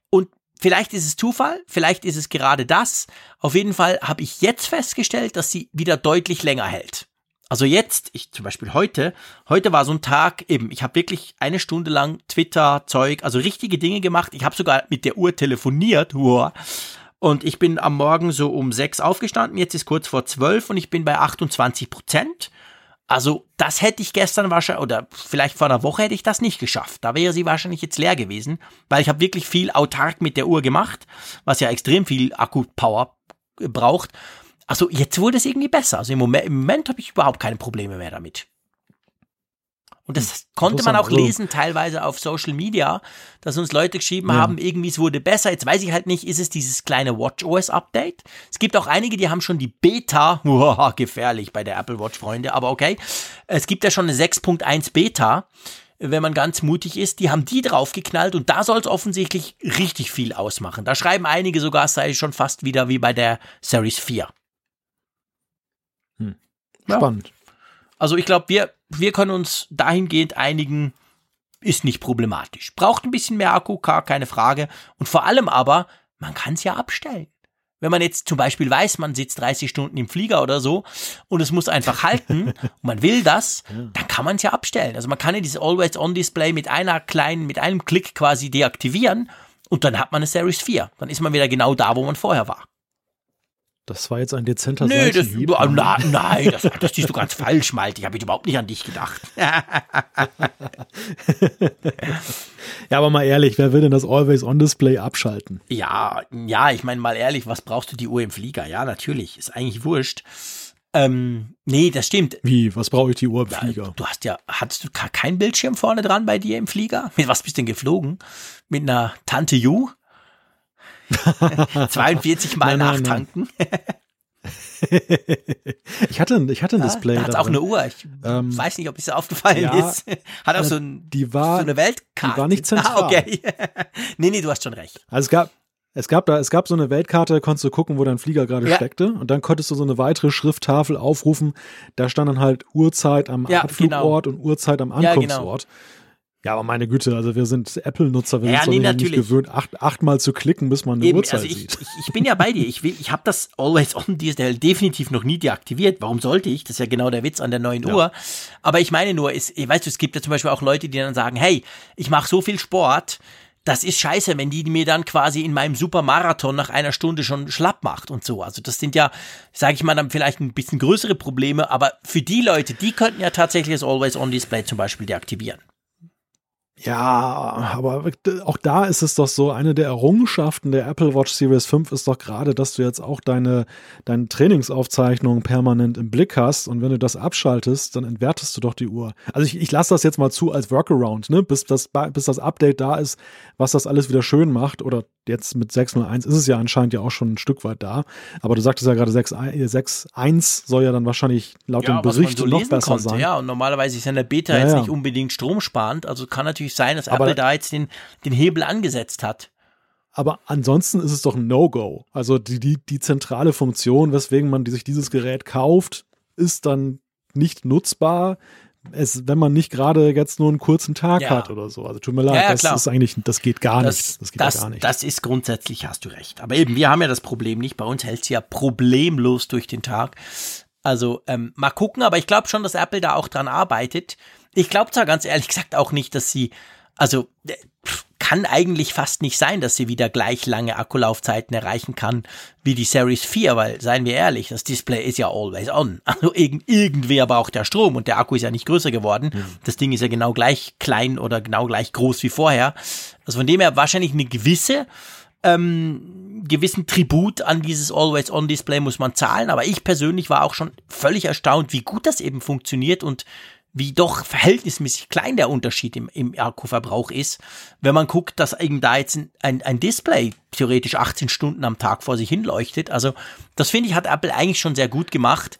Und vielleicht ist es Zufall, vielleicht ist es gerade das. Auf jeden Fall habe ich jetzt festgestellt, dass sie wieder deutlich länger hält. Also jetzt, ich zum Beispiel heute, heute war so ein Tag eben, ich habe wirklich eine Stunde lang Twitter, Zeug, also richtige Dinge gemacht. Ich habe sogar mit der Uhr telefoniert. Wow. Und ich bin am Morgen so um sechs aufgestanden, jetzt ist kurz vor zwölf und ich bin bei 28 Prozent. Also das hätte ich gestern wahrscheinlich, oder vielleicht vor einer Woche hätte ich das nicht geschafft. Da wäre sie wahrscheinlich jetzt leer gewesen, weil ich habe wirklich viel autark mit der Uhr gemacht, was ja extrem viel Akku-Power braucht. Also jetzt wurde es irgendwie besser. Also im Moment, im Moment habe ich überhaupt keine Probleme mehr damit. Und das hm, konnte man auch lesen, teilweise auf Social Media, dass uns Leute geschrieben ja. haben, irgendwie es wurde besser. Jetzt weiß ich halt nicht, ist es dieses kleine WatchOS Update? Es gibt auch einige, die haben schon die Beta, wow, gefährlich bei der Apple Watch Freunde, aber okay. Es gibt ja schon eine 6.1 Beta, wenn man ganz mutig ist, die haben die draufgeknallt und da soll es offensichtlich richtig viel ausmachen. Da schreiben einige sogar, es sei schon fast wieder wie bei der Series 4. Spannend. Ja. Also ich glaube, wir, wir können uns dahingehend einigen, ist nicht problematisch. Braucht ein bisschen mehr Akku, gar keine Frage. Und vor allem aber, man kann es ja abstellen. Wenn man jetzt zum Beispiel weiß, man sitzt 30 Stunden im Flieger oder so und es muss einfach halten und man will das, dann kann man es ja abstellen. Also man kann ja dieses Always-On-Display mit einer kleinen, mit einem Klick quasi deaktivieren und dann hat man eine Series 4. Dann ist man wieder genau da, wo man vorher war. Das war jetzt ein dezenter nee, das, na, Nein, das, das siehst du ganz falsch, Malte. Ich habe überhaupt nicht an dich gedacht. ja, aber mal ehrlich, wer will denn das Always-On-Display abschalten? Ja, ja, ich meine mal ehrlich, was brauchst du die Uhr im Flieger? Ja, natürlich, ist eigentlich wurscht. Ähm, nee, das stimmt. Wie, was brauche ich die Uhr im Flieger? Du hast ja, hattest du keinen Bildschirm vorne dran bei dir im Flieger? Mit was bist du denn geflogen? Mit einer Tante Ju? 42 Mal Nein, nein, nachtanken. ich hatte, ich hatte ein Display. Da hat auch eine Uhr. Ich Ähm, weiß nicht, ob es dir aufgefallen ja, ist. Hat auch äh, so, ein, die war- so eine Weltkarte. die war nicht zentral. Ah, okay. nee, nee, du hast schon recht. Also es gab, es gab da, es gab so eine Weltkarte, da konntest du gucken, wo dein Flieger gerade Ja. steckte. Und dann konntest du so eine weitere Schrifttafel aufrufen. Da stand dann halt Uhrzeit am Ja, Abflugort und Uhrzeit am Ja, genau. Ja, aber meine Güte, also wir sind Apple-Nutzer, wir Ja, sind nee, doch nicht, natürlich. gewöhnt, acht, achtmal zu klicken, bis man eine Eben, Uhrzeit also ich, sieht. ich, ich bin ja bei dir. Ich, will, ich habe das Always On DSL definitiv noch nie deaktiviert. Warum sollte ich? Das ist ja genau der Witz an der neuen Ja. Uhr. Aber ich meine nur, ist, weißt du, es gibt ja zum Beispiel auch Leute, die dann sagen, hey, ich mache so viel Sport, das ist scheiße, wenn die mir dann quasi in meinem Supermarathon nach einer Stunde schon schlapp macht und so. Also das sind ja, sage ich mal, dann vielleicht ein bisschen größere Probleme, aber für die Leute, die könnten ja tatsächlich das Always On Display zum Beispiel deaktivieren. Ja, aber auch da ist es doch so, eine der Errungenschaften der Apple Watch Series 5 ist doch gerade, dass du jetzt auch deine, deine Trainingsaufzeichnungen permanent im Blick hast und wenn du das abschaltest, dann entwertest du doch die Uhr. Also ich, ich lasse das jetzt mal zu als Workaround, ne? bis, das, bis das Update da ist, was das alles wieder schön macht oder jetzt mit 601 ist es ja anscheinend ja auch schon ein Stück weit da, aber du sagtest ja gerade 6.1 soll ja dann wahrscheinlich laut dem was man Bericht so noch besser konnte. sein. Ja, und normalerweise ist ja eine Beta Ja, jetzt ja. nicht unbedingt stromsparend. Also kann natürlich sein, dass Aber- Apple da jetzt den, den Hebel angesetzt hat. Aber ansonsten ist es doch ein No-Go. Also die, die, die zentrale Funktion, weswegen man sich dieses Gerät kauft, ist dann nicht nutzbar, es, wenn man nicht gerade jetzt nur einen kurzen Tag Ja. hat oder so. Also tut mir leid, Ja, ja, das ist eigentlich, das geht gar Das, nicht. Das geht das, gar nicht. das ist grundsätzlich, hast du recht. Aber eben, wir haben ja das Problem nicht. Bei uns hält es ja problemlos durch den Tag. Also ähm, mal gucken, aber ich glaube schon, dass Apple da auch dran arbeitet. Ich glaube zwar ganz ehrlich gesagt auch nicht, dass sie, also kann eigentlich fast nicht sein, dass sie wieder gleich lange Akkulaufzeiten erreichen kann wie die Series 4, weil, seien wir ehrlich, das Display ist ja always on. Also irgend, irgendwer braucht ja Strom und der Akku ist ja nicht größer geworden. Das Ding ist ja genau gleich klein oder genau gleich groß wie vorher. Also von dem her wahrscheinlich eine gewisse ähm, gewissen Tribut an dieses Always-On-Display muss man zahlen, aber ich persönlich war auch schon völlig erstaunt, wie gut das eben funktioniert und wie doch verhältnismäßig klein der Unterschied im, im Akkuverbrauch ist, wenn man guckt, dass eben da jetzt ein, ein Display theoretisch 18 Stunden am Tag vor sich hin leuchtet. Also das finde ich, hat Apple eigentlich schon sehr gut gemacht.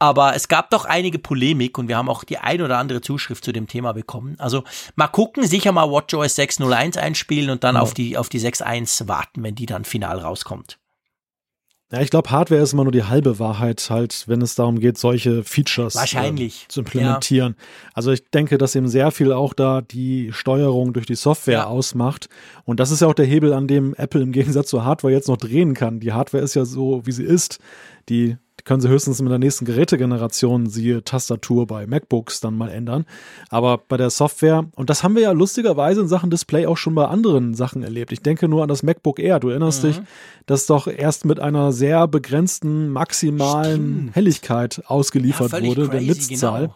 Aber es gab doch einige Polemik und wir haben auch die ein oder andere Zuschrift zu dem Thema bekommen. Also mal gucken, sicher mal WatchOS 6.01 einspielen und dann Ja. auf die, auf die 6.1 warten, wenn die dann final rauskommt. Ja, ich glaube, Hardware ist immer nur die halbe Wahrheit, halt, wenn es darum geht, solche Features Wahrscheinlich, ähm, zu implementieren. Also ich denke, dass eben sehr viel auch da die Steuerung durch die Software Ja. ausmacht. Und das ist ja auch der Hebel, an dem Apple im Gegensatz zur Hardware jetzt noch drehen kann. Die Hardware ist ja so, wie sie ist. Die, die können sie höchstens mit der nächsten Gerätegeneration, siehe Tastatur bei MacBooks, dann mal ändern. Aber bei der Software, und das haben wir ja lustigerweise in Sachen Display auch schon bei anderen Sachen erlebt. Ich denke nur an das MacBook Air. Du erinnerst Mhm. dich, das doch erst mit einer sehr begrenzten maximalen Stimmt. Helligkeit ausgeliefert Ja, wurde, der crazy, Nitzzahl. genau.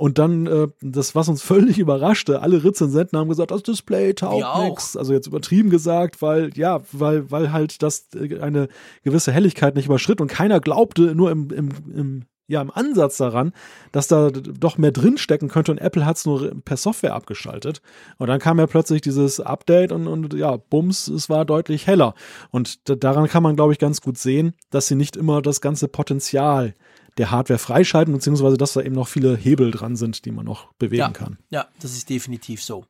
Und dann, äh, das, was uns völlig überraschte, alle Rezensenten haben gesagt, das Display taugt nichts. Also jetzt übertrieben gesagt, weil, ja, weil, weil halt das äh, eine gewisse Helligkeit nicht überschritt und keiner glaubte nur im, im, im, ja, im Ansatz daran, dass da doch mehr drinstecken könnte und Apple hat es nur per Software abgeschaltet. Und dann kam ja plötzlich dieses Update und, und ja, bums, es war deutlich heller. Und daran kann man, glaube ich, ganz gut sehen, dass sie nicht immer das ganze Potenzial der Hardware freischalten, beziehungsweise dass da eben noch viele Hebel dran sind, die man noch bewegen Ja, kann. ja, das ist definitiv so.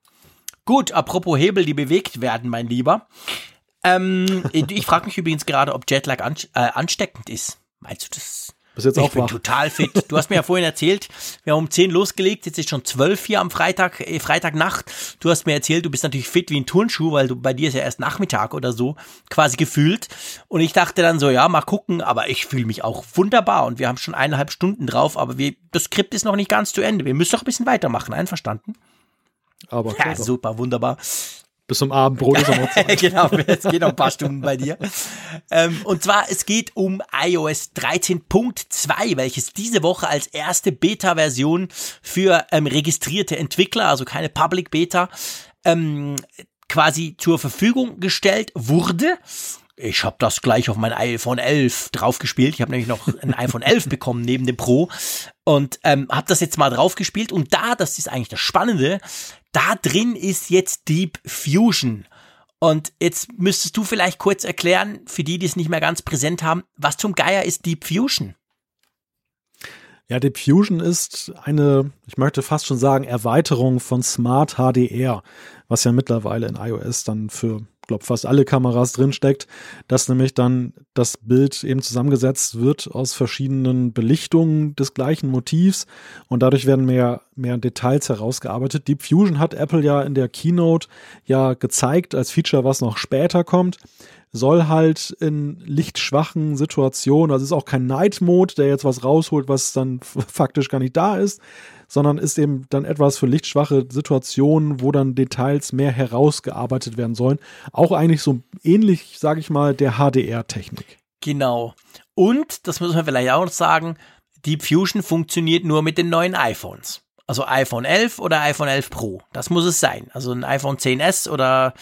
Gut, apropos Hebel, die bewegt werden, mein Lieber. Ähm, ich frage mich übrigens gerade, ob Jetlag an, äh, ansteckend ist. Meinst du das? Bist jetzt Ich auch bin wach. total fit. Du hast mir ja vorhin erzählt, wir haben um 10 losgelegt, jetzt ist schon 12 hier am Freitag, äh, Freitagnacht. Du hast mir erzählt, du bist natürlich fit wie ein Turnschuh, weil du bei dir ist ja erst Nachmittag oder so quasi gefühlt. Und ich dachte dann so, ja, mal gucken, aber ich fühle mich auch wunderbar und wir haben schon eineinhalb Stunden drauf, aber wir, das Skript ist noch nicht ganz zu Ende. Wir müssen noch ein bisschen weitermachen, einverstanden? Aber Ja, super, wunderbar. Bis zum Abendbrot ist er noch Zeit. genau, es geht noch ein paar Stunden bei dir. Ähm, und zwar, es geht um iOS 13.2, welches diese Woche als erste Beta-Version für ähm, registrierte Entwickler, also keine Public Beta, ähm, quasi zur Verfügung gestellt wurde. Ich habe das gleich auf mein iPhone 11 draufgespielt. Ich habe nämlich noch ein iPhone 11 bekommen neben dem Pro und ähm, habe das jetzt mal draufgespielt. Und da, das ist eigentlich das Spannende, da drin ist jetzt Deep Fusion. Und jetzt müsstest du vielleicht kurz erklären, für die, die es nicht mehr ganz präsent haben, was zum Geier ist Deep Fusion? Ja, Deep Fusion ist eine, ich möchte fast schon sagen, Erweiterung von Smart HDR, was ja mittlerweile in iOS dann für glaube fast alle Kameras drinsteckt, dass nämlich dann das Bild eben zusammengesetzt wird aus verschiedenen Belichtungen des gleichen Motivs und dadurch werden mehr, mehr Details herausgearbeitet. Deep Fusion hat Apple ja in der Keynote ja gezeigt als Feature, was noch später kommt soll halt in lichtschwachen Situationen, also ist auch kein Night Mode, der jetzt was rausholt, was dann faktisch gar nicht da ist, sondern ist eben dann etwas für lichtschwache Situationen, wo dann Details mehr herausgearbeitet werden sollen. Auch eigentlich so ähnlich, sage ich mal, der HDR-Technik. Genau. Und, das muss man vielleicht auch noch sagen, Deep Fusion funktioniert nur mit den neuen iPhones. Also iPhone 11 oder iPhone 11 Pro. Das muss es sein. Also ein iPhone 10s oder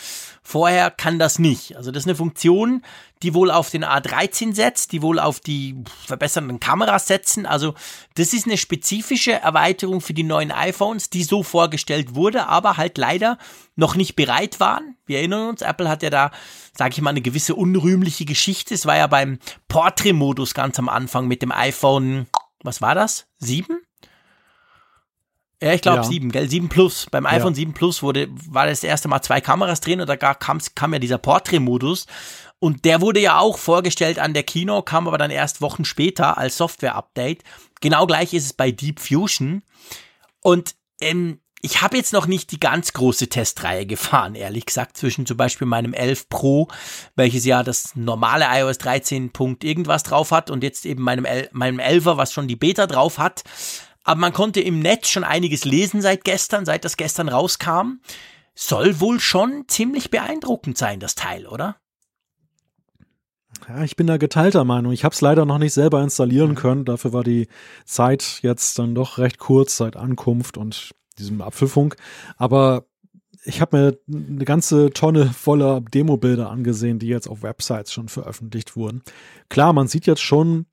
vorher kann das nicht. Also das ist eine Funktion, die wohl auf den A13 setzt, die wohl auf die verbessernden Kameras setzen. Also das ist eine spezifische Erweiterung für die neuen iPhones, die so vorgestellt wurde, aber halt leider noch nicht bereit waren. Wir erinnern uns, Apple hat ja da, sage ich mal, eine gewisse unrühmliche Geschichte. Es war ja beim Portrait-Modus ganz am Anfang mit dem iPhone, was war das? 7? Ja, ich glaube ja. 7, gell? 7 Plus. Beim iPhone ja. 7 Plus wurde, war das erste Mal zwei Kameras drin und da kam, kam ja dieser Portrait-Modus. Und der wurde ja auch vorgestellt an der Kino, kam aber dann erst Wochen später als Software-Update. Genau gleich ist es bei Deep Fusion. Und ähm, ich habe jetzt noch nicht die ganz große Testreihe gefahren, ehrlich gesagt, zwischen zum Beispiel meinem 11 Pro, welches ja das normale iOS 13. Punkt irgendwas drauf hat und jetzt eben meinem, El meinem 11er, was schon die Beta drauf hat. Aber man konnte im Netz schon einiges lesen seit gestern, seit das gestern rauskam. Soll wohl schon ziemlich beeindruckend sein, das Teil, oder? Ja, ich bin da geteilter Meinung. Ich habe es leider noch nicht selber installieren können. Dafür war die Zeit jetzt dann doch recht kurz seit Ankunft und diesem Apfelfunk. Aber ich habe mir eine ganze Tonne voller Demo-Bilder angesehen, die jetzt auf Websites schon veröffentlicht wurden. Klar, man sieht jetzt schon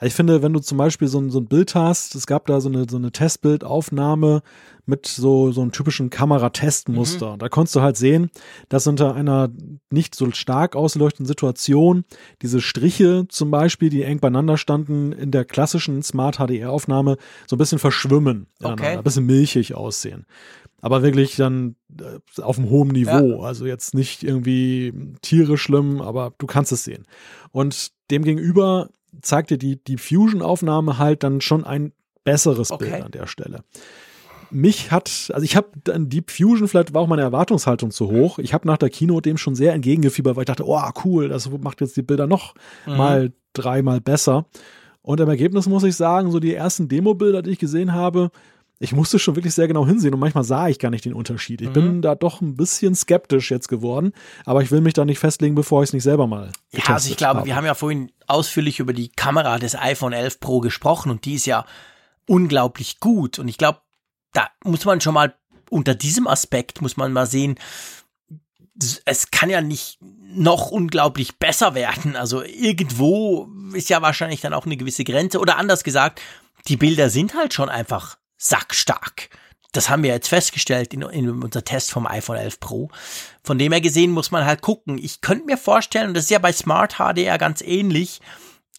ich finde, wenn du zum Beispiel so ein, so ein Bild hast, es gab da so eine, so eine Testbildaufnahme mit so, so einem typischen Kameratestmuster. Mhm. Da konntest du halt sehen, dass unter einer nicht so stark ausleuchtenden Situation diese Striche zum Beispiel, die eng beieinander standen, in der klassischen Smart HDR-Aufnahme so ein bisschen verschwimmen, okay. ein bisschen milchig aussehen. Aber wirklich dann äh, auf einem hohen Niveau. Ja. Also jetzt nicht irgendwie tierisch schlimm, aber du kannst es sehen. Und demgegenüber zeigte die, die Fusion-Aufnahme halt dann schon ein besseres okay. Bild an der Stelle. Mich hat, also ich habe dann Deep Fusion, vielleicht war auch meine Erwartungshaltung zu hoch. Ich habe nach der Kino dem schon sehr entgegengefiebert, weil ich dachte, oh cool, das macht jetzt die Bilder noch mhm. mal dreimal besser. Und im Ergebnis muss ich sagen, so die ersten Demo-Bilder, die ich gesehen habe, ich musste schon wirklich sehr genau hinsehen und manchmal sah ich gar nicht den Unterschied. Ich mhm. bin da doch ein bisschen skeptisch jetzt geworden, aber ich will mich da nicht festlegen, bevor ich es nicht selber mal. Ja, also ich glaube, habe. wir haben ja vorhin ausführlich über die Kamera des iPhone 11 Pro gesprochen und die ist ja unglaublich gut und ich glaube, da muss man schon mal unter diesem Aspekt muss man mal sehen, es kann ja nicht noch unglaublich besser werden. Also irgendwo ist ja wahrscheinlich dann auch eine gewisse Grenze oder anders gesagt, die Bilder sind halt schon einfach sackstark. Das haben wir jetzt festgestellt in, in unser Test vom iPhone 11 Pro. Von dem her gesehen muss man halt gucken. Ich könnte mir vorstellen, und das ist ja bei Smart HDR ganz ähnlich,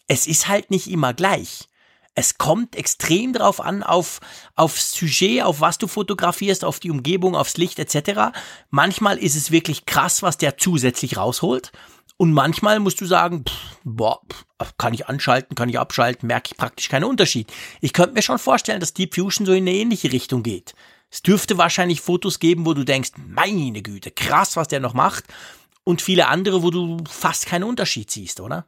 es ist halt nicht immer gleich. Es kommt extrem drauf an, auf, aufs Sujet, auf was du fotografierst, auf die Umgebung, aufs Licht etc. Manchmal ist es wirklich krass, was der zusätzlich rausholt. Und manchmal musst du sagen, pff, boah, kann ich anschalten, kann ich abschalten, merke ich praktisch keinen Unterschied. Ich könnte mir schon vorstellen, dass Deep Fusion so in eine ähnliche Richtung geht. Es dürfte wahrscheinlich Fotos geben, wo du denkst, meine Güte, krass, was der noch macht. Und viele andere, wo du fast keinen Unterschied siehst, oder?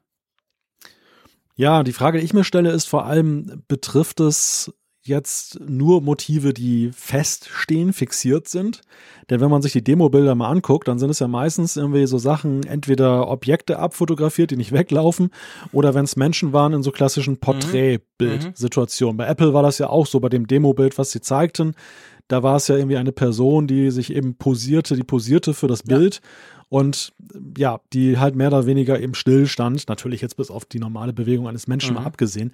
Ja, die Frage, die ich mir stelle, ist vor allem, betrifft es jetzt nur Motive, die feststehen, fixiert sind. Denn wenn man sich die Demo-Bilder mal anguckt, dann sind es ja meistens irgendwie so Sachen, entweder Objekte abfotografiert, die nicht weglaufen, oder wenn es Menschen waren in so klassischen Porträtbild-Situationen. Mhm. Bei Apple war das ja auch so bei dem Demo-Bild, was sie zeigten. Da war es ja irgendwie eine Person, die sich eben posierte, die posierte für das Bild. Ja und ja, die halt mehr oder weniger im Stillstand, natürlich jetzt bis auf die normale Bewegung eines Menschen mhm. mal abgesehen.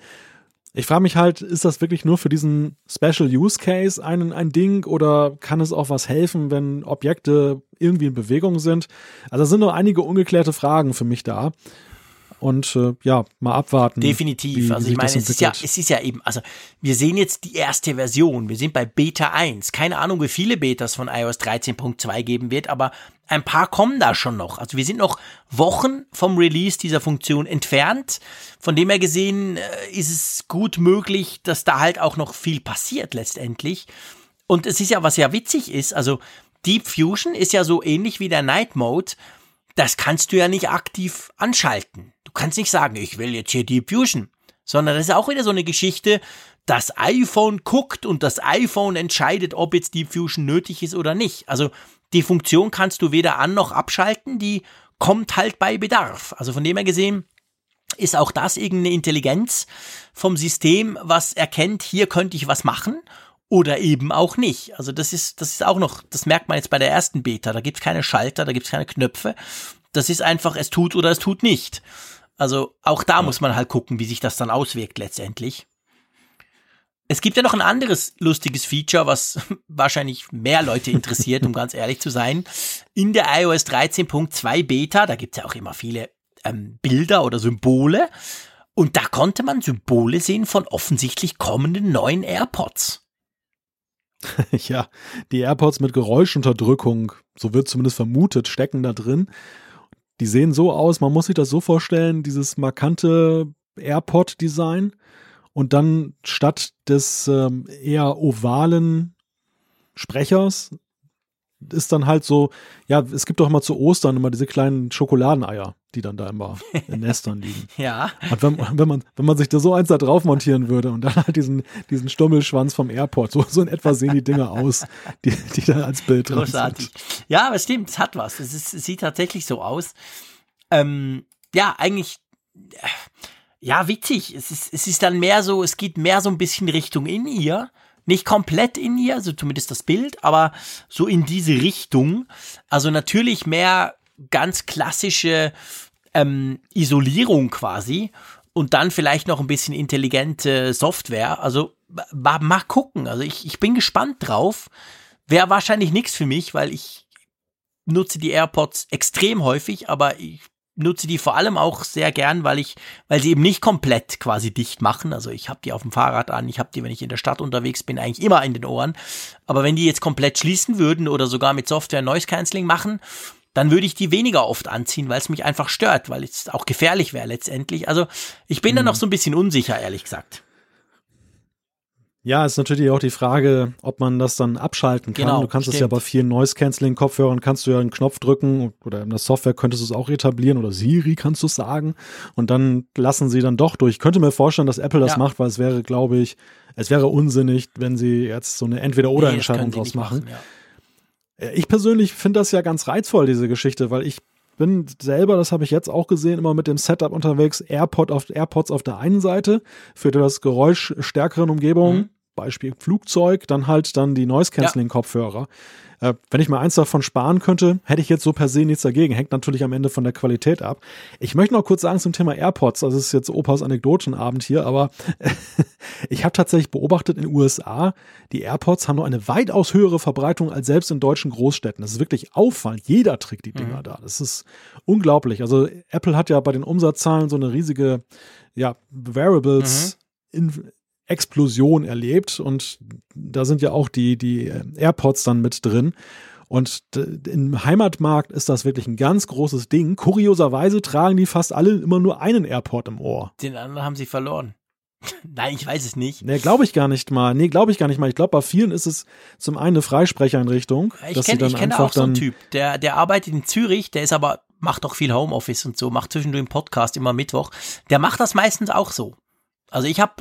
Ich frage mich halt, ist das wirklich nur für diesen Special Use Case ein, ein Ding oder kann es auch was helfen, wenn Objekte irgendwie in Bewegung sind? Also es sind nur einige ungeklärte Fragen für mich da und äh, ja, mal abwarten. Definitiv. Wie, also ich meine, es ist ja, es ist ja eben, also wir sehen jetzt die erste Version. Wir sind bei Beta 1. Keine Ahnung, wie viele Betas von iOS 13.2 geben wird, aber ein paar kommen da schon noch. Also wir sind noch Wochen vom Release dieser Funktion entfernt. Von dem her gesehen äh, ist es gut möglich, dass da halt auch noch viel passiert letztendlich. Und es ist ja, was ja witzig ist, also Deep Fusion ist ja so ähnlich wie der Night Mode. Das kannst du ja nicht aktiv anschalten kannst nicht sagen, ich will jetzt hier Deep Fusion, sondern das ist auch wieder so eine Geschichte, das iPhone guckt und das iPhone entscheidet, ob jetzt Deep Fusion nötig ist oder nicht. Also die Funktion kannst du weder an noch abschalten, die kommt halt bei Bedarf. Also von dem her gesehen ist auch das irgendeine Intelligenz vom System, was erkennt, hier könnte ich was machen oder eben auch nicht. Also das ist, das ist auch noch, das merkt man jetzt bei der ersten Beta. Da gibt's keine Schalter, da gibt's keine Knöpfe. Das ist einfach, es tut oder es tut nicht. Also auch da ja. muss man halt gucken, wie sich das dann auswirkt letztendlich. Es gibt ja noch ein anderes lustiges Feature, was wahrscheinlich mehr Leute interessiert, um ganz ehrlich zu sein. In der iOS 13.2 Beta, da gibt's ja auch immer viele ähm, Bilder oder Symbole. Und da konnte man Symbole sehen von offensichtlich kommenden neuen AirPods. Ja, die AirPods mit Geräuschunterdrückung, so wird zumindest vermutet, stecken da drin. Die sehen so aus, man muss sich das so vorstellen, dieses markante AirPod-Design und dann statt des ähm, eher ovalen Sprechers ist dann halt so, ja, es gibt doch mal zu Ostern immer diese kleinen Schokoladeneier, die dann da immer in Nestern liegen. ja. Und wenn, wenn, man, wenn man sich da so eins da drauf montieren würde und dann halt diesen, diesen Stummelschwanz vom Airport, so, so in etwa sehen die Dinger aus, die, die da als Bild drin sind. Ja, aber stimmt, es hat was. Es, ist, es sieht tatsächlich so aus. Ähm, ja, eigentlich, ja, witzig. Es ist, es ist dann mehr so, es geht mehr so ein bisschen Richtung in ihr nicht komplett in ihr, also zumindest das Bild, aber so in diese Richtung. Also natürlich mehr ganz klassische ähm, Isolierung quasi und dann vielleicht noch ein bisschen intelligente Software. Also mal, mal gucken. Also ich, ich bin gespannt drauf. Wäre wahrscheinlich nichts für mich, weil ich nutze die AirPods extrem häufig, aber ich nutze die vor allem auch sehr gern, weil ich, weil sie eben nicht komplett quasi dicht machen. Also ich habe die auf dem Fahrrad an, ich habe die, wenn ich in der Stadt unterwegs bin, eigentlich immer in den Ohren. Aber wenn die jetzt komplett schließen würden oder sogar mit Software Noise Cancelling machen, dann würde ich die weniger oft anziehen, weil es mich einfach stört, weil es auch gefährlich wäre letztendlich. Also ich bin mhm. da noch so ein bisschen unsicher, ehrlich gesagt. Ja, ist natürlich auch die Frage, ob man das dann abschalten kann. Genau, du kannst es ja bei vielen Noise-Canceling-Kopfhörern kannst du ja einen Knopf drücken oder in der Software könntest du es auch etablieren oder Siri kannst du es sagen und dann lassen sie dann doch durch. Ich könnte mir vorstellen, dass Apple das ja. macht, weil es wäre, glaube ich, es wäre unsinnig, wenn sie jetzt so eine Entweder-Oder-Entscheidung nee, draus machen. machen ja. Ich persönlich finde das ja ganz reizvoll, diese Geschichte, weil ich bin selber, das habe ich jetzt auch gesehen, immer mit dem Setup unterwegs, AirPod auf, AirPods auf der einen Seite für das geräuschstärkeren Umgebungen. Mhm. Beispiel Flugzeug, dann halt dann die Noise-Canceling-Kopfhörer. Ja. Äh, wenn ich mal eins davon sparen könnte, hätte ich jetzt so per se nichts dagegen. Hängt natürlich am Ende von der Qualität ab. Ich möchte noch kurz sagen zum Thema AirPods. Also es ist jetzt Opas Anekdotenabend hier, aber ich habe tatsächlich beobachtet in den USA, die AirPods haben noch eine weitaus höhere Verbreitung als selbst in deutschen Großstädten. Das ist wirklich auffallend. Jeder trägt die Dinger mhm. da. Das ist unglaublich. Also Apple hat ja bei den Umsatzzahlen so eine riesige ja, Variables mhm. in, Explosion erlebt und da sind ja auch die, die AirPods dann mit drin. Und im Heimatmarkt ist das wirklich ein ganz großes Ding. Kurioserweise tragen die fast alle immer nur einen AirPod im Ohr. Den anderen haben sie verloren. Nein, ich weiß es nicht. Nee, glaube ich gar nicht mal. Nee, glaube ich gar nicht mal. Ich glaube, bei vielen ist es zum einen eine Freisprecheinrichtung. Ich kenne kenn auch so einen Typ, der, der arbeitet in Zürich, der ist aber, macht auch viel Homeoffice und so, macht zwischendurch einen Podcast immer Mittwoch. Der macht das meistens auch so. Also ich habe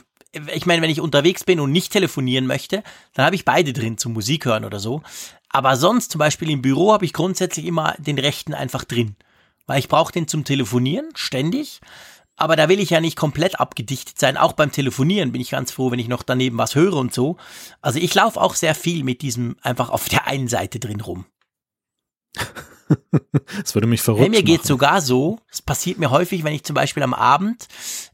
ich meine, wenn ich unterwegs bin und nicht telefonieren möchte, dann habe ich beide drin zum Musik hören oder so. Aber sonst, zum Beispiel im Büro, habe ich grundsätzlich immer den rechten einfach drin. Weil ich brauche den zum Telefonieren, ständig. Aber da will ich ja nicht komplett abgedichtet sein. Auch beim Telefonieren bin ich ganz froh, wenn ich noch daneben was höre und so. Also ich laufe auch sehr viel mit diesem einfach auf der einen Seite drin rum. Das würde mich verrückt hey, mir geht sogar so, es passiert mir häufig, wenn ich zum Beispiel am Abend,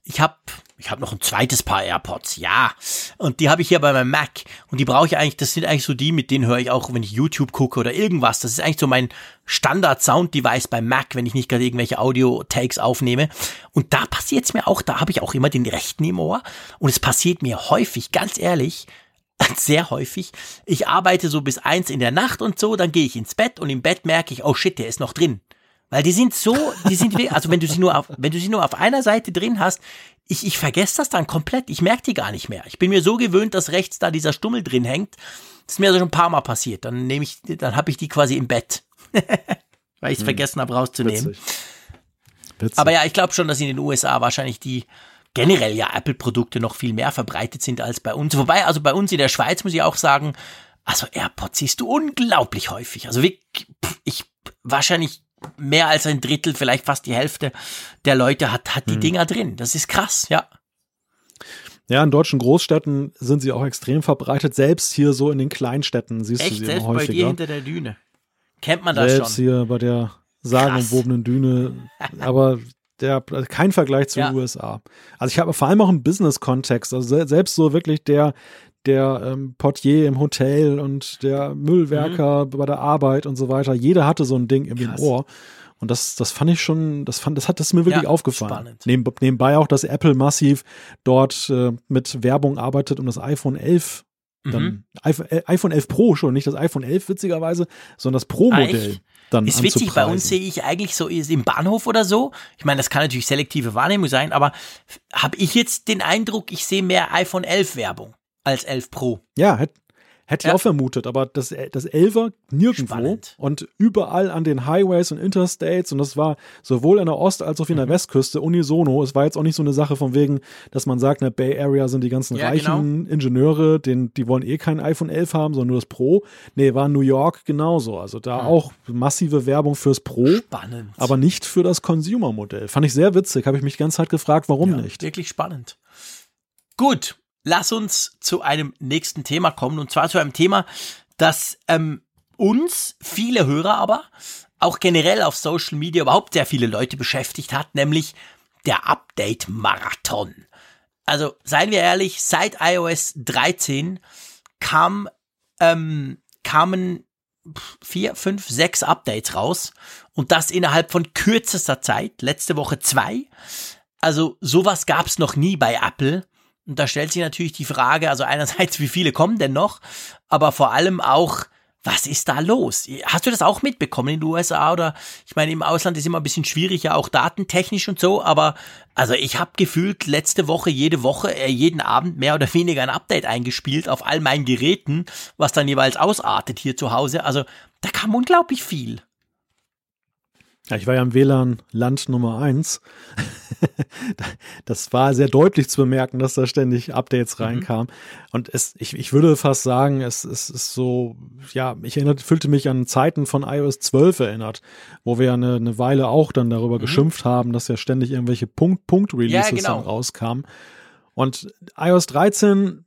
ich habe ich habe noch ein zweites Paar AirPods, ja. Und die habe ich hier bei meinem Mac. Und die brauche ich eigentlich, das sind eigentlich so die, mit denen höre ich auch, wenn ich YouTube gucke oder irgendwas. Das ist eigentlich so mein Standard-Sound-Device beim Mac, wenn ich nicht gerade irgendwelche Audio-Takes aufnehme. Und da passiert es mir auch, da habe ich auch immer den rechten im Ohr. Und es passiert mir häufig, ganz ehrlich, sehr häufig. Ich arbeite so bis eins in der Nacht und so, dann gehe ich ins Bett und im Bett merke ich, oh shit, der ist noch drin. Weil die sind so, die sind, also wenn du sie nur auf, wenn du sie nur auf einer Seite drin hast, ich, ich vergesse das dann komplett. Ich merke die gar nicht mehr. Ich bin mir so gewöhnt, dass rechts da dieser Stummel drin hängt. Das ist mir also schon ein paar Mal passiert. Dann nehme ich, dann habe ich die quasi im Bett. Weil ich es hm. vergessen habe rauszunehmen. Witzig. Witzig. Aber ja, ich glaube schon, dass in den USA wahrscheinlich die generell ja Apple-Produkte noch viel mehr verbreitet sind als bei uns. Wobei, also bei uns in der Schweiz muss ich auch sagen, also AirPods siehst du unglaublich häufig. Also wirklich, ich wahrscheinlich mehr als ein Drittel, vielleicht fast die Hälfte der Leute hat, hat die hm. Dinger drin. Das ist krass, ja. Ja, in deutschen Großstädten sind sie auch extrem verbreitet. Selbst hier so in den Kleinstädten siehst Echt? du sie Selbst immer häufiger. bei dir hinter der Düne. Kennt man das Selbst schon? hier bei der sagenumwobenen Düne. Aber der, kein Vergleich zu den ja. USA. Also ich habe vor allem auch im Business-Kontext, also selbst so wirklich der, der ähm, Portier im Hotel und der Müllwerker mhm. bei der Arbeit und so weiter. Jeder hatte so ein Ding im Krass. Ohr. Und das, das fand ich schon, das fand, das hat das mir wirklich ja, aufgefallen. Neben, nebenbei auch, dass Apple massiv dort äh, mit Werbung arbeitet, um das iPhone 11 dann mhm. iPhone, äh, iPhone 11 Pro schon, nicht das iPhone 11 witzigerweise, sondern das Pro-Modell. Dann ist witzig, bei uns sehe ich eigentlich so ist im Bahnhof oder so. Ich meine, das kann natürlich selektive Wahrnehmung sein, aber habe ich jetzt den Eindruck, ich sehe mehr iPhone 11 Werbung als 11 Pro. Ja, hätte Hätte ja. ich auch vermutet, aber das, das Elfer nirgendwo Spannend. und überall an den Highways und Interstates und das war sowohl an der Ost- als auch in der mhm. Westküste unisono. Es war jetzt auch nicht so eine Sache von wegen, dass man sagt, in der Bay Area sind die ganzen ja, reichen genau. Ingenieure, den, die wollen eh kein iPhone 11 haben, sondern nur das Pro. Nee, war in New York genauso. Also da mhm. auch massive Werbung fürs Pro. Spannend. Aber nicht für das Consumer-Modell. Fand ich sehr witzig, habe ich mich die ganze Zeit gefragt, warum ja, nicht. Wirklich spannend. Gut, lass uns zu einem nächsten Thema kommen und zwar zu einem Thema, das ähm, uns, viele Hörer aber, auch generell auf Social Media überhaupt sehr viele Leute beschäftigt hat, nämlich der Update-Marathon. Also seien wir ehrlich, seit iOS 13 kam, ähm, kamen vier, fünf, sechs Updates raus und das innerhalb von kürzester Zeit, letzte Woche zwei. Also sowas gab's noch nie bei Apple. Und da stellt sich natürlich die Frage, also einerseits, wie viele kommen denn noch, aber vor allem auch, was ist da los? Hast du das auch mitbekommen in den USA oder ich meine im Ausland ist immer ein bisschen schwierig, ja auch datentechnisch und so, aber also ich habe gefühlt letzte Woche jede Woche äh, jeden Abend mehr oder weniger ein Update eingespielt auf all meinen Geräten, was dann jeweils ausartet hier zu Hause. Also da kam unglaublich viel. Ja, ich war ja im WLAN Land Nummer eins. das war sehr deutlich zu bemerken, dass da ständig Updates mhm. reinkamen. Und es, ich, ich würde fast sagen, es, es ist so, ja, ich erinnerte, fühlte mich an Zeiten von iOS 12 erinnert, wo wir ja eine, eine Weile auch dann darüber mhm. geschimpft haben, dass ja ständig irgendwelche Punkt-Punkt-Releases ja, genau. dann rauskamen. Und iOS 13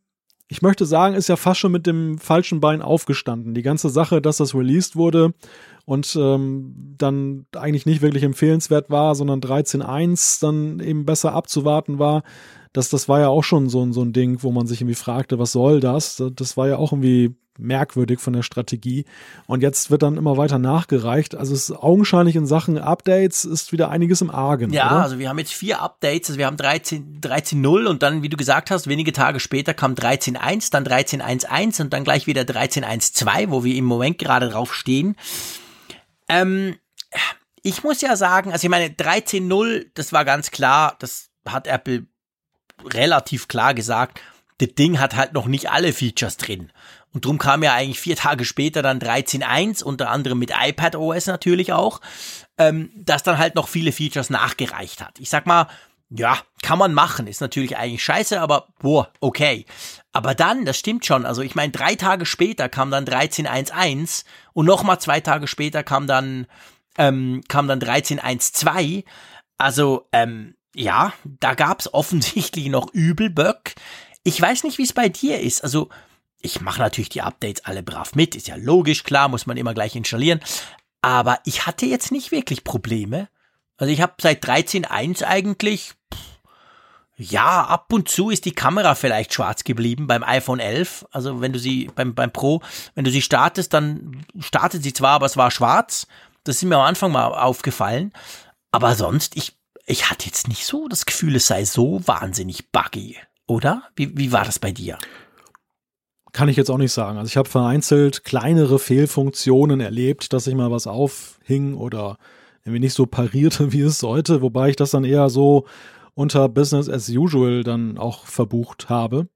ich möchte sagen, ist ja fast schon mit dem falschen Bein aufgestanden. Die ganze Sache, dass das released wurde, und ähm, dann eigentlich nicht wirklich empfehlenswert war, sondern 13.1 dann eben besser abzuwarten war. Das, das war ja auch schon so, so ein Ding, wo man sich irgendwie fragte, was soll das? Das war ja auch irgendwie merkwürdig von der Strategie. Und jetzt wird dann immer weiter nachgereicht. Also es ist augenscheinlich in Sachen Updates ist wieder einiges im Argen. Ja, oder? also wir haben jetzt vier Updates. Also wir haben 13.0 13 und dann, wie du gesagt hast, wenige Tage später kam 13.1, dann 13.1.1 und dann gleich wieder 13.1.2, wo wir im Moment gerade drauf stehen. Ähm, ich muss ja sagen, also ich meine, 13.0, das war ganz klar, das hat Apple relativ klar gesagt, das Ding hat halt noch nicht alle Features drin. Und drum kam ja eigentlich vier Tage später dann 13.1, unter anderem mit iPad OS natürlich auch, ähm, das dann halt noch viele Features nachgereicht hat. Ich sag mal, ja, kann man machen, ist natürlich eigentlich scheiße, aber boah, okay. Aber dann, das stimmt schon, also ich meine, drei Tage später kam dann 13.1.1 und nochmal zwei Tage später kam dann, ähm, kam dann 13.1.2. Also, ähm, ja, da gab's offensichtlich noch Übelböck. Ich weiß nicht, wie es bei dir ist. Also, ich mache natürlich die Updates alle brav mit, ist ja logisch, klar, muss man immer gleich installieren. Aber ich hatte jetzt nicht wirklich Probleme. Also ich habe seit 13.1 eigentlich Ja, ab und zu ist die Kamera vielleicht schwarz geblieben beim iPhone 11. Also wenn du sie beim, beim Pro, wenn du sie startest, dann startet sie zwar, aber es war schwarz. Das ist mir am Anfang mal aufgefallen. Aber sonst, ich, ich hatte jetzt nicht so das Gefühl, es sei so wahnsinnig buggy, oder? Wie, wie war das bei dir? Kann ich jetzt auch nicht sagen. Also ich habe vereinzelt kleinere Fehlfunktionen erlebt, dass sich mal was aufhing oder irgendwie nicht so parierte, wie es sollte, wobei ich das dann eher so unter Business as usual dann auch verbucht habe.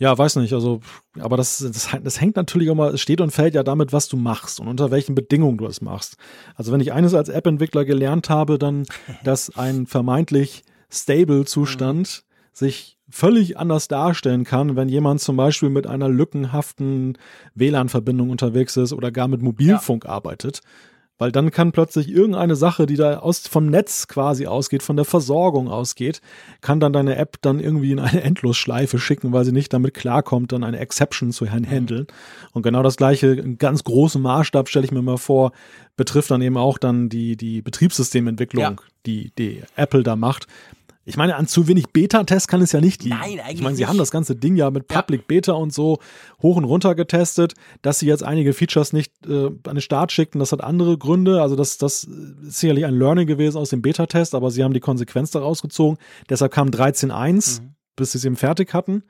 Ja, weiß nicht, also, aber das, das, das hängt natürlich auch mal, es steht und fällt ja damit, was du machst und unter welchen Bedingungen du es machst. Also wenn ich eines als App-Entwickler gelernt habe, dann, dass ein vermeintlich stable Zustand mhm. sich völlig anders darstellen kann, wenn jemand zum Beispiel mit einer lückenhaften WLAN-Verbindung unterwegs ist oder gar mit Mobilfunk ja. arbeitet. Weil dann kann plötzlich irgendeine Sache, die da aus, vom Netz quasi ausgeht, von der Versorgung ausgeht, kann dann deine App dann irgendwie in eine Endlosschleife schicken, weil sie nicht damit klarkommt, dann eine Exception zu handeln. Und genau das gleiche, in ganz großem Maßstab stelle ich mir mal vor, betrifft dann eben auch dann die, die Betriebssystementwicklung, ja. die, die Apple da macht. Ich meine, an zu wenig Beta-Tests kann es ja nicht liegen. Nein, eigentlich Ich meine, sie nicht. haben das ganze Ding ja mit Public. Beta und so hoch und runter getestet. Dass sie jetzt einige Features nicht äh, an den Start schickten, das hat andere Gründe. Also das, das ist sicherlich ein Learning gewesen aus dem Beta-Test, aber sie haben die Konsequenz daraus gezogen. Deshalb kam 13.1, mhm. bis sie es eben fertig hatten.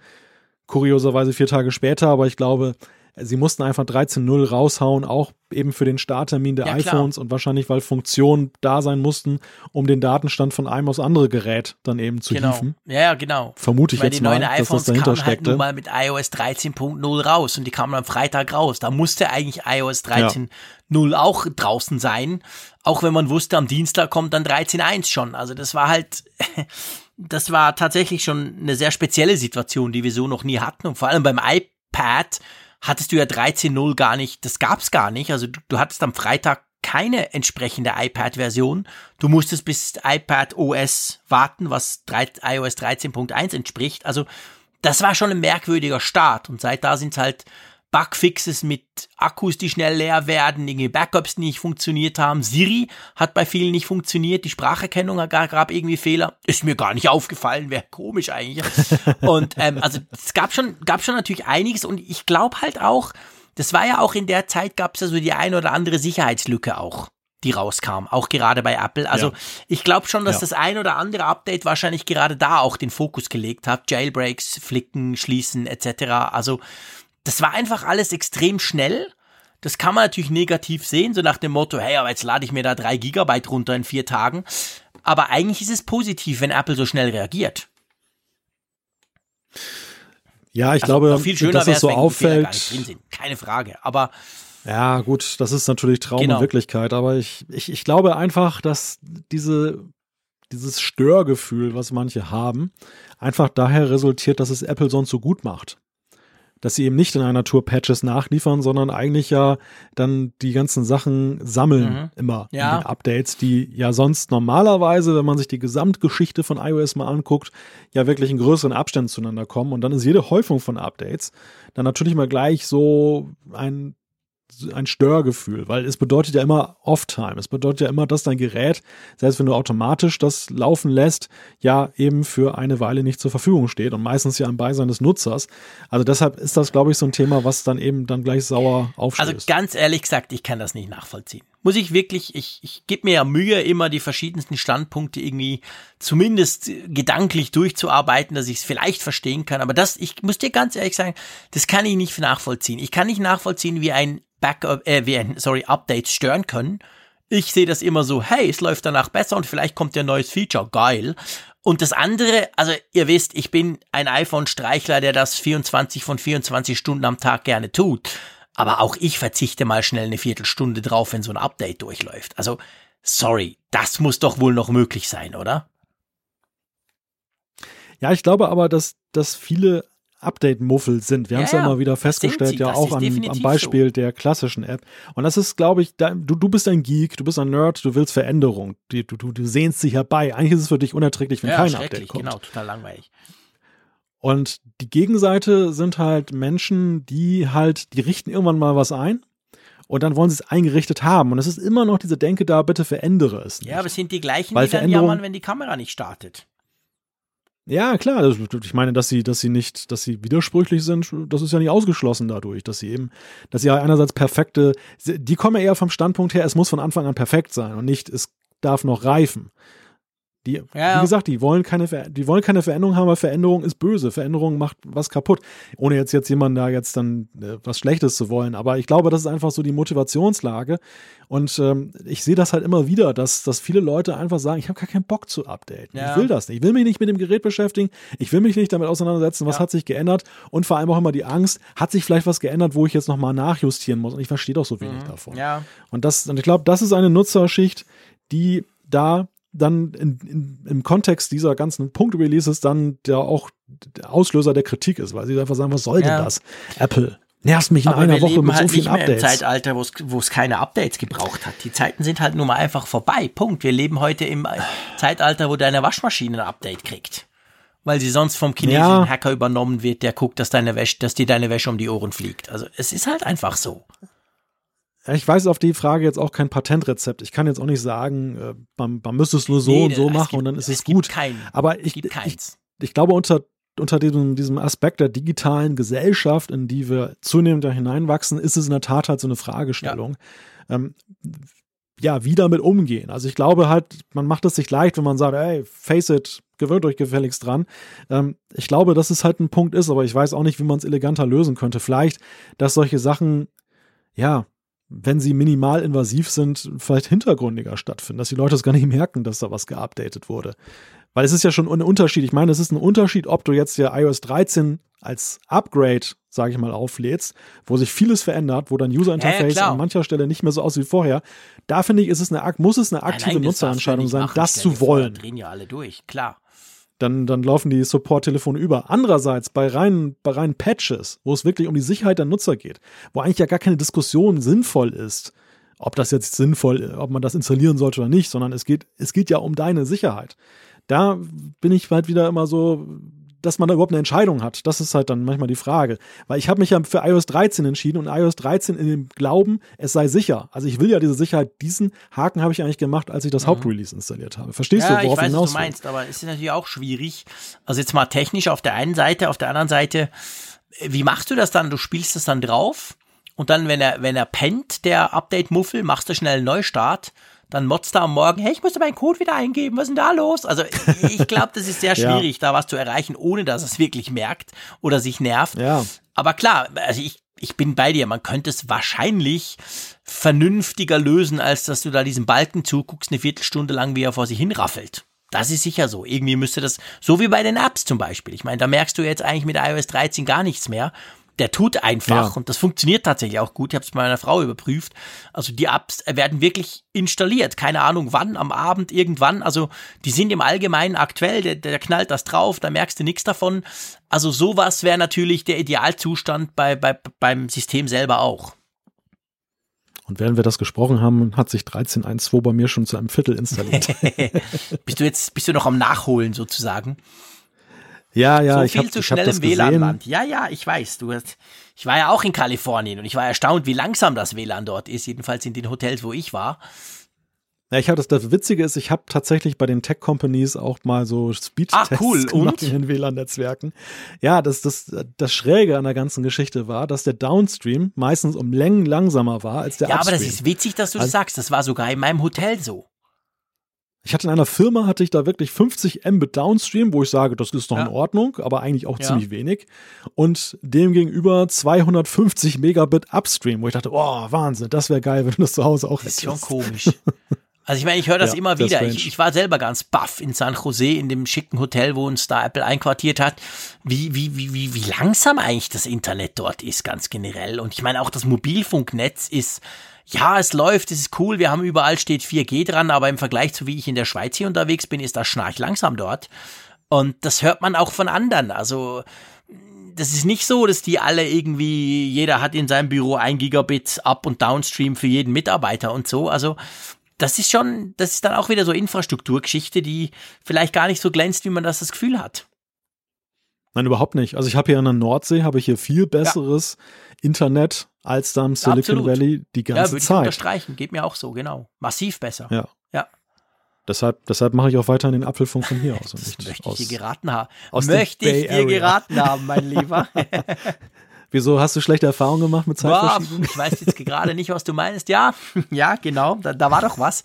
Kurioserweise vier Tage später, aber ich glaube, sie mussten einfach 13.0 raushauen, auch eben für den Starttermin der ja, iPhones klar. und wahrscheinlich, weil Funktionen da sein mussten, um den Datenstand von einem aufs andere Gerät dann eben zu genau. hieven. Ja, genau. Vermute ich Weil jetzt die mal, neuen dass iPhones das dahinter kamen halt steckte. nur mal mit iOS 13.0 raus und die kamen am Freitag raus. Da musste eigentlich iOS 13.0 auch draußen sein, auch wenn man wusste, am Dienstag kommt dann 13.1 schon. Also das war halt, das war tatsächlich schon eine sehr spezielle Situation, die wir so noch nie hatten und vor allem beim iPad hattest du ja 13.0 gar nicht, das gab's gar nicht. Also du, du hattest am Freitag keine entsprechende iPad-Version. Du musstest bis iPad OS warten, was 3, iOS 13.1 entspricht. Also das war schon ein merkwürdiger Start. Und seit da sind halt Bugfixes mit Akkus, die schnell leer werden, irgendwie Backups, die nicht funktioniert haben. Siri hat bei vielen nicht funktioniert, die Spracherkennung gab irgendwie Fehler. Ist mir gar nicht aufgefallen, wäre komisch eigentlich. Und ähm, also es gab schon, gab schon natürlich einiges und ich glaube halt auch, das war ja auch in der Zeit, gab es ja so die ein oder andere Sicherheitslücke auch die rauskam, auch gerade bei Apple. Also ja. ich glaube schon, dass ja. das ein oder andere Update wahrscheinlich gerade da auch den Fokus gelegt hat. Jailbreaks, Flicken, Schließen etc. Also das war einfach alles extrem schnell. Das kann man natürlich negativ sehen, so nach dem Motto, hey, aber jetzt lade ich mir da drei Gigabyte runter in vier Tagen. Aber eigentlich ist es positiv, wenn Apple so schnell reagiert. Ja, ich also glaube, viel schöner dass es so auffällt. Keine Frage. Aber ja, gut, das ist natürlich Traum Genau. und Wirklichkeit, aber ich, ich, ich glaube einfach, dass diese, dieses Störgefühl, was manche haben, einfach daher resultiert, dass es Apple sonst so gut macht. Dass sie eben nicht in einer Tour Patches nachliefern, sondern eigentlich ja dann die ganzen Sachen sammeln Mhm. immer Ja. in den Updates, die ja sonst normalerweise, wenn man sich die Gesamtgeschichte von iOS mal anguckt, ja wirklich in größeren Abständen zueinander kommen. Und dann ist jede Häufung von Updates dann natürlich mal gleich so ein ein Störgefühl, weil es bedeutet ja immer Off-Time. Es bedeutet ja immer, dass dein Gerät, selbst wenn du automatisch das laufen lässt, ja eben für eine Weile nicht zur Verfügung steht und meistens ja im Beisein des Nutzers. Also deshalb ist das, glaube ich, so ein Thema, was dann eben dann gleich sauer aufstößt. Also ganz ehrlich gesagt, ich kann das nicht nachvollziehen. Muss ich wirklich, ich, ich gebe mir ja Mühe, immer die verschiedensten Standpunkte irgendwie zumindest gedanklich durchzuarbeiten, dass ich es vielleicht verstehen kann. Aber das, ich muss dir ganz ehrlich sagen, das kann ich nicht nachvollziehen. Ich kann nicht nachvollziehen, wie ein Backup, äh, wie ein, sorry, Updates stören können. Ich sehe das immer so, hey, es läuft danach besser und vielleicht kommt ja ein neues Feature, geil. Und das andere, also ihr wisst, ich bin ein iPhone-Streichler, der das 24 von 24 Stunden am Tag gerne tut. Aber auch ich verzichte mal schnell eine Viertelstunde drauf, wenn so ein Update durchläuft. Also, sorry, das muss doch wohl noch möglich sein, oder? Ja, ich glaube aber, dass, dass viele Update-Muffel sind. Wir haben es ja Ja, immer wieder festgestellt, sie. ja auch am, am Beispiel der klassischen App. Und das ist, glaube ich, da, du, du bist ein Geek, du bist ein Nerd, du willst Veränderung. Du, du, du sehnst dich herbei. Eigentlich ist es für dich unerträglich, wenn ja, kein Update kommt. genau, total langweilig. Und die Gegenseite sind halt Menschen, die halt, die richten irgendwann mal was ein und dann wollen sie es eingerichtet haben. Und es ist immer noch diese Denke da, bitte verändere es nicht. Ja, aber es sind die gleichen, Weil die dann jammern, wenn die Kamera nicht startet. Ja, klar. Ich meine, dass sie, dass sie nicht, dass sie widersprüchlich sind, das ist ja nicht ausgeschlossen dadurch, dass sie eben, dass sie ja einerseits perfekte, die kommen ja eher vom Standpunkt her, es muss von Anfang an perfekt sein und nicht, es darf noch reifen. Die, ja, ja. wie gesagt, die wollen keine, die wollen keine Veränderung haben, weil Veränderung ist böse. Veränderung macht was kaputt. Ohne jetzt, jetzt jemanden da jetzt dann äh, was Schlechtes zu wollen. Aber ich glaube, das ist einfach so die Motivationslage. Und ähm, ich sehe das halt immer wieder, dass, dass viele Leute einfach sagen, ich habe gar keinen Bock zu updaten. Ja. Ich will das nicht. Ich will mich nicht mit dem Gerät beschäftigen. Ich will mich nicht damit auseinandersetzen, was hat sich geändert. Und vor allem auch immer die Angst, hat sich vielleicht was geändert, wo ich jetzt nochmal nachjustieren muss. Und ich verstehe doch so wenig mhm. davon. Ja. Und das, und ich glaube, das ist eine Nutzerschicht, die da dann in, in, im Kontext dieser ganzen Punkt-Releases dann der auch der Auslöser der Kritik ist, weil sie einfach sagen, was soll ja. denn das? Apple. Nervst mich in Aber einer Woche mit halt so vielen nicht Updates. Im Zeitalter, wo es keine Updates gebraucht hat. Die Zeiten sind halt nun mal einfach vorbei. Punkt. Wir leben heute im Zeitalter, wo deine Waschmaschine ein Update kriegt. Weil sie sonst vom chinesischen ja. Hacker übernommen wird, der guckt, dass deine Wäsche, dass dir deine Wäsche um die Ohren fliegt. Also es ist halt einfach so. Ich weiß auf die Frage jetzt auch kein Patentrezept. Ich kann jetzt auch nicht sagen, äh, man, man müsste es nur so nee, und so machen gibt, und dann ist es, es gut. Kein, Aber ich, ich, ich glaube, unter, unter diesem, diesem Aspekt der digitalen Gesellschaft, in die wir zunehmend da hineinwachsen, ist es in der Tat halt so eine Fragestellung. Ja. Ähm, ja, wie damit umgehen. Also ich glaube halt, man macht es sich leicht, wenn man sagt, ey, face it, gewöhnt euch gefälligst dran. Ähm, ich glaube, dass es halt ein Punkt ist, aber ich weiß auch nicht, wie man es eleganter lösen könnte. Vielleicht, dass solche Sachen, ja, wenn sie minimal invasiv sind, vielleicht hintergründiger stattfinden, dass die Leute es gar nicht merken, dass da was geupdatet wurde. Weil es ist ja schon ein Unterschied. Ich meine, es ist ein Unterschied, ob du jetzt ja iOS 13 als Upgrade, sage ich mal, auflädst, wo sich vieles verändert, wo dein User Interface ja, an mancher Stelle nicht mehr so aussieht wie vorher. Da finde ich, ist es eine, muss es eine aktive Nutzerentscheidung sein, das zu wollen. Drehen ja alle durch, klar dann, dann laufen die Support-Telefone über. Andererseits bei reinen, bei reinen Patches, wo es wirklich um die Sicherheit der Nutzer geht, wo eigentlich ja gar keine Diskussion sinnvoll ist, ob das jetzt sinnvoll, ob man das installieren sollte oder nicht, sondern es geht, es geht ja um deine Sicherheit. Da bin ich halt wieder immer so, dass man da überhaupt eine Entscheidung hat. Das ist halt dann manchmal die Frage. Weil ich habe mich ja für iOS 13 entschieden und iOS 13 in dem Glauben, es sei sicher. Also ich will ja diese Sicherheit, diesen Haken habe ich eigentlich gemacht, als ich das mhm. Hauptrelease installiert habe. Verstehst ja, du, worauf ich weiß, hinaus was du meinst, aber es ist natürlich auch schwierig. Also jetzt mal technisch auf der einen Seite, auf der anderen Seite, wie machst du das dann? Du spielst das dann drauf und dann, wenn er, wenn er pennt, der Update-Muffel, machst du schnell einen Neustart dann motzt er am Morgen, hey, ich musste meinen Code wieder eingeben, was ist denn da los? Also ich glaube, das ist sehr schwierig, ja. da was zu erreichen, ohne dass es wirklich merkt oder sich nervt. Ja. Aber klar, also ich, ich bin bei dir, man könnte es wahrscheinlich vernünftiger lösen, als dass du da diesem Balken zuguckst, eine Viertelstunde lang, wie er vor sich hinraffelt. Das ist sicher so. Irgendwie müsste das, so wie bei den Apps zum Beispiel. Ich meine, da merkst du jetzt eigentlich mit iOS 13 gar nichts mehr der tut einfach ja. und das funktioniert tatsächlich auch gut. Ich habe es bei meiner Frau überprüft. Also die Apps werden wirklich installiert. Keine Ahnung wann, am Abend, irgendwann. Also die sind im Allgemeinen aktuell. Der, der knallt das drauf, da merkst du nichts davon. Also sowas wäre natürlich der Idealzustand bei, bei, beim System selber auch. Und während wir das gesprochen haben, hat sich 13.1.2 bei mir schon zu einem Viertel installiert. bist du jetzt, bist du noch am Nachholen sozusagen? Ja, ja, so ich viel hab, zu schnell im WLAN-Land. Ja, ja, ich weiß. Du hast, ich war ja auch in Kalifornien und ich war erstaunt, wie langsam das WLAN dort ist. Jedenfalls in den Hotels, wo ich war. Ja, ich habe das, das Witzige ist, ich habe tatsächlich bei den Tech-Companies auch mal so Speed-Tests ah, cool. gemacht in den WLAN-Netzwerken. Ja, das, das, das Schräge an der ganzen Geschichte war, dass der Downstream meistens um Längen langsamer war als der ja, Upstream. Ja, aber das ist witzig, dass du also, das sagst. Das war sogar in meinem Hotel so. Ich hatte in einer Firma, hatte ich da wirklich 50 Mbit Downstream, wo ich sage, das ist noch ja. in Ordnung, aber eigentlich auch ja. ziemlich wenig. Und demgegenüber 250 Megabit Upstream, wo ich dachte, oh, Wahnsinn, das wäre geil, wenn du das zu Hause auch hättest. Das ist schon komisch. Also ich meine, ich höre das ja, immer wieder. Ich, ich, war selber ganz baff in San Jose, in dem schicken Hotel, wo uns da Apple einquartiert hat, wie, wie, wie, wie, wie langsam eigentlich das Internet dort ist, ganz generell. Und ich meine, auch das Mobilfunknetz ist ja, es läuft, es ist cool, wir haben überall steht 4G dran, aber im Vergleich zu wie ich in der Schweiz hier unterwegs bin, ist das schnarch langsam dort. Und das hört man auch von anderen. Also, das ist nicht so, dass die alle irgendwie, jeder hat in seinem Büro ein Gigabit Up- und Downstream für jeden Mitarbeiter und so. Also, das ist schon, das ist dann auch wieder so Infrastrukturgeschichte, die vielleicht gar nicht so glänzt, wie man das das Gefühl hat. Nein, überhaupt nicht. Also ich habe hier an der Nordsee, habe ich hier viel besseres ja. Internet als da im Silicon Absolut. Valley die ganze ja, würde Zeit. Ja, unterstreichen. Geht mir auch so, genau. Massiv besser. Ja. Ja. Deshalb, deshalb mache ich auch weiterhin den Apfelfunk von hier aus. das nicht möchte aus, ich dir geraten haben. aus Möchte ich dir geraten haben, mein Lieber. Wieso hast du schlechte Erfahrungen gemacht mit Boah, Zeitverschiebung? ich weiß jetzt gerade nicht, was du meinst. Ja, ja, genau, da, da war doch was.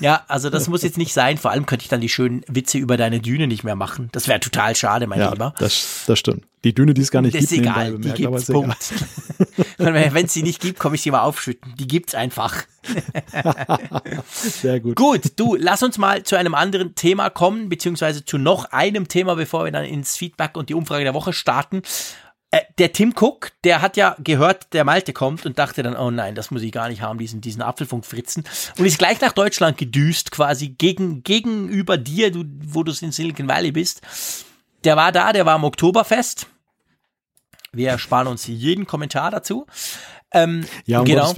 Ja, also das muss jetzt nicht sein. Vor allem könnte ich dann die schönen Witze über deine Düne nicht mehr machen. Das wäre total schade, mein Ja, Lieber. das, das stimmt. Die Düne, die es gar nicht Das ist gibt, egal, nebenbei die bemerkt, aber gibt's, ist egal. Punkt. Wenn es sie nicht gibt, komme ich sie mal aufschütten. Die gibt's einfach. Sehr gut. Gut, du, lass uns mal zu einem anderen Thema kommen, beziehungsweise zu noch einem Thema, bevor wir dann ins Feedback und die Umfrage der Woche starten. Äh, der Tim Cook, der hat ja gehört, der Malte kommt und dachte dann, oh nein, das muss ich gar nicht haben, diesen, diesen Apfelfunkfritzen. Und ist gleich nach Deutschland gedüst, quasi gegen, gegenüber dir, du, wo du in Silicon Valley bist. Der war da, der war am Oktoberfest. Wir ersparen uns jeden Kommentar dazu. Ähm, Ja, um genau.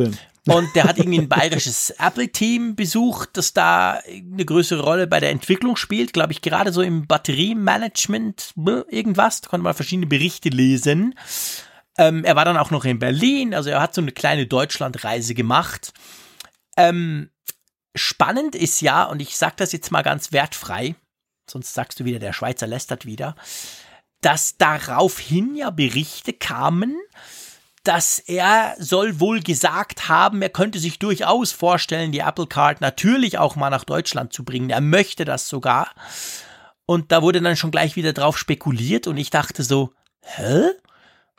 Und der hat irgendwie ein bayerisches Apple-Team besucht, das da eine größere Rolle bei der Entwicklung spielt, glaube ich, gerade so im Batteriemanagement, irgendwas. Da konnte man verschiedene Berichte lesen. Ähm, er war dann auch noch in Berlin, also er hat so eine kleine Deutschlandreise gemacht. Ähm, spannend ist ja, und ich sage das jetzt mal ganz wertfrei, sonst sagst du wieder, der Schweizer lästert wieder, dass daraufhin ja Berichte kamen, dass er soll wohl gesagt haben, er könnte sich durchaus vorstellen, die Apple Card natürlich auch mal nach Deutschland zu bringen. Er möchte das sogar. Und da wurde dann schon gleich wieder drauf spekuliert und ich dachte so, hä?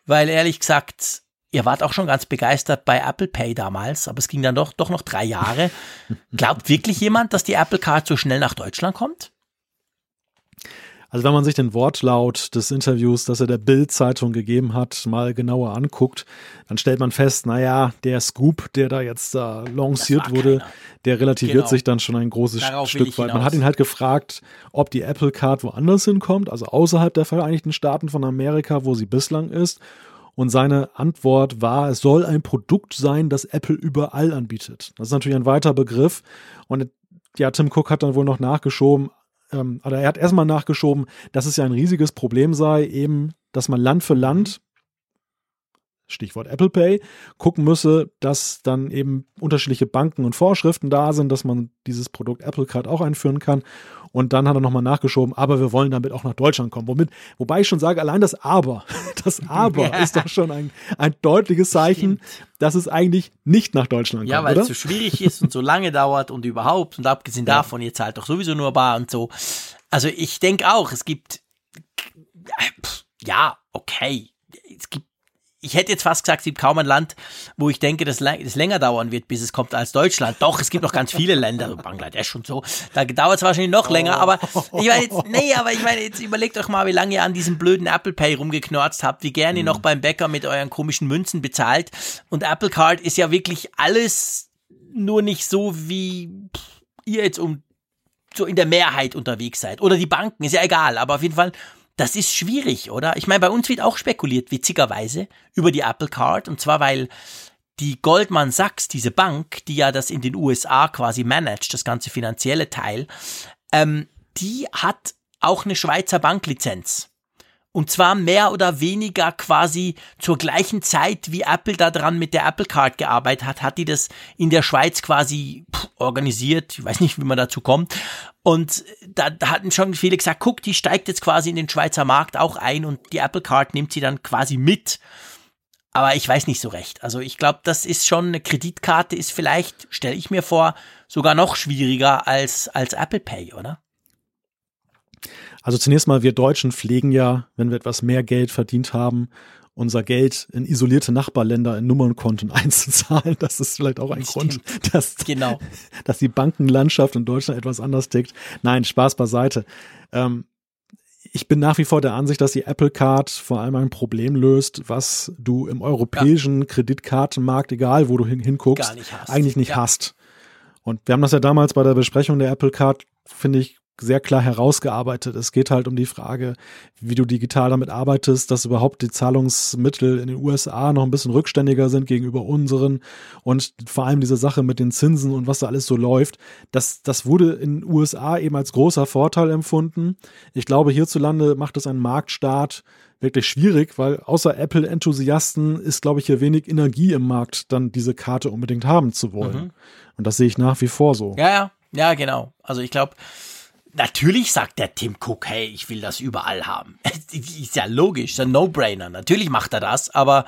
Weil ehrlich gesagt, ihr wart auch schon ganz begeistert bei Apple Pay damals, aber es ging dann doch, doch noch drei Jahre. Glaubt wirklich jemand, dass die Apple Card so schnell nach Deutschland kommt? Also wenn man sich den Wortlaut des Interviews, das er der Bild-Zeitung gegeben hat, mal genauer anguckt, dann stellt man fest, naja, der Scoop, der da jetzt da lanciert wurde, keiner. der relativiert Genau. sich dann schon ein großes Darauf Stück weit. Man hat ihn halt gefragt, ob die Apple Card woanders hinkommt, also außerhalb der Vereinigten Staaten von Amerika, wo sie bislang ist. Und seine Antwort war, es soll ein Produkt sein, das Apple überall anbietet. Das ist natürlich ein weiter Begriff. Und ja, Tim Cook hat dann wohl noch nachgeschoben, ähm, oder er hat erstmal nachgeschoben, dass es ja ein riesiges Problem sei, eben, dass man Land für Land, Stichwort Apple Pay, gucken müsse, dass dann eben unterschiedliche Banken und Vorschriften da sind, dass man dieses Produkt Apple Card auch einführen kann. Und dann hat er nochmal nachgeschoben, aber wir wollen damit auch nach Deutschland kommen. Womit, wobei ich schon sage, allein das Aber, das Aber Ja. ist doch schon ein, ein deutliches Zeichen, dass es eigentlich nicht nach Deutschland Ja, kommt, weil oder? es so schwierig ist und so lange dauert und überhaupt. Und abgesehen Ja. davon, ihr zahlt doch sowieso nur bar und so. Also ich denke auch, es gibt, pff, ja, okay. Es gibt, ich hätte jetzt fast gesagt, es gibt kaum ein Land, wo ich denke, dass es länger dauern wird, bis es kommt als Deutschland. Doch, es gibt noch ganz viele Länder, so Bangladesch und so. Da dauert es wahrscheinlich noch länger, aber ich meine jetzt, nee, aber ich meine, jetzt überlegt euch mal, wie lange ihr an diesem blöden Apple Pay rumgeknorzt habt, wie gerne ihr noch beim Bäcker mit euren komischen Münzen bezahlt. Und Apple Card ist ja wirklich alles nur nicht so, wie ihr jetzt um so in der Mehrheit unterwegs seid. Oder die Banken, ist ja egal, aber auf jeden Fall, das ist schwierig, oder? Ich meine, bei uns wird auch spekuliert, witzigerweise, über die Apple Card. Und zwar, weil die Goldman Sachs, diese Bank, die ja das in den USA quasi managt, das ganze finanzielle Teil, ähm, die hat auch eine Schweizer Banklizenz. Und zwar mehr oder weniger quasi zur gleichen Zeit, wie Apple da dran mit der Apple Card gearbeitet hat, hat die das in der Schweiz quasi organisiert. Ich weiß nicht, wie man dazu kommt. Und da, da hatten schon viele gesagt, guck, die steigt jetzt quasi in den Schweizer Markt auch ein und die Apple Card nimmt sie dann quasi mit. Aber ich weiß nicht so recht. Also ich glaube, das ist schon eine Kreditkarte, ist vielleicht, stelle ich mir vor, sogar noch schwieriger als, als Apple Pay, oder? Also zunächst mal, wir Deutschen pflegen ja, wenn wir etwas mehr Geld verdient haben, unser Geld in isolierte Nachbarländer in Nummernkonten einzuzahlen. Das ist vielleicht auch ein Stimmt. Grund, dass, Genau. dass die Bankenlandschaft in Deutschland etwas anders tickt. Nein, Spaß beiseite. Ähm, ich bin nach wie vor der Ansicht, dass die Apple Card vor allem ein Problem löst, was du im europäischen Kreditkartenmarkt, egal wo du hin, hinguckst, nicht eigentlich nicht Ja. hast. Und wir haben das ja damals bei der Besprechung der Apple Card, finde ich, sehr klar herausgearbeitet. Es geht halt um die Frage, wie du digital damit arbeitest, dass überhaupt die Zahlungsmittel in den USA noch ein bisschen rückständiger sind gegenüber unseren und vor allem diese Sache mit den Zinsen und was da alles so läuft. Das, das wurde in den USA eben als großer Vorteil empfunden. Ich glaube, hierzulande macht es einen Marktstart wirklich schwierig, weil außer Apple-Enthusiasten ist, glaube ich, hier wenig Energie im Markt, dann diese Karte unbedingt haben zu wollen. Mhm. Und das sehe ich nach wie vor so. Ja, ja, Ja, genau. Also ich glaube, natürlich sagt der Tim Cook, hey, ich will das überall haben. ist ja logisch, ist ein No-Brainer. Natürlich macht er das, aber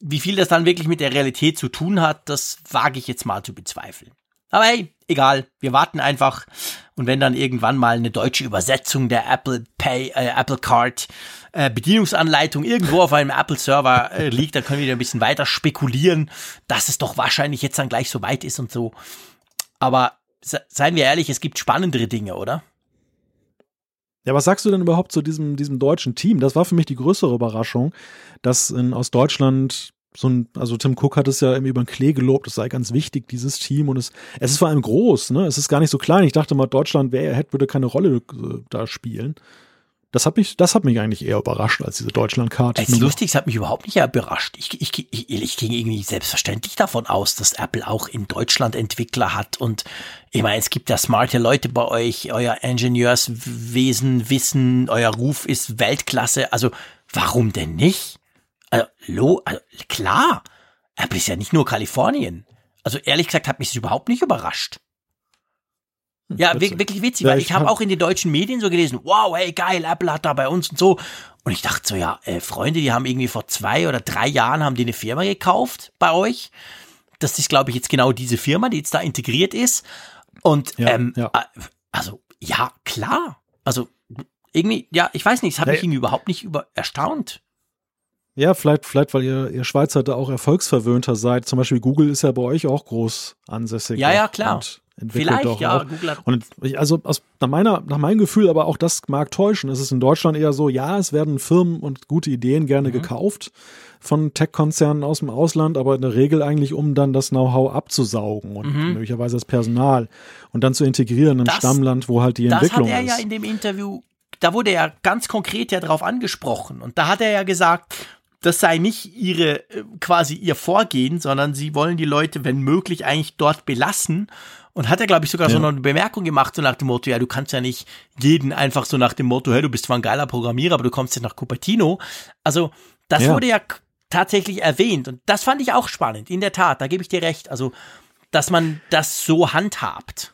wie viel das dann wirklich mit der Realität zu tun hat, das wage ich jetzt mal zu bezweifeln. Aber hey, egal, wir warten einfach und wenn dann irgendwann mal eine deutsche Übersetzung der Apple Pay, äh, Apple Card äh, Bedienungsanleitung irgendwo auf einem Apple Server äh, liegt, dann können wir wieder ein bisschen weiter spekulieren, dass es doch wahrscheinlich jetzt dann gleich so weit ist und so. Aber seien wir ehrlich, es gibt spannendere Dinge, oder? Ja, was sagst du denn überhaupt zu diesem, diesem deutschen Team? Das war für mich die größere Überraschung, dass in, aus Deutschland so ein, also Tim Cook hat es ja irgendwie über den Klee gelobt, es sei ganz wichtig, dieses Team und es, es ist vor allem groß, ne? Es ist gar nicht so klein. Ich dachte mal, Deutschland wäre, hätte, würde keine Rolle äh, da spielen. Das hat mich, das hat mich eigentlich eher überrascht als diese Deutschlandkarte. Es ist lustig, es hat mich überhaupt nicht überrascht. Ich, ich, ich, ich ging irgendwie selbstverständlich davon aus, dass Apple auch in Deutschland Entwickler hat. Und ich meine, es gibt ja smarte Leute bei euch, euer Ingenieurswesen, Wissen, euer Ruf ist Weltklasse. Also warum denn nicht? Also, lo, also klar, Apple ist ja nicht nur Kalifornien. Also ehrlich gesagt hat mich das überhaupt nicht überrascht. Ja, witzig. wirklich witzig, ja, weil ich, ich habe auch in den deutschen Medien so gelesen, wow, hey, geil, Apple hat da bei uns und so. Und ich dachte so, ja, äh, Freunde, die haben irgendwie vor zwei oder drei Jahren haben die eine Firma gekauft bei euch. Das ist, glaube ich, jetzt genau diese Firma, die jetzt da integriert ist. Und ja, ähm, ja. Also, ja, klar. Also, irgendwie, ja, ich weiß nicht, es hat mich irgendwie überhaupt nicht über erstaunt. Ja, vielleicht, vielleicht, weil ihr, ihr Schweizer da auch erfolgsverwöhnter seid. Zum Beispiel Google ist ja bei euch auch groß ansässig. Ja, ja, klar. Vielleicht, doch ja. Auch. Und also aus, nach, meiner, nach meinem Gefühl, aber auch das mag täuschen. Es ist in Deutschland eher so, ja, es werden Firmen und gute Ideen gerne mhm. gekauft von Tech-Konzernen aus dem Ausland, aber in der Regel eigentlich, um dann das Know-how abzusaugen und mhm. möglicherweise das Personal und dann zu integrieren im das, Stammland, wo halt die Entwicklung ist. Das hat er ist. ja in dem Interview, da wurde er ganz konkret ja drauf angesprochen und da hat er ja gesagt, das sei nicht ihre äh, quasi ihr Vorgehen, sondern sie wollen die Leute, wenn möglich, eigentlich dort belassen und hat er, glaube ich, sogar ja. so eine Bemerkung gemacht, so nach dem Motto, ja, du kannst ja nicht jeden einfach so nach dem Motto, hey, du bist zwar ein geiler Programmierer, aber du kommst jetzt nach Cupertino. Also, das ja. wurde ja tatsächlich erwähnt. Und das fand ich auch spannend, in der Tat, da gebe ich dir recht. Also, dass man das so handhabt.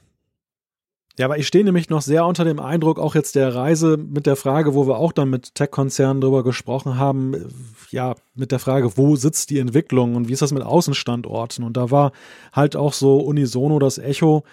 Ja, aber ich stehe nämlich noch sehr unter dem Eindruck, auch jetzt der Reise mit der Frage, wo wir auch dann mit Tech-Konzernen drüber gesprochen haben, ja, mit der Frage, wo sitzt die Entwicklung und wie ist das mit Außenstandorten? Und da war halt auch so unisono das Echo,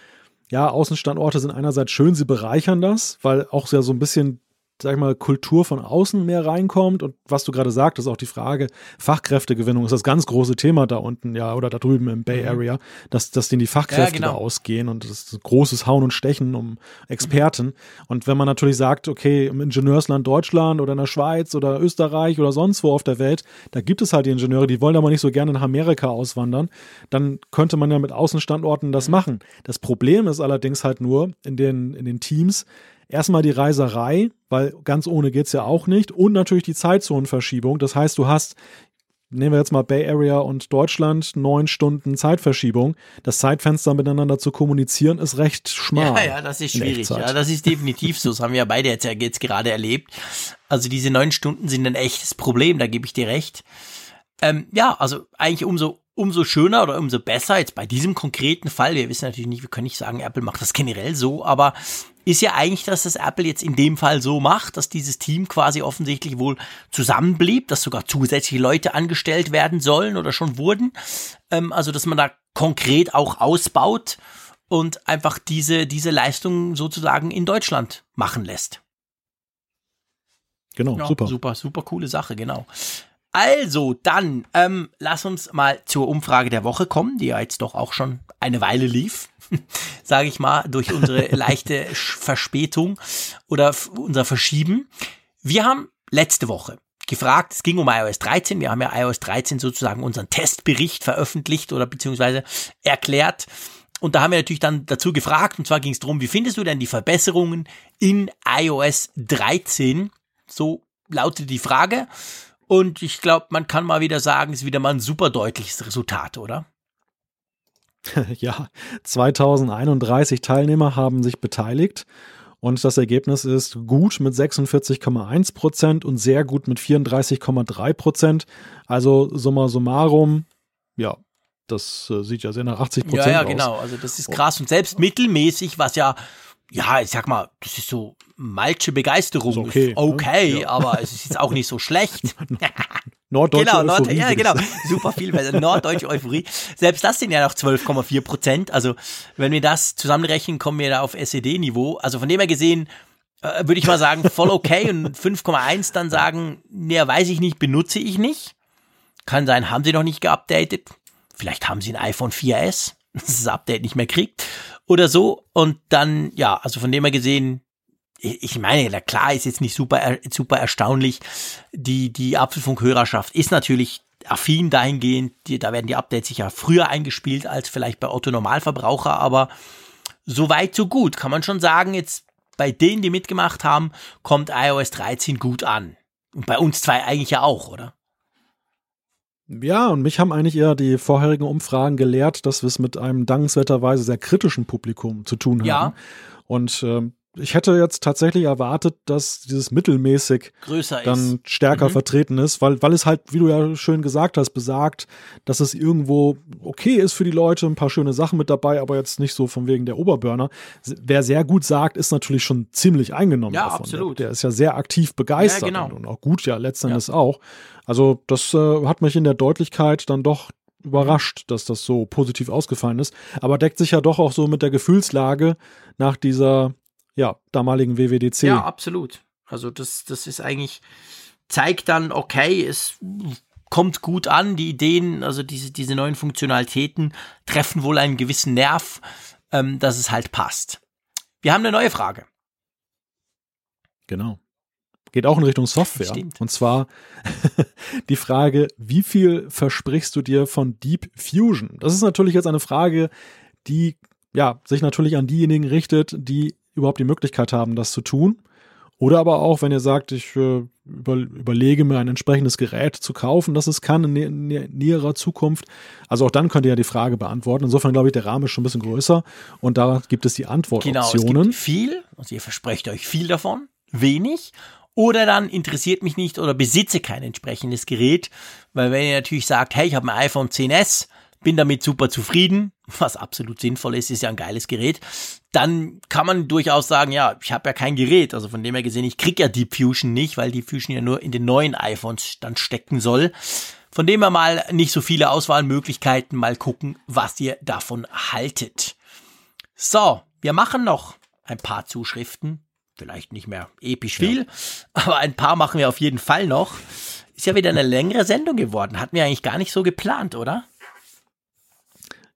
ja, Außenstandorte sind einerseits schön, sie bereichern das, weil auch ja so ein bisschen sag ich mal, Kultur von außen mehr reinkommt. Und was du gerade sagtest, auch die Frage Fachkräftegewinnung ist das ganz große Thema da unten, ja, oder da drüben im Bay mhm. Area, dass, dass denen die Fachkräfte ja, genau. da ausgehen und das ist ein großes Hauen und Stechen um Experten. Mhm. Und wenn man natürlich sagt, okay, im Ingenieursland Deutschland oder in der Schweiz oder Österreich oder sonst wo auf der Welt, da gibt es halt die Ingenieure, die wollen aber nicht so gerne nach Amerika auswandern, dann könnte man ja mit Außenstandorten das mhm. machen. Das Problem ist allerdings halt nur in den, in den Teams, erstmal die Reiserei, weil ganz ohne geht es ja auch nicht, und natürlich die Zeitzonenverschiebung. Das heißt, du hast, nehmen wir jetzt mal Bay Area und Deutschland, neun Stunden Zeitverschiebung. Das Zeitfenster miteinander zu kommunizieren ist recht schmal. Ja, ja, das ist schwierig. Ja, das ist definitiv so. Das haben wir ja beide jetzt, jetzt gerade erlebt. Also diese neun Stunden sind ein echtes Problem, da gebe ich dir recht. Ähm, ja, also eigentlich umso umso schöner oder umso besser jetzt bei diesem konkreten Fall. Wir wissen natürlich nicht, wir können nicht sagen, Apple macht das generell so, aber ist ja eigentlich, dass das Apple jetzt in dem Fall so macht, dass dieses Team quasi offensichtlich wohl zusammenblieb, dass sogar zusätzliche Leute angestellt werden sollen oder schon wurden. Ähm, also, dass man da konkret auch ausbaut und einfach diese, diese Leistung sozusagen in Deutschland machen lässt. Genau, ja, super. Super, super coole Sache, genau. Also, dann ähm, lass uns mal zur Umfrage der Woche kommen, die ja jetzt doch auch schon eine Weile lief, sage ich mal, durch unsere leichte Verspätung oder unser Verschieben. Wir haben letzte Woche gefragt, es ging um iOS 13, wir haben ja iOS 13 sozusagen unseren Testbericht veröffentlicht oder beziehungsweise erklärt. Und da haben wir natürlich dann dazu gefragt, und zwar ging es darum, wie findest du denn die Verbesserungen in iOS 13? So lautet die Frage. Und ich glaube, man kann mal wieder sagen, es ist wieder mal ein super deutliches Resultat, oder? Ja, 2031 Teilnehmer haben sich beteiligt und das Ergebnis ist gut mit 46,1 Prozent und sehr gut mit 34,3 Prozent. Also summa summarum, ja, Das äh, sieht ja sehr nach 80 Prozent Ja, ja, aus. genau. Also das ist krass. Und selbst mittelmäßig, was ja, ja, ich sag mal, das ist so malsche Begeisterung. Ist okay, Ist okay, ne? Ja. aber es ist jetzt auch nicht so schlecht. Norddeutsche genau, Nord Euphorie, ja, genau. Super viel besser. Norddeutsche Euphorie. Selbst das sind ja noch 12,4 Prozent. Also, wenn wir das zusammenrechnen, kommen wir da auf SED-Niveau. Also, von dem her gesehen, äh, würde ich mal sagen, voll okay und 5,1 dann sagen, nee, weiß ich nicht, benutze ich nicht. Kann sein, haben sie noch nicht geupdatet. Vielleicht haben sie ein iPhone 4S, das das Update nicht mehr kriegt. Oder so. Und dann, ja, also von dem her gesehen, ich meine, na klar, ist jetzt nicht super, er- super erstaunlich. Die, die Apfelfunk-Hörerschaft ist natürlich affin dahingehend, die, da werden die Updates sicher früher eingespielt als vielleicht bei Otto Normalverbraucher, aber so weit, so gut. Kann man schon sagen, jetzt bei denen, die mitgemacht haben, kommt iOS 13 gut an. Und bei uns zwei eigentlich ja auch, oder? Ja, und mich haben eigentlich eher die vorherigen Umfragen gelehrt, dass wir es mit einem dankenswerterweise sehr kritischen Publikum zu tun haben. Ja. Und ähm, ich hätte jetzt tatsächlich erwartet, dass dieses mittelmäßig Größer ist. dann stärker Mhm. vertreten ist, weil, weil es halt, wie du ja schön gesagt hast, besagt, dass es irgendwo okay ist für die Leute, ein paar schöne Sachen mit dabei, aber jetzt nicht so von wegen der Oberburner. Wer sehr gut sagt, ist natürlich schon ziemlich eingenommen Ja, davon. absolut. Der, der ist ja sehr aktiv begeistert Ja, genau. und, auch gut ja letztendlich auch. Also das äh, hat mich in der Deutlichkeit dann doch überrascht, dass das so positiv ausgefallen ist, aber deckt sich ja doch auch so mit der Gefühlslage nach dieser ja, damaligen WWDC. Ja, absolut. Also das, das ist eigentlich, zeigt dann, okay, es kommt gut an, die Ideen, also diese, diese neuen Funktionalitäten treffen wohl einen gewissen Nerv, ähm, dass es halt passt. Wir haben eine neue Frage. Genau. Geht auch in Richtung Software. Stimmt. Und zwar die Frage, wie viel versprichst du dir von Deep Fusion? Das ist natürlich jetzt eine Frage, die ja, sich natürlich an diejenigen richtet, die überhaupt die Möglichkeit haben, das zu tun. Oder aber auch, wenn ihr sagt, ich äh, über, überlege mir ein entsprechendes Gerät zu kaufen, das es kann in, nä nä näherer Zukunft. Also auch dann könnt ihr ja die Frage beantworten. Insofern glaube ich, der Rahmen ist schon ein bisschen größer und da gibt es die Genau, es Antwortoptionen. gibt viel, also ihr versprecht euch viel davon, wenig. Oder dann interessiert mich nicht oder besitze kein entsprechendes Gerät, weil wenn ihr natürlich sagt, hey, ich habe ein iPhone 10s, bin damit super zufrieden, was absolut sinnvoll ist, ist ja ein geiles Gerät, dann kann man durchaus sagen, ja, ich habe ja kein Gerät, also von dem her gesehen, ich krieg ja Deep Fusion nicht, weil Deep Fusion ja nur in den neuen iPhones dann stecken soll. Von dem her mal nicht so viele Auswahlmöglichkeiten, mal gucken, was ihr davon haltet. So, wir machen noch ein paar Zuschriften. Vielleicht nicht mehr episch viel, aber ein paar machen wir auf jeden Fall noch. Ist ja wieder eine längere Sendung geworden. Hatten wir eigentlich gar nicht so geplant, oder?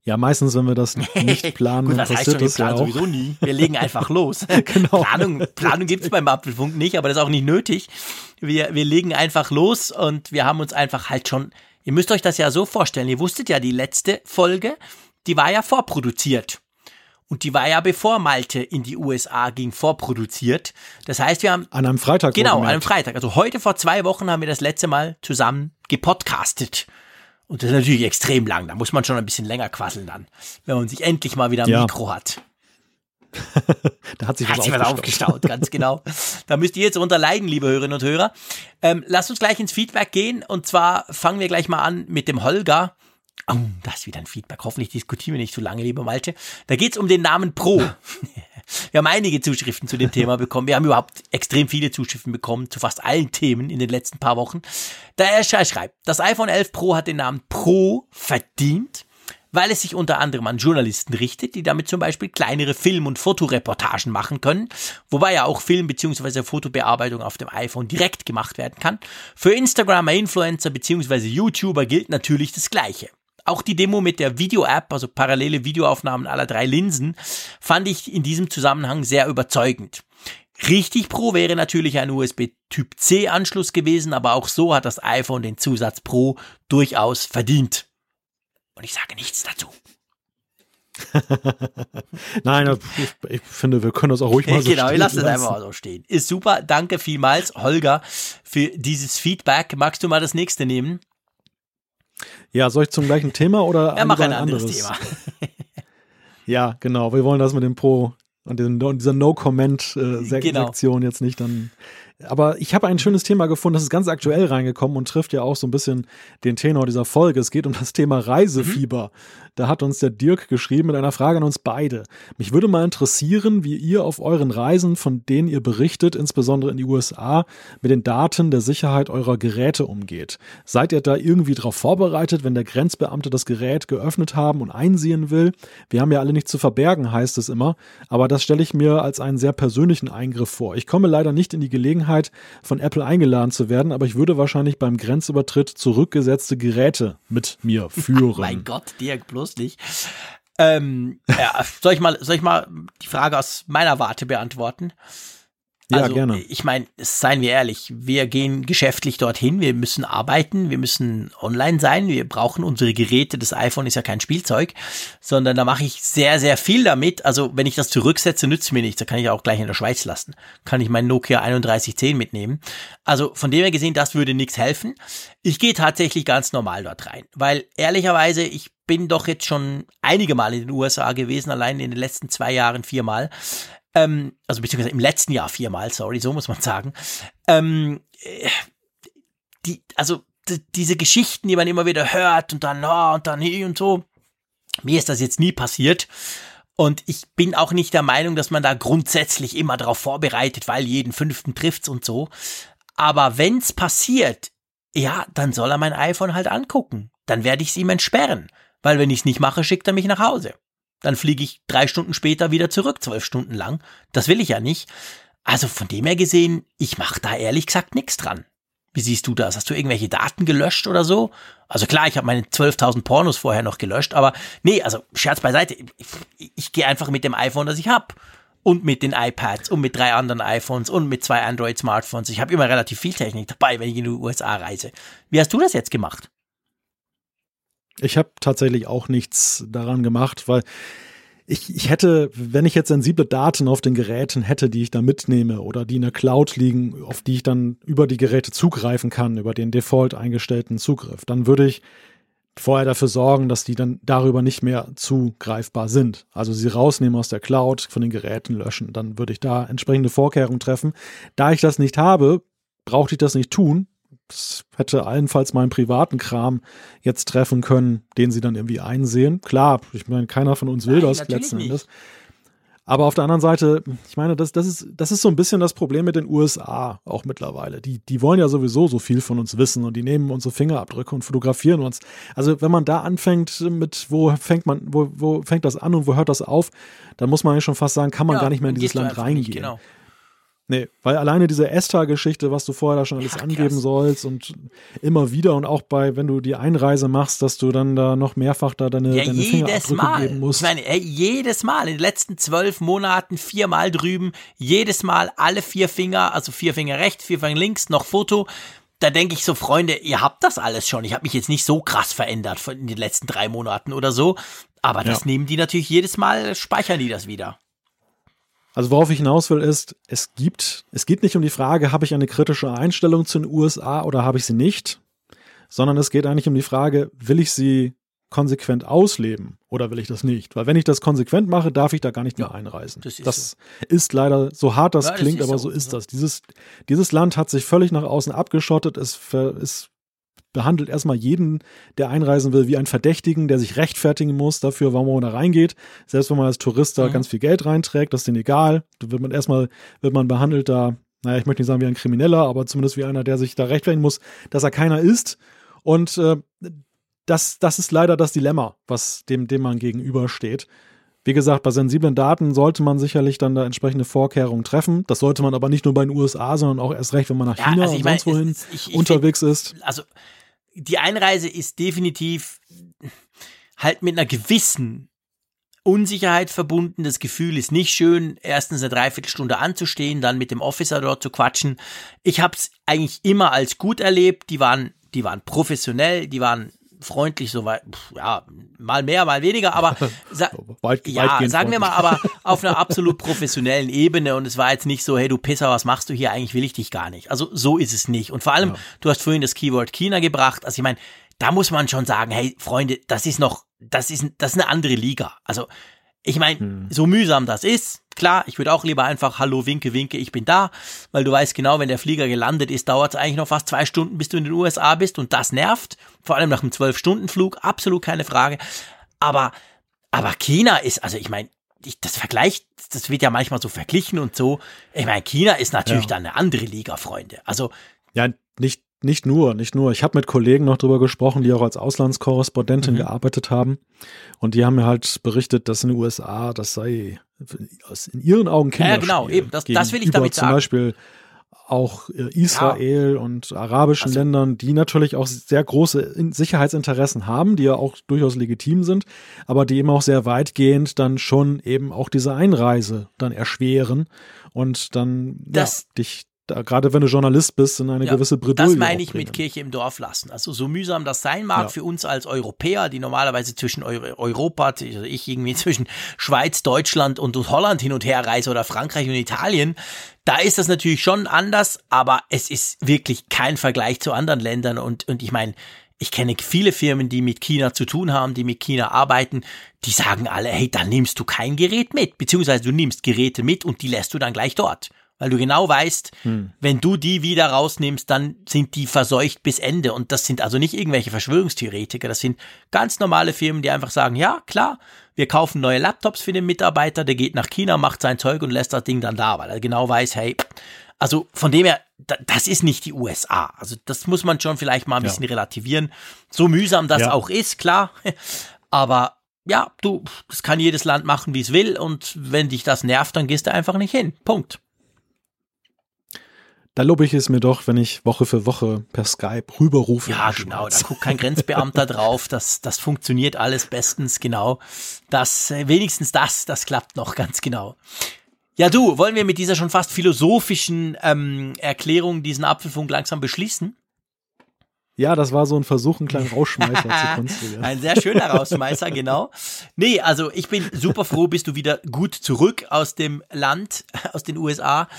Ja, meistens, wenn wir das nicht planen, Gut, dann was heißt schon, wir das ja planen auch. sowieso nie. Wir legen einfach los. Genau. Planung, Planung gibt's beim Apfelfunk nicht, aber das ist auch nicht nötig. Wir, wir legen einfach los und wir haben uns einfach halt schon, ihr müsst euch das ja so vorstellen, ihr wusstet ja, die letzte Folge, die war ja vorproduziert. Und die war ja bevor Malte in die USA ging, vorproduziert. Das heißt, wir haben An einem Freitag. Genau, an einem. Freitag. Also heute vor zwei Wochen haben wir das letzte Mal zusammen gepodcastet. Und das ist natürlich extrem lang. Da muss man schon ein bisschen länger quasseln dann, wenn man sich endlich mal wieder ein Ja. Mikro hat. Da hat sich Hat was sich was aufgestaut. ganz genau. Da müsst ihr jetzt drunter leiden, liebe Hörerinnen und Hörer. Ähm, lasst uns gleich ins Feedback gehen. Und zwar fangen wir gleich mal an mit dem Holger. Oh, das ist wieder ein Feedback. Hoffentlich diskutieren wir nicht zu lange, lieber Malte. Da geht's um den Namen Pro. Wir haben einige Zuschriften zu dem Thema bekommen. Wir haben überhaupt extrem viele Zuschriften bekommen zu fast allen Themen in den letzten paar Wochen. Da er schreibt, das iPhone 11 Pro hat den Namen Pro verdient, weil es sich unter anderem an Journalisten richtet, die damit zum Beispiel kleinere Film- und Fotoreportagen machen können, wobei ja auch Film- bzw. Fotobearbeitung auf dem iPhone direkt gemacht werden kann. Für Instagramer, Influencer bzw. YouTuber gilt natürlich das Gleiche. Auch die Demo mit der Video-App, also parallele Videoaufnahmen aller drei Linsen, fand ich in diesem Zusammenhang sehr überzeugend. Richtig Pro wäre natürlich ein USB-Typ-C-Anschluss gewesen, aber auch so hat das iPhone den Zusatz Pro durchaus verdient. Und ich sage nichts dazu. Nein, ich, ich finde, wir können das auch ruhig mal so genau, ich stehen lasse es lassen. einfach mal so stehen. Ist super. Danke vielmals, Holger, für dieses Feedback. Magst du mal das nächste nehmen? Ja, soll ich zum gleichen Thema oder Ja, mach ein anderes Thema. Ja, genau. Wir wollen das mit dem Pro und dieser No-Comment-Sektion Genau. jetzt nicht dann Aber ich habe ein schönes Thema gefunden, das ist ganz aktuell reingekommen und trifft ja auch so ein bisschen den Tenor dieser Folge. Es geht um das Thema Reisefieber. Mhm. Da hat uns der Dirk geschrieben mit einer Frage an uns beide. Mich würde mal interessieren, wie ihr auf euren Reisen, von denen ihr berichtet, insbesondere in die USA, mit den Daten der Sicherheit eurer Geräte umgeht. Seid ihr da irgendwie darauf vorbereitet, wenn der Grenzbeamte das Gerät geöffnet haben und einsehen will? Wir haben ja alle nichts zu verbergen, heißt es immer. Aber das stelle ich mir als einen sehr persönlichen Eingriff vor. Ich komme leider nicht in die Gelegenheit, von Apple eingeladen zu werden, aber ich würde wahrscheinlich beim Grenzübertritt zurückgesetzte Geräte mit mir führen. mein Gott, Dirk, bloß nicht. Ähm, ja, soll ich mal, soll ich mal die Frage aus meiner Warte beantworten? Ja, also, gerne. Ich meine, seien wir ehrlich, wir gehen geschäftlich dorthin, wir müssen arbeiten, wir müssen online sein, wir brauchen unsere Geräte. Das iPhone ist ja kein Spielzeug, sondern da mache ich sehr, sehr viel damit. Also wenn ich das zurücksetze, nützt mir nichts. Da kann ich auch gleich in der Schweiz lassen. Kann ich mein Nokia 3110 mitnehmen. Also von dem her gesehen, das würde nichts helfen. Ich gehe tatsächlich ganz normal dort rein, weil ehrlicherweise, ich bin doch jetzt schon einige Mal in den USA gewesen, allein in den letzten zwei Jahren viermal. Ähm, also beziehungsweise im letzten Jahr viermal, sorry, so muss man sagen. Ähm, äh, die, also diese Geschichten, die man immer wieder hört und dann, oh, und dann hier und so. Mir ist das jetzt nie passiert. Und ich bin auch nicht der Meinung, dass man da grundsätzlich immer darauf vorbereitet, weil jeden fünften trifft's und so. Aber wenn's passiert, ja, dann soll er mein iPhone halt angucken. Dann werde ich es ihm entsperren. Weil wenn ich's nicht mache, schickt er mich nach Hause. Dann fliege ich drei Stunden später wieder zurück, zwölf Stunden lang. Das will ich ja nicht. Also von dem her gesehen, ich mache da ehrlich gesagt nichts dran. Wie siehst du das? Hast du irgendwelche Daten gelöscht oder so? Also klar, ich habe meine 12.000 Pornos vorher noch gelöscht, aber nee, also Scherz beiseite. Ich, ich gehe einfach mit dem iPhone, das ich habe. Und mit den iPads und mit drei anderen iPhones und mit zwei Android-Smartphones. Ich habe immer relativ viel Technik dabei, wenn ich in die USA reise. Wie hast du das jetzt gemacht? Ich habe tatsächlich auch nichts daran gemacht, weil ich, ich hätte, wenn ich jetzt sensible Daten auf den Geräten hätte, die ich da mitnehme oder die in der Cloud liegen, auf die ich dann über die Geräte zugreifen kann, über den default eingestellten Zugriff, dann würde ich vorher dafür sorgen, dass die dann darüber nicht mehr zugreifbar sind. Also sie rausnehmen aus der Cloud, von den Geräten löschen. Dann würde ich da entsprechende Vorkehrungen treffen. Da ich das nicht habe, brauchte ich das nicht tun das hätte allenfalls meinen privaten Kram jetzt treffen können, den sie dann irgendwie einsehen. Klar, ich meine, keiner von uns will Nein, das letzten Endes. Aber auf der anderen Seite, ich meine, das, das, ist, das ist so ein bisschen das Problem mit den USA auch mittlerweile. Die, die wollen ja sowieso so viel von uns wissen und die nehmen unsere Fingerabdrücke und fotografieren uns. Also wenn man da anfängt mit, wo fängt man, wo, wo fängt das an und wo hört das auf, dann muss man eigentlich schon fast sagen, kann man ja, gar nicht mehr in dieses Land reingehen. Nicht, genau. Nee, weil alleine diese Esther-Geschichte, was du vorher da schon alles ja, angeben sollst und immer wieder und auch bei, wenn du die Einreise machst, dass du dann da noch mehrfach da deine, ja, deine jedes Mal. geben musst. Ich meine, ey, jedes Mal, in den letzten zwölf Monaten viermal drüben, jedes Mal alle vier Finger, also vier Finger rechts, vier Finger links, noch Foto. Da denke ich so, Freunde, ihr habt das alles schon. Ich habe mich jetzt nicht so krass verändert in den letzten drei Monaten oder so. Aber das ja. nehmen die natürlich jedes Mal, speichern die das wieder. Also worauf ich hinaus will ist, es gibt, es geht nicht um die Frage, habe ich eine kritische Einstellung zu den USA oder habe ich sie nicht, sondern es geht eigentlich um die Frage, will ich sie konsequent ausleben oder will ich das nicht? Weil wenn ich das konsequent mache, darf ich da gar nicht mehr einreisen. Das, ist, das so. ist, leider, so hart das ja, klingt, das aber so, so ist das. Dieses, dieses Land hat sich völlig nach außen abgeschottet, es ist behandelt erstmal jeden, der einreisen will, wie einen Verdächtigen, der sich rechtfertigen muss dafür, warum man da reingeht. Selbst wenn man als Tourist da mhm. ganz viel Geld reinträgt, das ist denen egal. Da wird man erstmal, wird man behandelt da, naja, ich möchte nicht sagen wie ein Krimineller, aber zumindest wie einer, der sich da rechtfertigen muss, dass er keiner ist. Und äh, das, das ist leider das Dilemma, was dem, dem man gegenübersteht. Wie gesagt, bei sensiblen Daten sollte man sicherlich dann da entsprechende Vorkehrungen treffen. Das sollte man aber nicht nur bei den USA, sondern auch erst recht, wenn man nach China ja, also und sonst wohin ich, ich unterwegs find, ist. Also die Einreise ist definitiv halt mit einer gewissen Unsicherheit verbunden. Das Gefühl ist nicht schön, erstens eine Dreiviertelstunde anzustehen, dann mit dem Officer dort zu quatschen. Ich habe es eigentlich immer als gut erlebt. Die waren, die waren professionell, die waren freundlich, so weit, ja, mal mehr, mal weniger, aber sa weit, ja, sagen wir mal, aber auf einer absolut professionellen Ebene und es war jetzt nicht so, hey du Pisser, was machst du hier, eigentlich will ich dich gar nicht. Also so ist es nicht. Und vor allem, ja. du hast vorhin das Keyword China gebracht, also ich meine, da muss man schon sagen, hey Freunde, das ist noch, das ist, das ist eine andere Liga. Also Ich meine, hm. so mühsam das ist, klar, ich würde auch lieber einfach Hallo, winke, winke, ich bin da, weil du weißt genau, wenn der Flieger gelandet ist, dauert es eigentlich noch fast zwei Stunden, bis du in den USA bist und das nervt, vor allem nach einem Zwölf-Stunden-Flug, absolut keine Frage. Aber, aber China ist, also ich meine, das Vergleich, das wird ja manchmal so verglichen und so. Ich meine, China ist natürlich ja. dann eine andere Liga, Freunde. Also ja, nicht nicht nur, nicht nur. Ich habe mit Kollegen noch drüber gesprochen, die auch als Auslandskorrespondentin mhm. gearbeitet haben. Und die haben mir halt berichtet, dass in den USA, das sei in ihren Augen Kinder. Ja, genau, eben. Das, das will ich damit sagen. Zum Beispiel auch äh, Israel ja. und arabischen also, Ländern, die natürlich auch sehr große Sicherheitsinteressen haben, die ja auch durchaus legitim sind, aber die eben auch sehr weitgehend dann schon eben auch diese Einreise dann erschweren und dann das, ja, dich da, gerade wenn du Journalist bist, in eine ja, gewisse Bredouille. Das meine ich mit Kirche im Dorf lassen. Also so mühsam das sein mag ja. für uns als Europäer, die normalerweise zwischen Europa, also ich irgendwie zwischen Schweiz, Deutschland und Holland hin und her reise oder Frankreich und Italien, da ist das natürlich schon anders, aber es ist wirklich kein Vergleich zu anderen Ländern und, und ich meine, ich kenne viele Firmen, die mit China zu tun haben, die mit China arbeiten, die sagen alle, hey, dann nimmst du kein Gerät mit, beziehungsweise du nimmst Geräte mit und die lässt du dann gleich dort weil du genau weißt, hm. wenn du die wieder rausnimmst, dann sind die verseucht bis Ende. Und das sind also nicht irgendwelche Verschwörungstheoretiker, das sind ganz normale Firmen, die einfach sagen, ja, klar, wir kaufen neue Laptops für den Mitarbeiter, der geht nach China, macht sein Zeug und lässt das Ding dann da, weil er genau weiß, hey, also von dem her, das ist nicht die USA. Also das muss man schon vielleicht mal ein bisschen ja. relativieren. So mühsam das ja. auch ist, klar. Aber ja, du, das kann jedes Land machen, wie es will. Und wenn dich das nervt, dann gehst du einfach nicht hin. Punkt. Da lobe ich es mir doch, wenn ich Woche für Woche per Skype rüberrufe. Ja, genau, da guckt kein Grenzbeamter drauf. Das, das funktioniert alles bestens, genau. Das, äh, wenigstens das, das klappt noch ganz genau. Ja, du, wollen wir mit dieser schon fast philosophischen ähm, Erklärung diesen Apfelfunk langsam beschließen? Ja, das war so ein Versuch, einen kleinen Rausschmeißer zu konstruieren. Ein sehr schöner Rausschmeißer, genau. Nee, also ich bin super froh, bist du wieder gut zurück aus dem Land, aus den USA.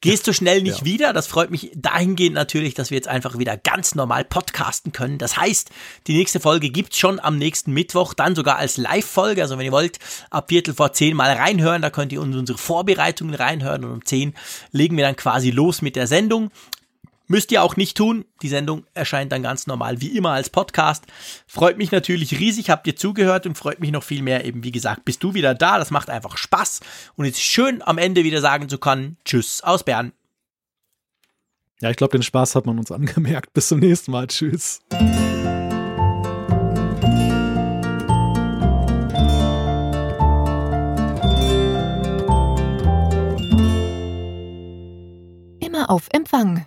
Gehst du schnell nicht ja. wieder? Das freut mich dahingehend natürlich, dass wir jetzt einfach wieder ganz normal podcasten können. Das heißt, die nächste Folge gibt's schon am nächsten Mittwoch, dann sogar als Live-Folge. Also wenn ihr wollt, ab Viertel vor zehn mal reinhören, da könnt ihr unsere Vorbereitungen reinhören und um zehn legen wir dann quasi los mit der Sendung. Müsst ihr auch nicht tun. Die Sendung erscheint dann ganz normal wie immer als Podcast. Freut mich natürlich riesig, habt ihr zugehört und freut mich noch viel mehr eben, wie gesagt, bist du wieder da. Das macht einfach Spaß und es ist schön am Ende wieder sagen zu können, tschüss aus Bern. Ja, ich glaube, den Spaß hat man uns angemerkt. Bis zum nächsten Mal. Tschüss. Immer auf Empfang